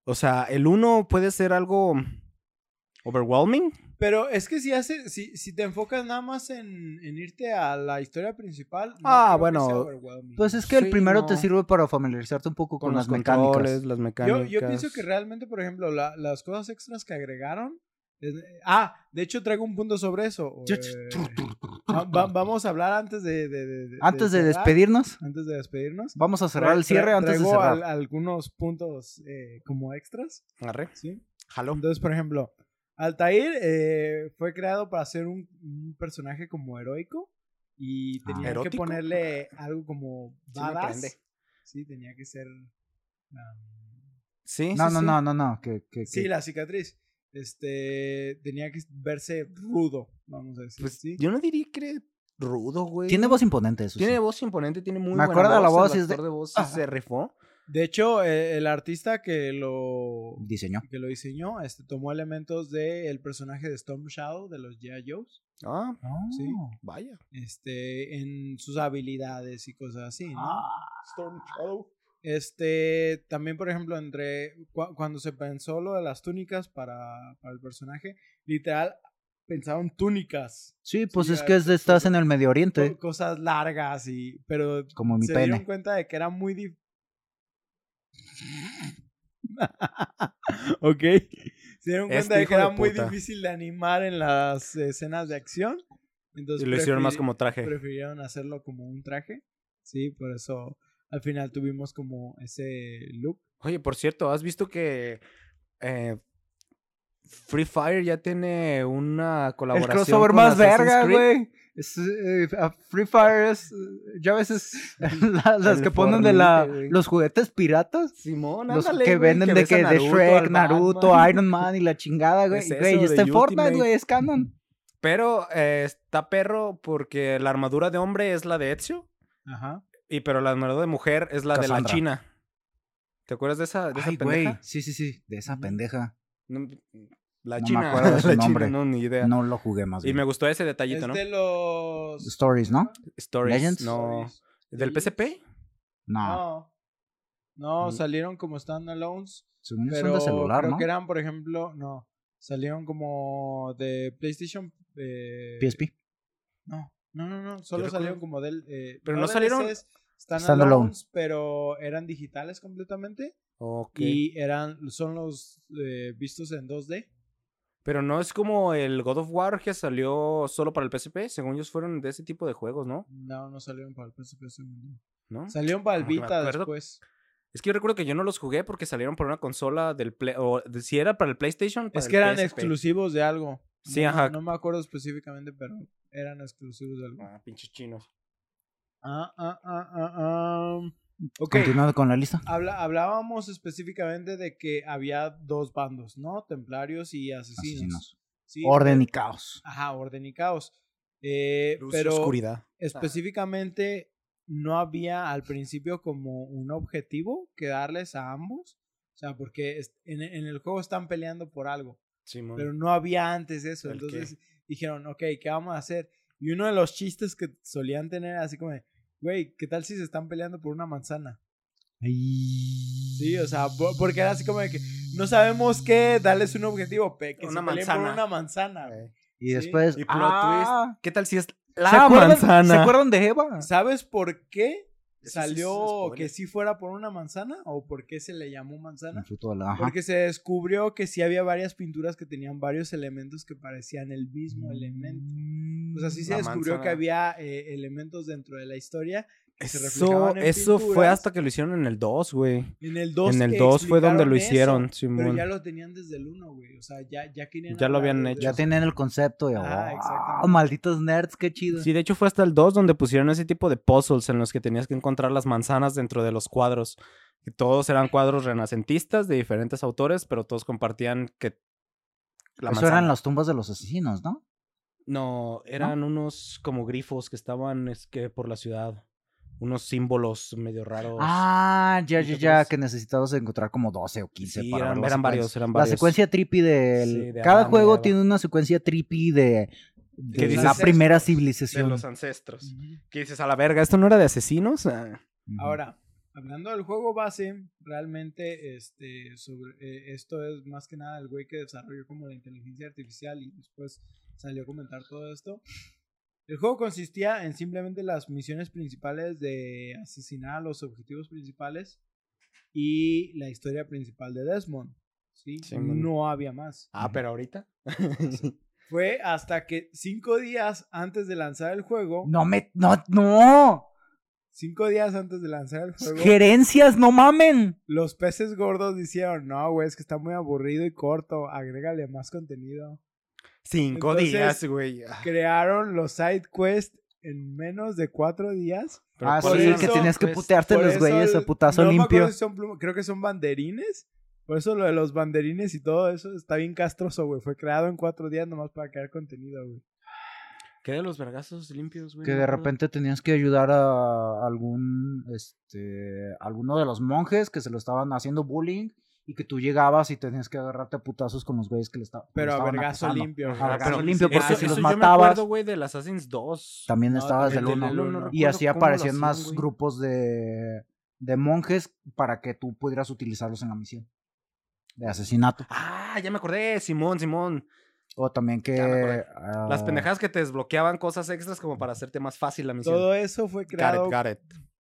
Speaker 3: O sea, el 1 puede ser algo overwhelming.
Speaker 1: Pero es que si hace, si, si te enfocas nada más en, en irte a la historia principal, no
Speaker 3: Ah,
Speaker 1: creo que
Speaker 3: bueno.
Speaker 2: Pues es que el
Speaker 3: Sí,
Speaker 2: primero te
Speaker 3: no.
Speaker 2: sirve para familiarizarte un poco con,
Speaker 3: Con
Speaker 2: las
Speaker 3: los
Speaker 2: mecánicas.
Speaker 3: las
Speaker 1: yo,
Speaker 3: mecánicas.
Speaker 1: yo pienso que realmente, por ejemplo, la- las cosas extras que agregaron. Es- ah, de hecho traigo un punto sobre eso.
Speaker 2: Yo-
Speaker 1: eh, va- va- vamos a hablar antes de, de- de- de-
Speaker 2: Antes de
Speaker 1: cerrar,
Speaker 2: despedirnos,
Speaker 1: Antes de despedirnos.
Speaker 2: vamos a cerrar el cierre antes de cerrar.
Speaker 1: al- algunos puntos eh, como extras.
Speaker 3: Arre.
Speaker 1: ¿sí?
Speaker 3: Jalo.
Speaker 1: Entonces, por ejemplo, Altair eh, fue creado para ser un, un personaje como heroico y
Speaker 2: Ah.
Speaker 1: tenía que ponerle algo como badass. Sí, tenía que ser. um,
Speaker 3: Sí,
Speaker 2: No,
Speaker 3: sí,
Speaker 2: no,
Speaker 3: sí.
Speaker 2: no, no, no. Que, que,
Speaker 1: sí,
Speaker 2: que-
Speaker 1: la cicatriz. Este tenía que verse rudo, vamos a decir.
Speaker 3: Pues
Speaker 1: ¿sí?
Speaker 3: yo no diría que era rudo, güey.
Speaker 2: Tiene voz imponente, eso
Speaker 3: Tiene
Speaker 2: sí.
Speaker 3: voz imponente, tiene muy
Speaker 2: Me
Speaker 3: buena
Speaker 2: acuerdo de la voz y
Speaker 3: el
Speaker 2: de-
Speaker 3: actor de voz se rifó.
Speaker 1: De hecho, eh, el artista que lo
Speaker 2: Diseñó.
Speaker 1: que lo diseñó, este, tomó elementos del personaje de Storm Shadow de los G.I. Joes.
Speaker 3: Ah,
Speaker 1: Sí.
Speaker 3: vaya.
Speaker 1: este, en sus habilidades y cosas así, ¿no?
Speaker 2: Ah.
Speaker 3: Storm Shadow.
Speaker 1: Este, también, por ejemplo, entre cu- cuando se pensó lo de las túnicas para, para el personaje, literal, pensaron túnicas,
Speaker 2: Sí, pues
Speaker 1: Sí,
Speaker 2: es que es de- estás en el Medio Oriente,
Speaker 1: cosas largas y, pero
Speaker 2: como mi
Speaker 1: se dieron
Speaker 2: pene.
Speaker 1: cuenta de que era muy difícil. ok. Se dieron cuenta
Speaker 3: Este
Speaker 1: de
Speaker 3: hijo
Speaker 1: que era
Speaker 3: de
Speaker 1: muy difícil de animar en las escenas de acción. Entonces
Speaker 3: Y lo hicieron más como traje.
Speaker 1: prefirieron hacerlo como un traje. Sí, por eso al final tuvimos como ese look.
Speaker 3: Oye, por cierto, ¿has visto que eh, Free Fire ya tiene una
Speaker 2: El
Speaker 3: colaboración
Speaker 2: crossover
Speaker 3: con
Speaker 2: más
Speaker 3: Assassin's
Speaker 2: verga, güey. Eh, a Free Fire es, ya ves, es la- las
Speaker 3: El
Speaker 2: que ponen de la, los juguetes piratas.
Speaker 3: Simón,
Speaker 2: Los
Speaker 3: ándale,
Speaker 2: que venden de
Speaker 3: a
Speaker 2: que de Shrek, Naruto,
Speaker 3: Batman.
Speaker 2: Iron Man y la chingada, güey.
Speaker 3: Es
Speaker 2: Güey, está en Fortnite, güey, es canon.
Speaker 3: Pero eh, está perro porque la armadura de hombre es la de Ezio.
Speaker 1: Ajá.
Speaker 3: Y pero la armadura de mujer es la de la. China. ¿Te acuerdas de esa, de esa
Speaker 2: Ay,
Speaker 3: pendeja?
Speaker 2: Sí, sí, sí, de esa pendeja.
Speaker 3: No, la
Speaker 2: No me
Speaker 3: China.
Speaker 2: acuerdo de su
Speaker 3: la
Speaker 2: nombre.
Speaker 3: China, no, ni idea.
Speaker 2: No lo jugué más
Speaker 3: y
Speaker 2: bien.
Speaker 3: me gustó ese detallito,
Speaker 1: Es
Speaker 3: ¿no?
Speaker 1: de los
Speaker 2: Stories, ¿no?
Speaker 3: Stories.
Speaker 2: Legends.
Speaker 3: No.
Speaker 1: Stories.
Speaker 3: ¿Del. PSP?
Speaker 2: No,
Speaker 1: No. No,
Speaker 3: Mm.
Speaker 1: salieron como standalones.
Speaker 2: según yo son
Speaker 1: Pero
Speaker 2: de celular,
Speaker 1: creo
Speaker 2: ¿no?
Speaker 1: que eran, por ejemplo, no. Salieron como de PlayStation. eh,
Speaker 2: PSP.
Speaker 1: No, no, no, no. Solo salieron como del. eh,
Speaker 3: Pero no salieron-
Speaker 1: DLCs,
Speaker 2: Standalone.
Speaker 1: standalones, pero eran digitales completamente.
Speaker 3: Ok.
Speaker 1: Y eran, son los eh, vistos en 2D.
Speaker 3: Pero no es como el God of War que salió solo para el PSP. Según ellos fueron de ese tipo de juegos, ¿no?
Speaker 1: No, no salieron para el PSP. según.
Speaker 3: ¿No?
Speaker 1: Salieron para el
Speaker 3: No
Speaker 1: Vita después.
Speaker 3: Es que yo recuerdo que yo no los jugué porque salieron por una consola del Play. O de- si era para el PlayStation. para
Speaker 1: Es
Speaker 3: el
Speaker 1: que eran
Speaker 3: PSP.
Speaker 1: exclusivos de algo.
Speaker 3: Sí,
Speaker 1: No-
Speaker 3: ajá.
Speaker 1: No me acuerdo específicamente, pero eran exclusivos de algo.
Speaker 3: Ah, pinches chinos.
Speaker 1: Ah, ah, ah, ah, ah. Ok.
Speaker 2: Continuando con la lista.
Speaker 1: Habla- hablábamos específicamente de que había dos bandos, ¿no? Templarios y asesinos.
Speaker 2: Asesinos.
Speaker 1: Sí,
Speaker 2: Orden y
Speaker 1: eh,
Speaker 2: caos.
Speaker 1: Ajá, orden y caos. Eh,
Speaker 3: Luz y
Speaker 1: pero
Speaker 3: oscuridad.
Speaker 1: específicamente no había al principio como un objetivo que darles a ambos. O sea, porque en el juego están peleando por algo.
Speaker 3: Simón.
Speaker 1: Pero no había antes eso. Entonces dijeron, ok, ¿qué vamos a hacer? Y uno de los chistes que solían tener así como, güey, ¿qué tal si se están peleando por una manzana? Sí, o sea, po- porque era así como de que no sabemos qué, darles un objetivo, pe, que
Speaker 3: Una
Speaker 1: se peleen por
Speaker 3: manzana.
Speaker 1: una manzana. güey.
Speaker 2: Y
Speaker 1: Sí.
Speaker 2: después.
Speaker 3: Y plot
Speaker 2: ah,
Speaker 3: twist. ¿Qué tal si es
Speaker 2: ¿se
Speaker 3: la
Speaker 2: acuerdan-
Speaker 3: manzana?
Speaker 2: ¿Se acuerdan de Eva?
Speaker 1: ¿Sabes por qué salió que sí fuera por una manzana? ¿O por qué se le llamó manzana?
Speaker 2: La-.
Speaker 1: Porque se descubrió que sí había varias pinturas que tenían varios elementos que parecían el mismo elemento. O sea, sí se
Speaker 3: La
Speaker 1: descubrió que había eh, elementos dentro de la historia que se
Speaker 3: Eso,
Speaker 1: en
Speaker 3: eso fue hasta que lo hicieron en el 2, güey.
Speaker 1: En el 2
Speaker 3: En el 2 fue donde lo hicieron,
Speaker 1: Pero
Speaker 3: Simón.
Speaker 1: ya lo tenían desde el 1, güey. O sea, ya, ya querían
Speaker 3: Ya lo habían hecho.
Speaker 2: Ya tienen el concepto. Y,
Speaker 1: Ah,
Speaker 2: oh, malditos nerds, qué chido.
Speaker 3: Sí, de hecho fue hasta el 2 donde pusieron ese tipo de puzzles en los que tenías que encontrar las manzanas dentro de los cuadros. Y todos eran cuadros renacentistas de diferentes autores, pero todos compartían que la
Speaker 2: Eso
Speaker 3: manzana.
Speaker 2: eran las tumbas de los asesinos, ¿no?
Speaker 3: No, eran unos como grifos que estaban es que por la ciudad. Unos símbolos medio raros.
Speaker 2: Ah, ya,
Speaker 3: ¿Sí
Speaker 2: ya, ya, que necesitabas encontrar como 12 o 15
Speaker 3: Sí,
Speaker 2: para
Speaker 3: eran-
Speaker 2: la
Speaker 3: eran varios, eran
Speaker 2: La
Speaker 3: varios.
Speaker 2: secuencia trippy del...
Speaker 3: Sí, de
Speaker 2: Cada
Speaker 3: y
Speaker 2: juego tiene una secuencia trippy de, de
Speaker 3: ¿Qué dices?
Speaker 2: la primera
Speaker 3: de
Speaker 2: civilización.
Speaker 3: los ancestros.
Speaker 1: Ujú.
Speaker 3: ¿Qué dices? A la verga, ¿esto no era de asesinos? Ah,
Speaker 2: Ujú.
Speaker 1: Ahora, hablando del juego base, realmente este, sobre, eh, esto es más que nada el güey que desarrolló como la inteligencia artificial y después salió a comentar todo esto. El juego consistía en simplemente las misiones principales de asesinar a los objetivos principales y la historia principal de Desmond. ¿sí? No había más.
Speaker 3: Ah, pero ahorita.
Speaker 1: Fue hasta que cinco días antes de lanzar el juego,
Speaker 2: No me... No, no.
Speaker 1: cinco días antes de lanzar el juego,
Speaker 2: Gerencias, no mamen.
Speaker 1: Los peces gordos dijeron, no, güey, es que está muy aburrido y corto, agrégale más contenido.
Speaker 3: Cinco
Speaker 1: Entonces,
Speaker 3: días, güey. Ah,
Speaker 1: Crearon los side quests en menos de cuatro días.
Speaker 3: pero
Speaker 2: ah,
Speaker 3: ¿cuáles
Speaker 2: sí, que tenías que
Speaker 3: quests?
Speaker 2: putearte los güeyes a putazo
Speaker 1: no
Speaker 2: limpio.
Speaker 1: acuerdo si son pluma- creo que son banderines. Por eso lo de los banderines y todo eso está bien castroso, güey. Fue creado en cuatro días nomás para crear contenido, güey.
Speaker 3: ¿Qué de los vergazos limpios, güey?
Speaker 2: que de repente tenías que ayudar a algún este alguno de los monjes que se lo estaban haciendo bullying y que tú llegabas y tenías que agarrarte a putazos con los güeyes que le, esta- que le
Speaker 1: Pero a
Speaker 2: estaban
Speaker 1: vergazo limpio. Güey.
Speaker 2: vergazo
Speaker 1: Pero
Speaker 2: limpio, porque si
Speaker 3: eso
Speaker 2: los
Speaker 3: yo me
Speaker 2: matabas-
Speaker 3: acuerdo, güey, del Assassin's 2.
Speaker 2: También
Speaker 1: No,
Speaker 2: estabas
Speaker 1: el
Speaker 2: del
Speaker 1: del
Speaker 2: uno
Speaker 1: uno, no
Speaker 2: y así aparecían
Speaker 3: hacían,
Speaker 2: más grupos de de monjes para que tú pudieras utilizarlos en la misión de asesinato
Speaker 3: Ah, ya me acordé, Simón, Simón.
Speaker 2: o también que
Speaker 3: acordé.
Speaker 2: ah,
Speaker 3: Las pendejadas que te desbloqueaban cosas extras como para hacerte más fácil la misión.
Speaker 1: Todo eso fue
Speaker 3: Got
Speaker 1: creado
Speaker 3: it, got it.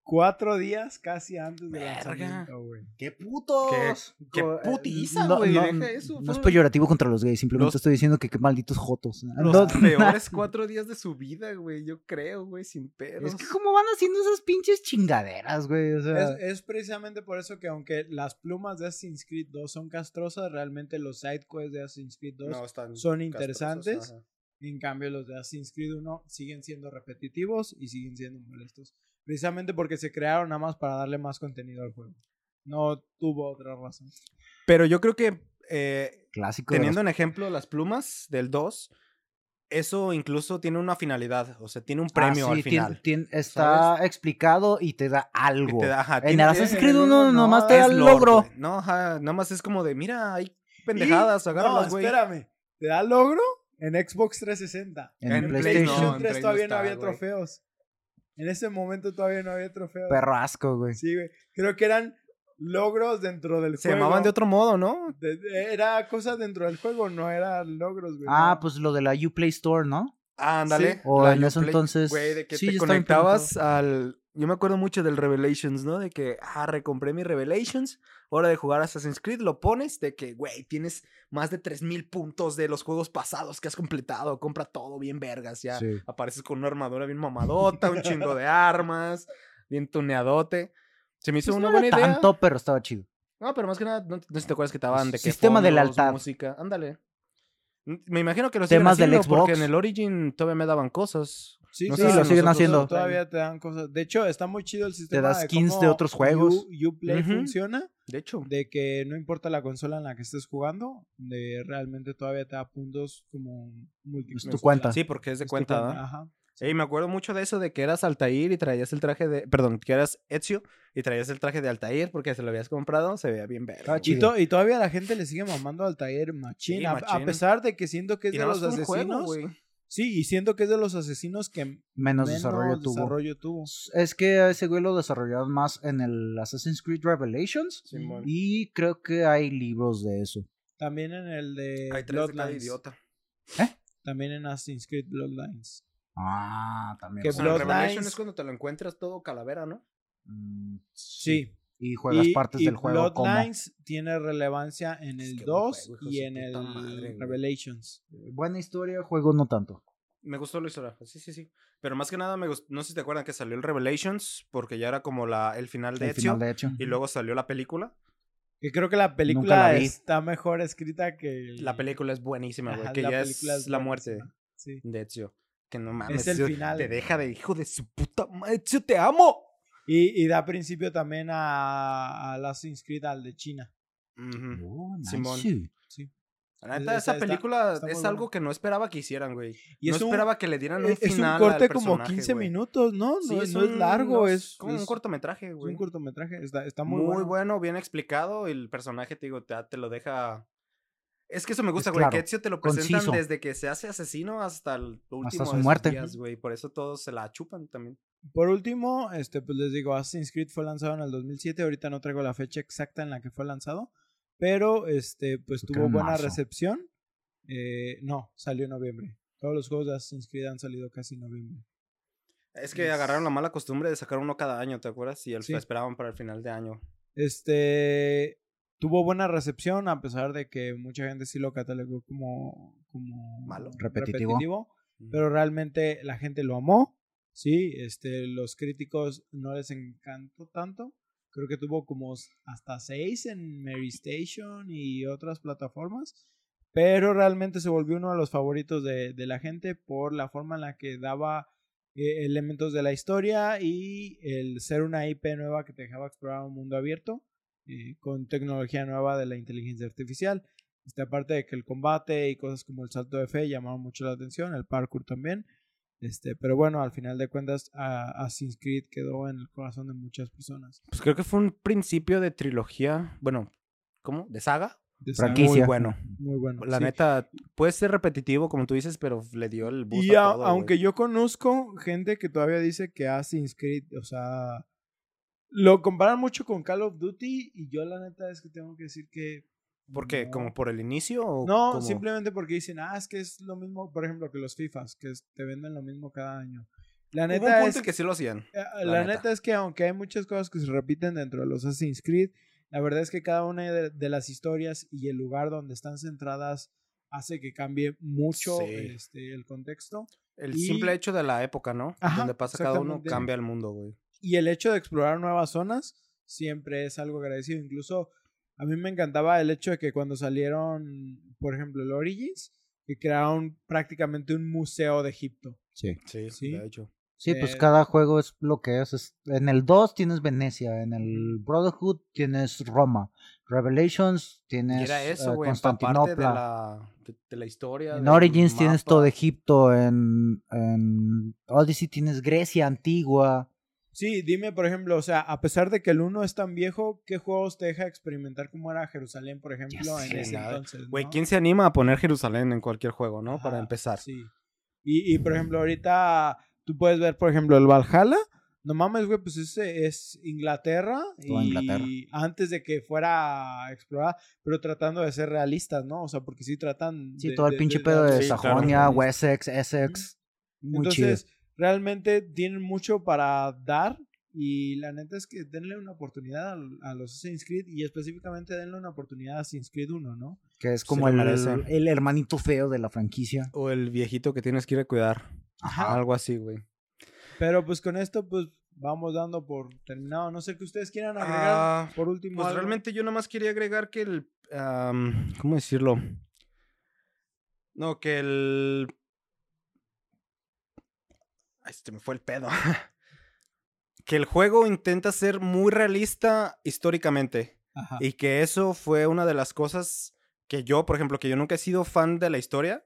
Speaker 1: Cuatro días casi antes del
Speaker 3: Verga.
Speaker 1: lanzamiento, güey.
Speaker 2: ¡Qué putos!
Speaker 3: qué
Speaker 2: eh,
Speaker 3: putiza,
Speaker 2: no,
Speaker 3: güey,
Speaker 2: No,
Speaker 3: eso,
Speaker 2: no es peyorativo contra los gays, simplemente
Speaker 3: Los-
Speaker 2: estoy diciendo que qué malditos jotos.
Speaker 3: Los
Speaker 2: No-
Speaker 3: peores cuatro días de su vida, güey. Yo creo, güey, sin pedos.
Speaker 2: Es que cómo van haciendo esas pinches chingaderas, güey. O sea,
Speaker 1: Es, es precisamente por eso que aunque las plumas de Assassin's Creed 2 son castrosas, realmente los side quests de Assassin's Creed 2
Speaker 3: No, están
Speaker 1: son interesantes.
Speaker 3: ajá.
Speaker 1: En cambio, los de Assassin's Creed 1 siguen siendo repetitivos y siguen siendo molestos. Precisamente porque se crearon nada más para darle más contenido al juego. No tuvo otra razón.
Speaker 3: Pero yo creo que eh,
Speaker 2: clásico.
Speaker 3: teniendo
Speaker 2: los-
Speaker 3: en ejemplo las plumas del 2, eso incluso tiene una finalidad. O sea, tiene un premio
Speaker 2: Ah,
Speaker 3: al
Speaker 2: sí, tien-
Speaker 3: final.
Speaker 2: tien- está explicado y te da algo.
Speaker 3: te da- ajá,
Speaker 2: en Assassin's Creed
Speaker 1: el
Speaker 2: 1
Speaker 1: uno no,
Speaker 2: nomás te da
Speaker 3: es
Speaker 2: el logro.
Speaker 3: No, ajá, nada más es como de, mira, hay pendejadas,
Speaker 1: Y-
Speaker 3: agárralas,
Speaker 1: No,
Speaker 3: güey.
Speaker 1: espérame. ¿Te da logro? En Xbox 360.
Speaker 2: En,
Speaker 3: En Play
Speaker 2: PlayStation.
Speaker 3: no, en
Speaker 1: 3
Speaker 3: Play no
Speaker 1: todavía no
Speaker 3: está,
Speaker 1: había trofeos. En ese momento todavía no había trofeos.
Speaker 2: Perro asco, güey.
Speaker 1: Sí, güey. Creo que eran logros dentro del
Speaker 3: Se
Speaker 1: juego.
Speaker 3: llamaban de otro modo, ¿no?
Speaker 1: De- de- era cosas dentro del juego, no eran logros, güey.
Speaker 2: Ah,
Speaker 1: no.
Speaker 2: pues lo de la Uplay Store, ¿no?
Speaker 3: Ándale.
Speaker 1: Sí.
Speaker 2: O
Speaker 3: la
Speaker 2: en ese entonces-
Speaker 3: Güey, de que
Speaker 2: sí,
Speaker 3: te conectabas al. Yo me acuerdo mucho del Revelations, ¿no? De que, ah, recompré mi Revelations. Hora de jugar Assassin's Creed. Lo pones de que, güey, tienes más de 3000 puntos de los juegos pasados que has completado. Compra todo bien vergas. Ya
Speaker 2: Sí.
Speaker 3: apareces con una armadura bien mamadota, un chingo de armas, bien tuneadote. Se me hizo
Speaker 2: Pues
Speaker 3: una
Speaker 2: no era
Speaker 3: buena idea.
Speaker 2: tanto, pero estaba chido.
Speaker 3: No, pero más que nada, no, no sé si te acuerdas que te daban de que
Speaker 2: Sistema de
Speaker 3: fondos,
Speaker 2: lealtad.
Speaker 3: música. Ándale. Mm, Me imagino que lo siguen
Speaker 2: Temas del
Speaker 3: haciendo porque
Speaker 2: Xbox.
Speaker 3: en el Origin todavía me daban cosas.
Speaker 1: Sí,
Speaker 3: no
Speaker 2: Sí, lo siguen haciendo.
Speaker 1: Todavía te dan cosas. De hecho, está muy chido el sistema.
Speaker 2: da
Speaker 1: de
Speaker 2: skins
Speaker 1: cómo
Speaker 2: de otros juegos.
Speaker 1: U- Uplay funciona.
Speaker 3: De hecho.
Speaker 1: De que no importa la consola en la que estés jugando, de realmente todavía te da puntos como múltiples.
Speaker 2: Es tu cuenta.
Speaker 3: Sí, porque es de
Speaker 1: Es
Speaker 3: cuenta, ¿verdad?
Speaker 1: Ajá.
Speaker 3: Ey, me acuerdo mucho de eso, de que eras Altair y traías el traje de... Perdón, que eras Ezio y traías el traje de Altair porque se lo habías comprado, se veía bien.
Speaker 2: Estaba
Speaker 3: güey.
Speaker 1: Y,
Speaker 2: chido.
Speaker 1: to- y todavía la gente le sigue mamando al taller machín.
Speaker 3: Sí,
Speaker 1: a- pesar de que siento que es
Speaker 3: Y
Speaker 1: de los
Speaker 3: juego,
Speaker 1: asesinos.
Speaker 3: güey.
Speaker 1: Sí, y siento que es de los asesinos que
Speaker 2: Menos,
Speaker 1: menos
Speaker 2: desarrollo tuvo.
Speaker 1: desarrollo tuvo.
Speaker 2: Es que a ese güey lo desarrollaron más en el Assassin's Creed Revelations. Y creo que hay libros de eso.
Speaker 1: También en el de
Speaker 3: Hay tres de
Speaker 1: Bloodlines.
Speaker 3: idiota.
Speaker 1: También en Assassin's Creed Bloodlines.
Speaker 2: Ah, también.
Speaker 1: Que Bloodlines-
Speaker 3: Revelation es cuando te lo encuentras todo calavera, ¿no?
Speaker 2: Mm,
Speaker 1: Sí.
Speaker 2: Y juegas
Speaker 1: y,
Speaker 2: partes
Speaker 1: y
Speaker 2: del juego como.
Speaker 1: Bloodlines tiene relevancia en
Speaker 3: Es
Speaker 1: el
Speaker 3: que buen
Speaker 1: 2
Speaker 3: juego,
Speaker 1: y en el
Speaker 3: madre.
Speaker 1: Revelations.
Speaker 2: Buena historia, juego no tanto.
Speaker 3: Me gustó la historia, sí, sí, sí. Pero más que nada, me gustó, no sé si te acuerdan que salió el Revelations, porque ya era como la, el final de
Speaker 2: El
Speaker 3: Ezio,
Speaker 2: final, de hecho.
Speaker 3: y luego salió la película.
Speaker 1: Que creo que la
Speaker 2: la
Speaker 1: película
Speaker 2: vi.
Speaker 1: está mejor escrita que.
Speaker 3: La película es buenísima, güey, que
Speaker 1: la
Speaker 3: ya
Speaker 1: película
Speaker 3: es, la muerte.
Speaker 1: Sí.
Speaker 3: de Ezio. Que no mames,
Speaker 1: el
Speaker 3: Ezio
Speaker 1: final.
Speaker 3: te deja de hijo de su puta madre, Ezio, te amo.
Speaker 1: Y, y da principio también a, a Assassin's Creed al de China.
Speaker 2: Oh, nice.
Speaker 3: Simón.
Speaker 1: Sí.
Speaker 3: La neta,
Speaker 1: Está-
Speaker 3: esa película
Speaker 1: está muy
Speaker 3: es
Speaker 1: buena.
Speaker 3: algo que no esperaba que hicieran, güey.
Speaker 1: Y
Speaker 3: no
Speaker 1: es un-
Speaker 3: esperaba que le dieran un
Speaker 1: Es es
Speaker 3: final
Speaker 1: un corte
Speaker 3: al
Speaker 1: como
Speaker 3: personaje,
Speaker 1: 15
Speaker 3: güey.
Speaker 1: minutos, ¿no?
Speaker 3: Sí,
Speaker 1: no,
Speaker 3: es
Speaker 1: no es largo,
Speaker 3: no,
Speaker 1: es,
Speaker 3: como
Speaker 1: es-
Speaker 3: un cortometraje,
Speaker 1: es
Speaker 3: güey.
Speaker 1: un cortometraje. Está, está muy,
Speaker 3: muy,
Speaker 1: bueno.
Speaker 3: bueno. bien explicado y el personaje, te digo, te, te lo deja... Es que eso me gusta, güey,
Speaker 2: claro,
Speaker 3: que Ezio te lo presentan
Speaker 2: conciso.
Speaker 3: desde que se hace asesino hasta el último
Speaker 2: su
Speaker 3: de sus
Speaker 2: muerte.
Speaker 3: días, güey. Por eso todos se la chupan también.
Speaker 1: Por último, este, pues les digo, Assassin's Creed fue lanzado en el 2007. Ahorita no traigo la fecha exacta en la que fue lanzado. Pero, este, pues tuvo
Speaker 2: en
Speaker 1: buena
Speaker 2: marzo.
Speaker 1: recepción. Eh, no, salió en noviembre. Todos los juegos de Assassin's Creed han salido casi en noviembre.
Speaker 3: Es que
Speaker 1: Es-
Speaker 3: agarraron la mala costumbre de sacar uno cada año, ¿te acuerdas? Y el,
Speaker 1: Sí.
Speaker 3: esperaban para el final de año.
Speaker 1: Este tuvo buena recepción a pesar de que mucha gente sí lo catalogó como, como
Speaker 3: Malo.
Speaker 2: Repetitivo.
Speaker 1: pero realmente la gente lo amó, sí, este los críticos no les encantó tanto. Creo que tuvo como hasta seis en Mary Station y otras plataformas. Pero realmente se volvió uno de los favoritos de, de la gente por la forma en la que daba eh, elementos de la historia y el ser una IP nueva que te dejaba explorar un mundo abierto eh, con tecnología nueva de la inteligencia artificial. Este, aparte de que el combate y cosas como el salto de fe llamaban mucho la atención, el parkour también. Este, pero bueno, al final de cuentas, a- Assassin's Creed quedó en el corazón de muchas personas.
Speaker 3: Pues creo que fue un principio de trilogía, bueno, ¿cómo? ¿De saga?
Speaker 1: De saga,
Speaker 2: Franquicia.
Speaker 3: Muy bueno.
Speaker 1: Muy bueno.
Speaker 3: La
Speaker 1: sí.
Speaker 3: neta, puede ser repetitivo, como tú dices, pero le dio el boost
Speaker 1: Y
Speaker 3: a
Speaker 1: a-
Speaker 3: todo,
Speaker 1: aunque yo conozco gente que todavía dice que Assassin's Creed, o sea, lo comparan mucho con Call of Duty y yo la neta es que tengo que decir que...
Speaker 3: ¿Por qué?
Speaker 1: no.
Speaker 3: ¿Como por el inicio o
Speaker 1: No,
Speaker 3: como-
Speaker 1: simplemente porque dicen, ah, es que es lo mismo, por ejemplo, que los FIFAs, que te venden lo mismo cada año. La
Speaker 3: Hubo un
Speaker 1: neta
Speaker 3: punto
Speaker 1: es
Speaker 3: en que sí lo hacían.
Speaker 1: Eh,
Speaker 3: La
Speaker 1: La,
Speaker 3: neta.
Speaker 1: neta. es que aunque hay muchas cosas que se repiten dentro de los Assassin's Creed, la verdad es que cada una de, de las historias y el lugar donde están centradas hace que cambie mucho
Speaker 3: Sí.
Speaker 1: este, el contexto.
Speaker 3: El
Speaker 1: Y-
Speaker 3: simple hecho de la época, ¿no?
Speaker 1: Ajá,
Speaker 3: Donde pasa cada uno, cambia el mundo, güey.
Speaker 1: Y el hecho de explorar nuevas zonas siempre es algo agradecido. Incluso a mí me encantaba el hecho de que cuando salieron, por ejemplo, el Origins, que crearon prácticamente un museo de Egipto.
Speaker 2: Sí.
Speaker 3: Sí,
Speaker 1: Sí.
Speaker 3: de hecho.
Speaker 2: Sí, pues
Speaker 1: Eh,
Speaker 2: cada juego es lo que es. es- En el 2 tienes Venecia, en el Brotherhood tienes Roma, Revelations tienes
Speaker 3: Y era eso,
Speaker 2: eh,
Speaker 3: de
Speaker 2: Constantinopla.
Speaker 3: la, de, de la historia.
Speaker 2: En Origins tienes todo. Egipto, en, en Odyssey tienes Grecia antigua.
Speaker 1: Sí, dime, por ejemplo, o sea, a pesar de que el 1 es tan viejo, ¿qué juegos te deja experimentar cómo era Jerusalén, por ejemplo, en
Speaker 2: sé,
Speaker 1: ese
Speaker 3: nada.
Speaker 1: entonces?
Speaker 3: Güey,
Speaker 1: ¿no?
Speaker 3: ¿quién se anima a poner Jerusalén en cualquier juego, no? Para empezar.
Speaker 1: Sí. Y, y, por ejemplo, ahorita tú puedes ver, por ejemplo, el Valhalla. No mames, güey, pues ese es Inglaterra.
Speaker 2: Toda
Speaker 1: y
Speaker 2: Inglaterra.
Speaker 1: antes de que fuera explorada, pero tratando de ser realistas, ¿no? O sea, porque sí tratan.
Speaker 2: Sí,
Speaker 1: de-
Speaker 2: todo el
Speaker 1: de-
Speaker 2: pinche
Speaker 1: de
Speaker 2: pedo de
Speaker 1: darle-
Speaker 3: Sí, claro.
Speaker 2: Sajonia, Wessex, Essex. Muy chido.
Speaker 1: Realmente tienen mucho para dar. Y la neta es que denle una oportunidad a, los Assassin's Creed y específicamente denle una oportunidad a Assassin's Creed 1, ¿no?
Speaker 2: Que es como el,
Speaker 3: merece.
Speaker 2: el hermanito feo de la franquicia.
Speaker 3: O el viejito que tienes que ir a cuidar.
Speaker 1: Ajá.
Speaker 3: Algo así, güey.
Speaker 1: Pero pues con esto, pues vamos dando por terminado. No sé qué ustedes quieran agregar.
Speaker 3: Ah,
Speaker 1: por último,
Speaker 3: Pues
Speaker 1: algo.
Speaker 3: realmente yo nomás quería agregar que el. am, ¿Cómo decirlo? No, que el. Se me fue el pedo. que el juego intenta ser muy realista históricamente.
Speaker 1: Ajá.
Speaker 3: Y que eso fue una de las cosas que yo, por ejemplo, que yo nunca he sido fan de la historia,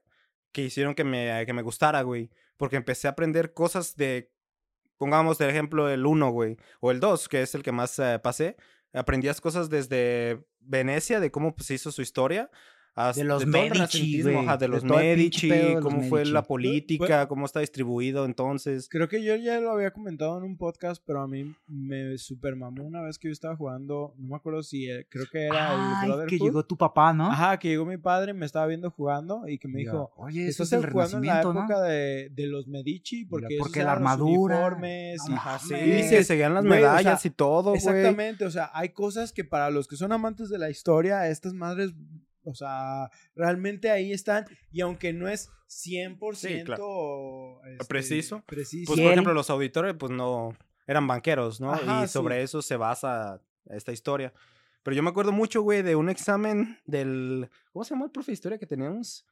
Speaker 3: que hicieron que me, que me gustara, güey. porque empecé a aprender cosas de, pongamos de ejemplo el 1, güey, o el 2, que es el que más eh, pasé. Aprendías cosas desde Venecia, de cómo pues, se hizo su historia, hasta-
Speaker 2: los
Speaker 3: todo el
Speaker 2: Medici,
Speaker 3: ajá, de
Speaker 2: de
Speaker 3: los
Speaker 2: el
Speaker 3: Medici,
Speaker 2: pinche pedo de los
Speaker 3: cómo fue
Speaker 2: Medici.
Speaker 3: la
Speaker 2: Pues,
Speaker 3: política, cómo está distribuido entonces.
Speaker 1: Creo que yo ya lo había comentado en un podcast, pero a mí me super mamó una vez que yo estaba jugando, no me acuerdo si eh, creo que era el
Speaker 2: Ay,
Speaker 1: Brotherhood.
Speaker 2: que llegó tu papá, ¿no?
Speaker 1: Ajá, que llegó mi padre, me estaba viendo jugando y que me dijo,
Speaker 2: oye, eso
Speaker 1: estás
Speaker 2: es el
Speaker 1: jugando en la
Speaker 2: renacimiento, ¿no?
Speaker 1: época de, de los Medici porque, esos
Speaker 2: porque la
Speaker 1: eran los
Speaker 2: armadura.
Speaker 1: uniformes y-
Speaker 3: Ajá, sí,
Speaker 1: y dices,
Speaker 3: seguían las
Speaker 1: güey, o sea,
Speaker 3: medallas y todo, güey.
Speaker 1: Exactamente, o sea, hay cosas que para los que son amantes de la historia, estas madres, o sea, realmente ahí están. Y aunque no es 100% este,
Speaker 3: Preciso.
Speaker 1: preciso.
Speaker 3: Pues,
Speaker 2: ¿Y
Speaker 3: por ejemplo, los auditores, pues no, eran banqueros, ¿no?
Speaker 1: Ajá,
Speaker 3: y sobre
Speaker 1: sí.
Speaker 3: eso se basa esta historia. Pero yo me acuerdo mucho, güey, de un examen del, ¿cómo se llama el profe de historia que teníamos?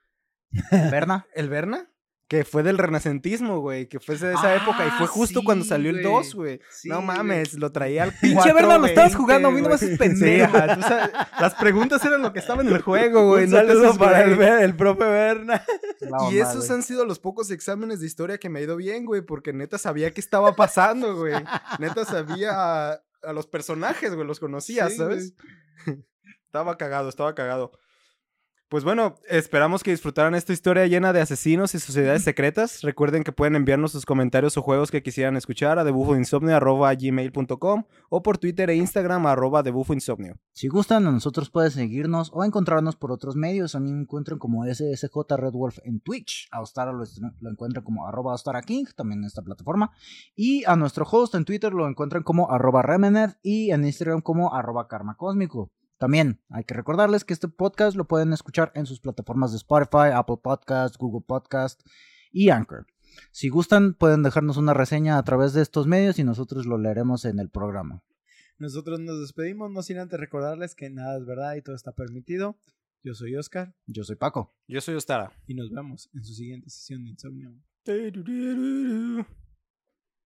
Speaker 2: Berna.
Speaker 3: ¿El Berna? Que fue del renacentismo, güey, que fue de esa época y fue
Speaker 2: Ah,
Speaker 3: justo cuando salió el
Speaker 2: güey.
Speaker 3: 2, güey.
Speaker 2: Sí,
Speaker 3: no mames, lo traía al
Speaker 2: Pinche Berna, lo estabas
Speaker 3: 420,
Speaker 2: jugando, a mí no me haces pendejo.
Speaker 3: Sí, las preguntas eran lo que estaba en el juego, güey.
Speaker 1: Un
Speaker 3: no
Speaker 1: saludo
Speaker 3: haces
Speaker 1: para el, el profe Berna.
Speaker 3: Y esos han sido los pocos exámenes de historia que me ha ido bien, güey, porque neta sabía qué estaba pasando, güey. Neta sabía a, a los personajes, güey, los conocía, ¿sabes? estaba cagado, estaba cagado. Pues bueno, esperamos que disfrutaran esta historia llena de asesinos y sociedades secretas. Recuerden que pueden enviarnos sus comentarios o juegos que quisieran escuchar a debufoinsomnio.gmail.com o por Twitter e Instagram arroba debufoinsomnio.
Speaker 2: Si gustan, a nosotros pueden seguirnos o encontrarnos por otros medios. A mí me encuentran como SSJ Red Wolf en Twitch. A Ostara lo, encuentran como arroba Ostara King, también en esta plataforma. Y a nuestro host en Twitter lo encuentran como arroba Remened y en Instagram como arroba Karma Cósmico. También hay que recordarles que este podcast lo pueden escuchar en sus plataformas de Spotify, Apple Podcast, Google Podcast y Anchor. Si gustan, pueden dejarnos una reseña a través de estos medios y nosotros lo leeremos en el programa.
Speaker 1: Nosotros nos despedimos, no sin antes recordarles que nada es verdad y todo está permitido. Yo soy Oscar
Speaker 2: Yo soy Paco.
Speaker 3: Yo soy Ostara.
Speaker 1: y nos vemos en su siguiente sesión de Insomnio.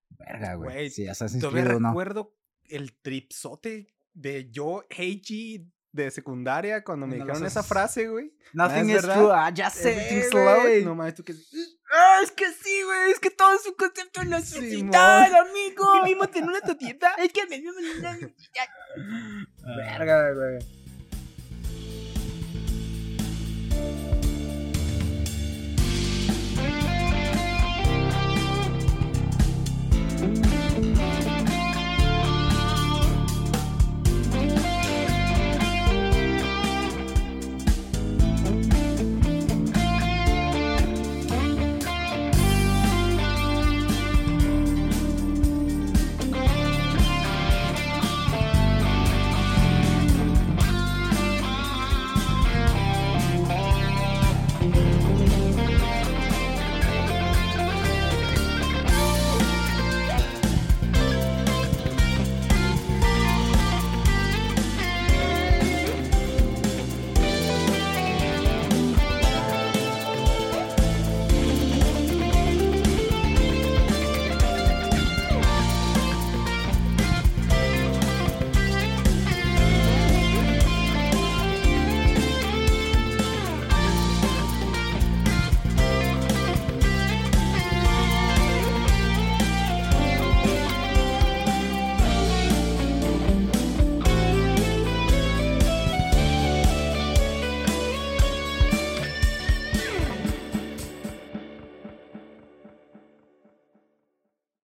Speaker 2: Verga, güey. Si Assassin's
Speaker 3: Todavía
Speaker 2: Creed no.
Speaker 3: recuerdo el tripsote de yo, Heiji de secundaria, cuando me
Speaker 2: no
Speaker 3: dijeron esa frase, güey.
Speaker 2: Ah, Nothing
Speaker 3: es
Speaker 2: is true. Ah, ya eh,
Speaker 3: sé,
Speaker 2: güey.
Speaker 3: No mames, tú que...
Speaker 2: Ah, es que sí, güey. Es que todo es un concepto necesitar,
Speaker 3: sí,
Speaker 2: amigo.
Speaker 3: Mi mismo tener una tatieta.
Speaker 2: Es que me mismo ah. Verga, güey.